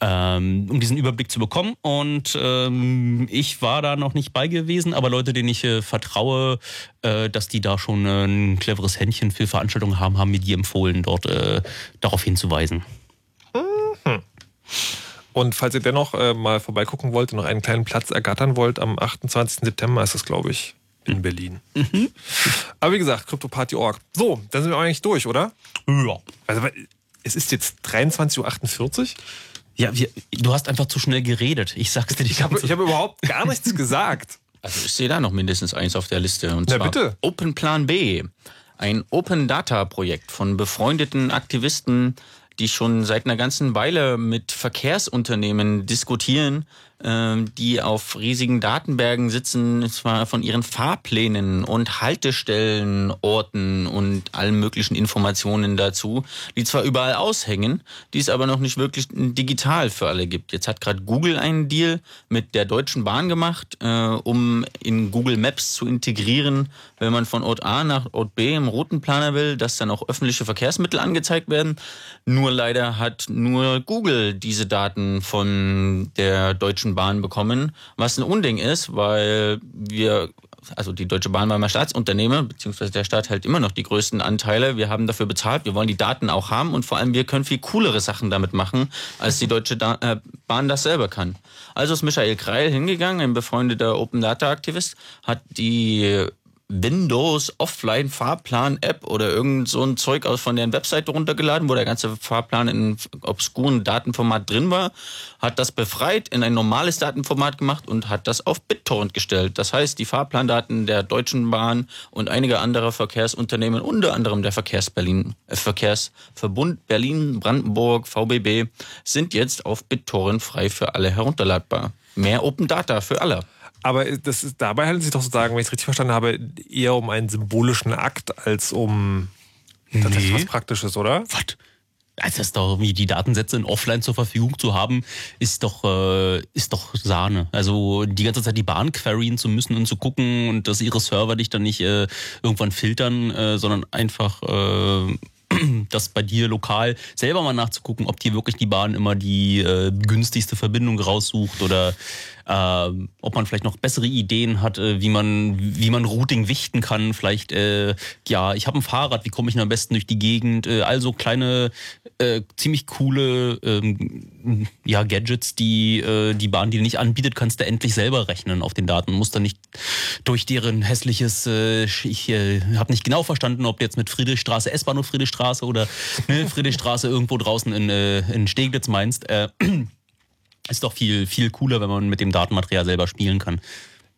ähm, um diesen Überblick zu bekommen. Und ähm, ich war da noch nicht bei gewesen, aber Leute, denen ich äh, vertraue, äh, dass die da schon äh, ein cleveres Händchen für Veranstaltungen haben, haben mir die empfohlen, dort äh, darauf hinzuweisen. Und falls ihr dennoch äh, mal vorbeigucken wollt und noch einen kleinen Platz ergattern wollt, am 28. September ist es, glaube ich, in Berlin. Aber wie gesagt, CryptoParty.org. So, dann sind wir eigentlich durch, oder? Ja. Also, es ist jetzt 23.48 Uhr. Ja, wir, du hast einfach zu schnell geredet. Ich sag's dir die Ich habe hab überhaupt gar nichts (laughs) gesagt. Also ich sehe da noch mindestens eins auf der Liste. Und Na, zwar bitte. Open Plan B. Ein Open Data Projekt von befreundeten Aktivisten, die schon seit einer ganzen Weile mit Verkehrsunternehmen diskutieren, ähm, die auf riesigen Datenbergen sitzen, zwar von ihren Fahrplänen und Haltestellen, Orten und allen möglichen Informationen dazu, die zwar überall aushängen, die es aber noch nicht wirklich digital für alle gibt. Jetzt hat gerade Google einen Deal mit der Deutschen Bahn gemacht, äh, um in Google Maps zu integrieren, wenn man von Ort A nach Ort B im roten Planer will, dass dann auch öffentliche Verkehrsmittel angezeigt werden. Nur leider hat nur Google diese Daten von der Deutschen Bahn bekommen, was ein Unding ist, weil wir also die Deutsche Bahn war mal Staatsunternehmen, beziehungsweise der Staat hält immer noch die größten Anteile. Wir haben dafür bezahlt, wir wollen die Daten auch haben und vor allem wir können viel coolere Sachen damit machen, als die Deutsche da äh, Bahn das selber kann. Also ist Michael Kreil hingegangen, ein befreundeter Open Data Aktivist, hat die Windows Offline Fahrplan App oder irgend so ein Zeug aus von deren Webseite runtergeladen, wo der ganze Fahrplan in obskuren Datenformat drin war, hat das befreit, in ein normales Datenformat gemacht und hat das auf BitTorrent gestellt. Das heißt, die Fahrplandaten der Deutschen Bahn und einiger anderer Verkehrsunternehmen, unter anderem der Verkehrs Berlin, äh, Verkehrsverbund Berlin Brandenburg VBB, sind jetzt auf BitTorrent frei für alle herunterladbar. Mehr Open Data für alle. Aber das ist, dabei handelt es sich doch sozusagen, wenn ich es richtig verstanden habe, eher um einen symbolischen Akt als um tatsächlich Nee. was Praktisches, oder? Was? Also das ist doch irgendwie die Datensätze in Offline zur Verfügung zu haben, ist doch äh, ist doch Sahne. Also die ganze Zeit die Bahn queryen zu müssen und zu gucken und dass ihre Server dich dann nicht äh, irgendwann filtern, äh, sondern einfach äh, (clears throat) das bei dir lokal selber mal nachzugucken, ob dir wirklich die Bahn immer die äh, günstigste Verbindung raussucht oder äh, ob man vielleicht noch bessere Ideen hat, äh, wie man wie man Routing wichten kann. Vielleicht äh, ja, ich habe ein Fahrrad, wie komme ich denn am besten durch die Gegend? Äh, also kleine äh, ziemlich coole ähm, ja Gadgets, die äh, die Bahn dir nicht anbietet, kannst du endlich selber rechnen auf den Daten. Musst dann nicht durch deren hässliches, äh, ich äh, habe nicht genau verstanden, ob du jetzt mit Friedrichstraße, S-Bahnhof Friedrichstraße oder ne, (laughs) Friedrichstraße irgendwo draußen in, äh, in Steglitz meinst. Äh, (clears throat) ist doch viel, viel cooler, wenn man mit dem Datenmaterial selber spielen kann.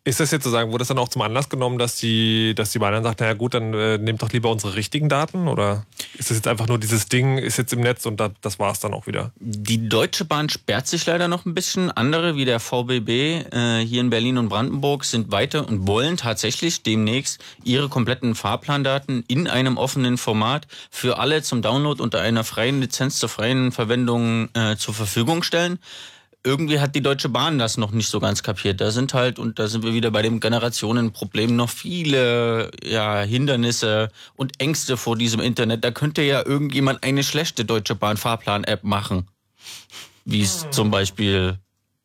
Ist das jetzt sozusagen, wurde das dann auch zum Anlass genommen, dass die, dass die Bahn dann sagt, naja gut, dann äh, nehmt doch lieber unsere richtigen Daten? Oder ist das jetzt einfach nur dieses Ding, ist jetzt im Netz und da, das war es dann auch wieder? Die Deutsche Bahn sperrt sich leider noch ein bisschen. Andere wie der VBB äh, hier in Berlin und Brandenburg sind weiter und wollen tatsächlich demnächst ihre kompletten Fahrplandaten in einem offenen Format für alle zum Download unter einer freien Lizenz zur freien Verwendung äh, zur Verfügung stellen. Irgendwie hat die Deutsche Bahn das noch nicht so ganz kapiert. Da sind halt, und da sind wir wieder bei dem Generationenproblem, noch viele ja, Hindernisse und Ängste vor diesem Internet. Da könnte ja irgendjemand eine schlechte Deutsche Bahn Fahrplan-App machen wie es zum Beispiel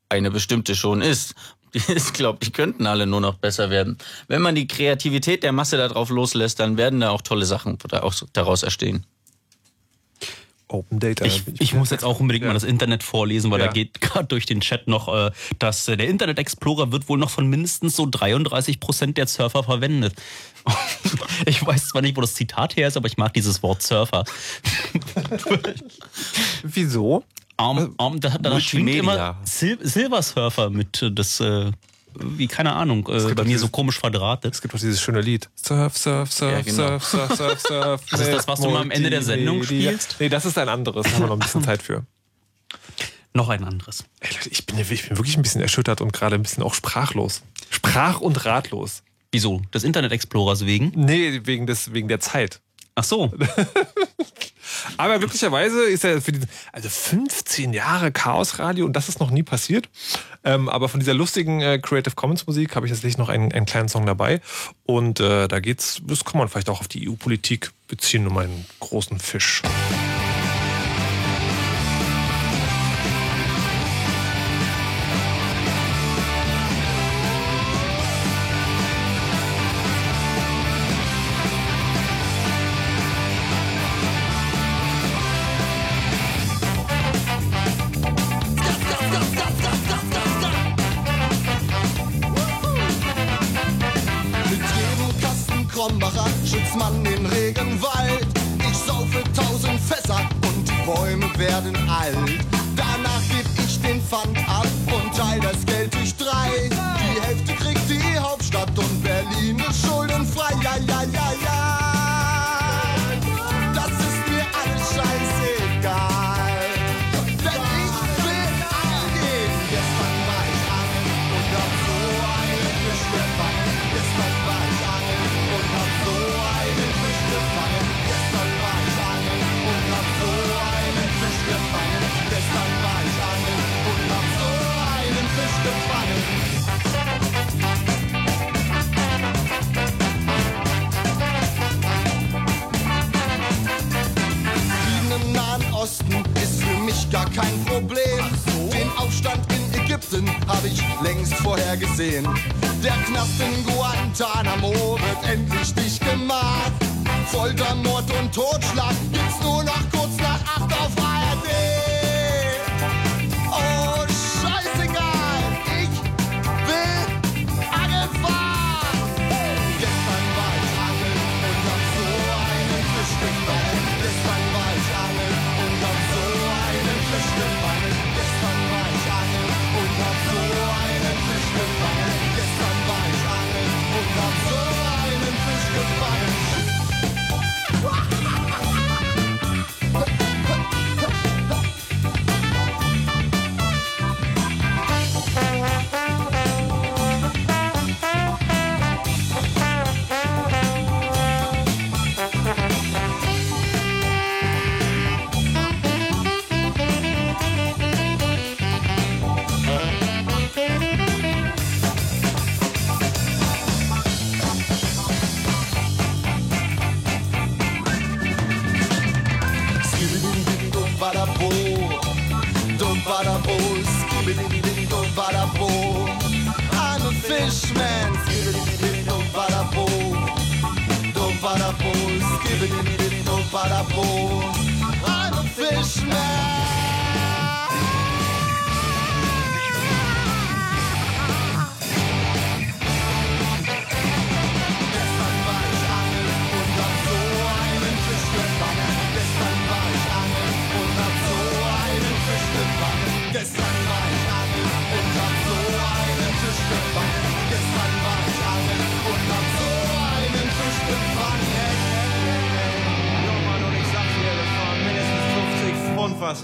eine bestimmte schon ist. (laughs) Ich glaube, die könnten alle nur noch besser werden. Wenn man die Kreativität der Masse darauf loslässt, dann werden da auch tolle Sachen daraus entstehen. Open Data. Ich, ich muss jetzt auch unbedingt mal das Internet vorlesen, weil Ja. da geht (laughs) gerade durch den Chat noch, äh, dass äh, der Internet Explorer wird wohl noch von mindestens so 33 Prozent der Surfer verwendet. (laughs) Ich weiß zwar nicht, wo das Zitat her ist, aber ich mag dieses Wort Surfer. (laughs) Wieso? Um, um, da, da schwingt immer Sil Silver Surfer mit. äh, Das, äh, wie, keine Ahnung, äh, bei auch mir so komisch verdrahtet. Es gibt doch dieses schöne Lied. Surf, surf, surf, Ja, genau. surf, surf, surf, surf. Das ist das, was du mal am Ende der Sendung spielst? Nee, das ist ein anderes. Da haben wir noch ein bisschen Zeit für. Noch ein anderes. Ey, Leute, ich bin, ich bin wirklich ein bisschen erschüttert und gerade ein bisschen auch sprachlos. Sprach- und ratlos. Wieso? Des Internet Explorers wegen? Nee, wegen, des, wegen der Zeit. Ach so. (laughs) Aber glücklicherweise ist er für die, also 15 Jahre Chaosradio und das ist noch nie passiert. Ähm, aber von dieser lustigen äh, Creative Commons Musik habe ich tatsächlich noch einen, einen kleinen Song dabei. Und äh, da geht's, das kann man vielleicht auch auf die EU-Politik beziehen, um einen großen Fisch. Werden alt. Danach geb ich den Pfand ab kein Problem. Den Aufstand in Ägypten habe ich längst vorher gesehen. Der Knast in Guantanamo wird endlich dicht gemacht. Folter, Mord und Totschlag gibt's nur noch kurz nach acht auf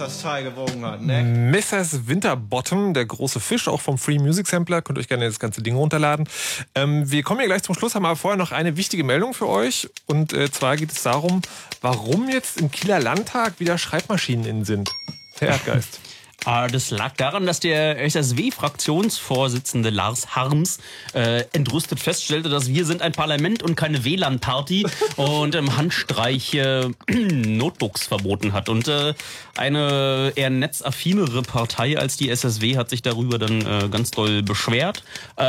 das Teil gewogen hat, ne? Mrs. Winterbottom, der große Fisch, auch vom Free Music Sampler. Könnt euch gerne das ganze Ding runterladen. Ähm, wir kommen hier gleich zum Schluss, haben aber vorher noch eine wichtige Meldung für euch. Und äh, zwar geht es darum, warum jetzt im Kieler Landtag wieder Schreibmaschinen in sind. Herr Erdgeist. Ah, Das lag daran, dass der SSW-Fraktionsvorsitzende Lars Harms äh, entrüstet feststellte, dass wir sind ein Parlament und keine WLAN-Party (laughs) und im Handstreich äh, (clears throat) Notebooks verboten hat. Und äh, eine eher netzaffinere Partei als die SSW hat sich darüber dann äh, ganz doll beschwert. Äh,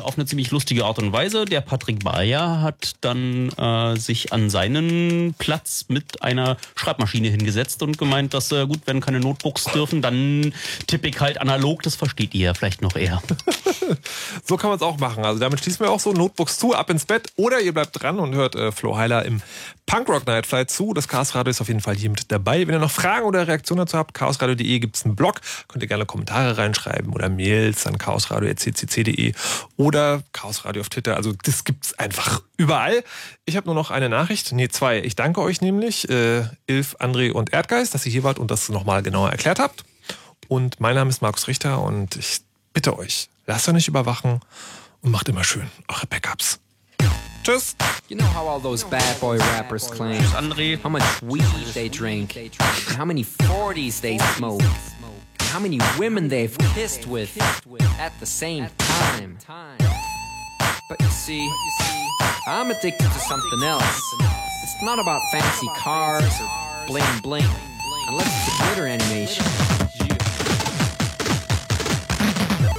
auf eine ziemlich lustige Art und Weise. Der Patrick Bayer hat dann äh, sich an seinen Platz mit einer Schreibmaschine hingesetzt und gemeint, dass äh, gut, wenn keine Notebooks dürfen, dann ich halt analog. Das versteht ihr ja vielleicht noch eher. (laughs) So kann man es auch machen. Also damit schließen wir auch so Notebooks zu, ab ins Bett. Oder ihr bleibt dran und hört äh, Flo Heiler im Punkrock Nightfly zu. Das Chaos Radio ist auf jeden Fall hier mit dabei. Wenn ihr noch Fragen oder Reaktionen dazu habt, chaosradio.de gibt es einen Blog. Könnt ihr gerne Kommentare reinschreiben oder Mails an chaosradio.ccc.de oder Chaos Radio auf Twitter. Also das gibt's einfach überall. Ich habe nur noch eine Nachricht, nee zwei. Ich danke euch nämlich, äh, Ilf, André und Erdgeist, dass ihr hier wart und das nochmal genauer erklärt habt. Und mein Name ist Markus Richter und ich bitte euch, lasst euch nicht überwachen und macht immer schön eure Backups. Tschüss. You know how all those bad boy rappers claim how much weed they drink, and how many 40s they smoke, and how many women they've kissed with at the same time. But you see, I'm addicted to something else. It's not about fancy cars or bling bling, unless it's a glitter animation.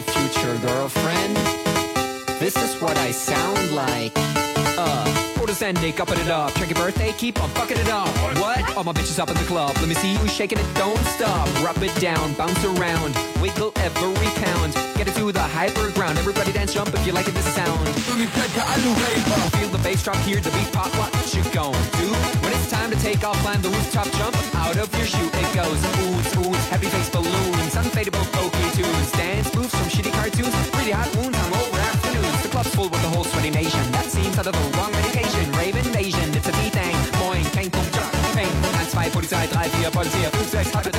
Future girlfriend. This is what I sound like. Uh, photosending, upping it up. Check your birthday, keep on fucking it up. What? All my bitches up in the club. Let me see you shaking it, don't stop. Rub it down, bounce around, wiggle every pound. Get it to the hyper ground. Everybody dance, jump if you like it this sound. Feel the bass drop, hear the beat pop. What you gon' do? When it's time to take off, climb the rooftop, jump out of your shoe. It goes oohs, oohs, heavy face balloons, unfadable pokey tunes, dance from shitty cartoons, really hot wounds, hungover afternoons. The club's full with the whole sweaty nation. That seems out of the wrong medication. Rave invasion, it's a B-Thing. Moin, kein Punkt, Jock, Peng. 1, 2, Polizei, 3, 4, Polizei, 5, 6,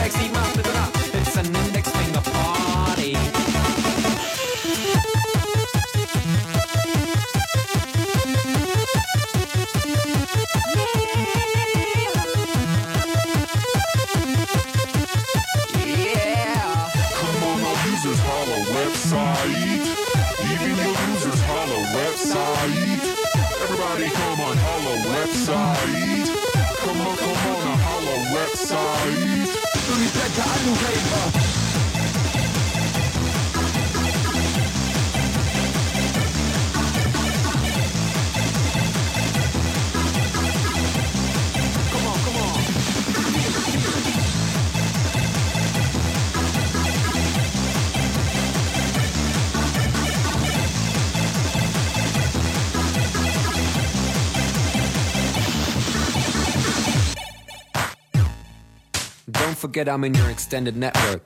forget I'm in your extended network.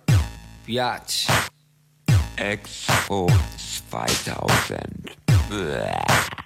Biatch. 2000. Blah.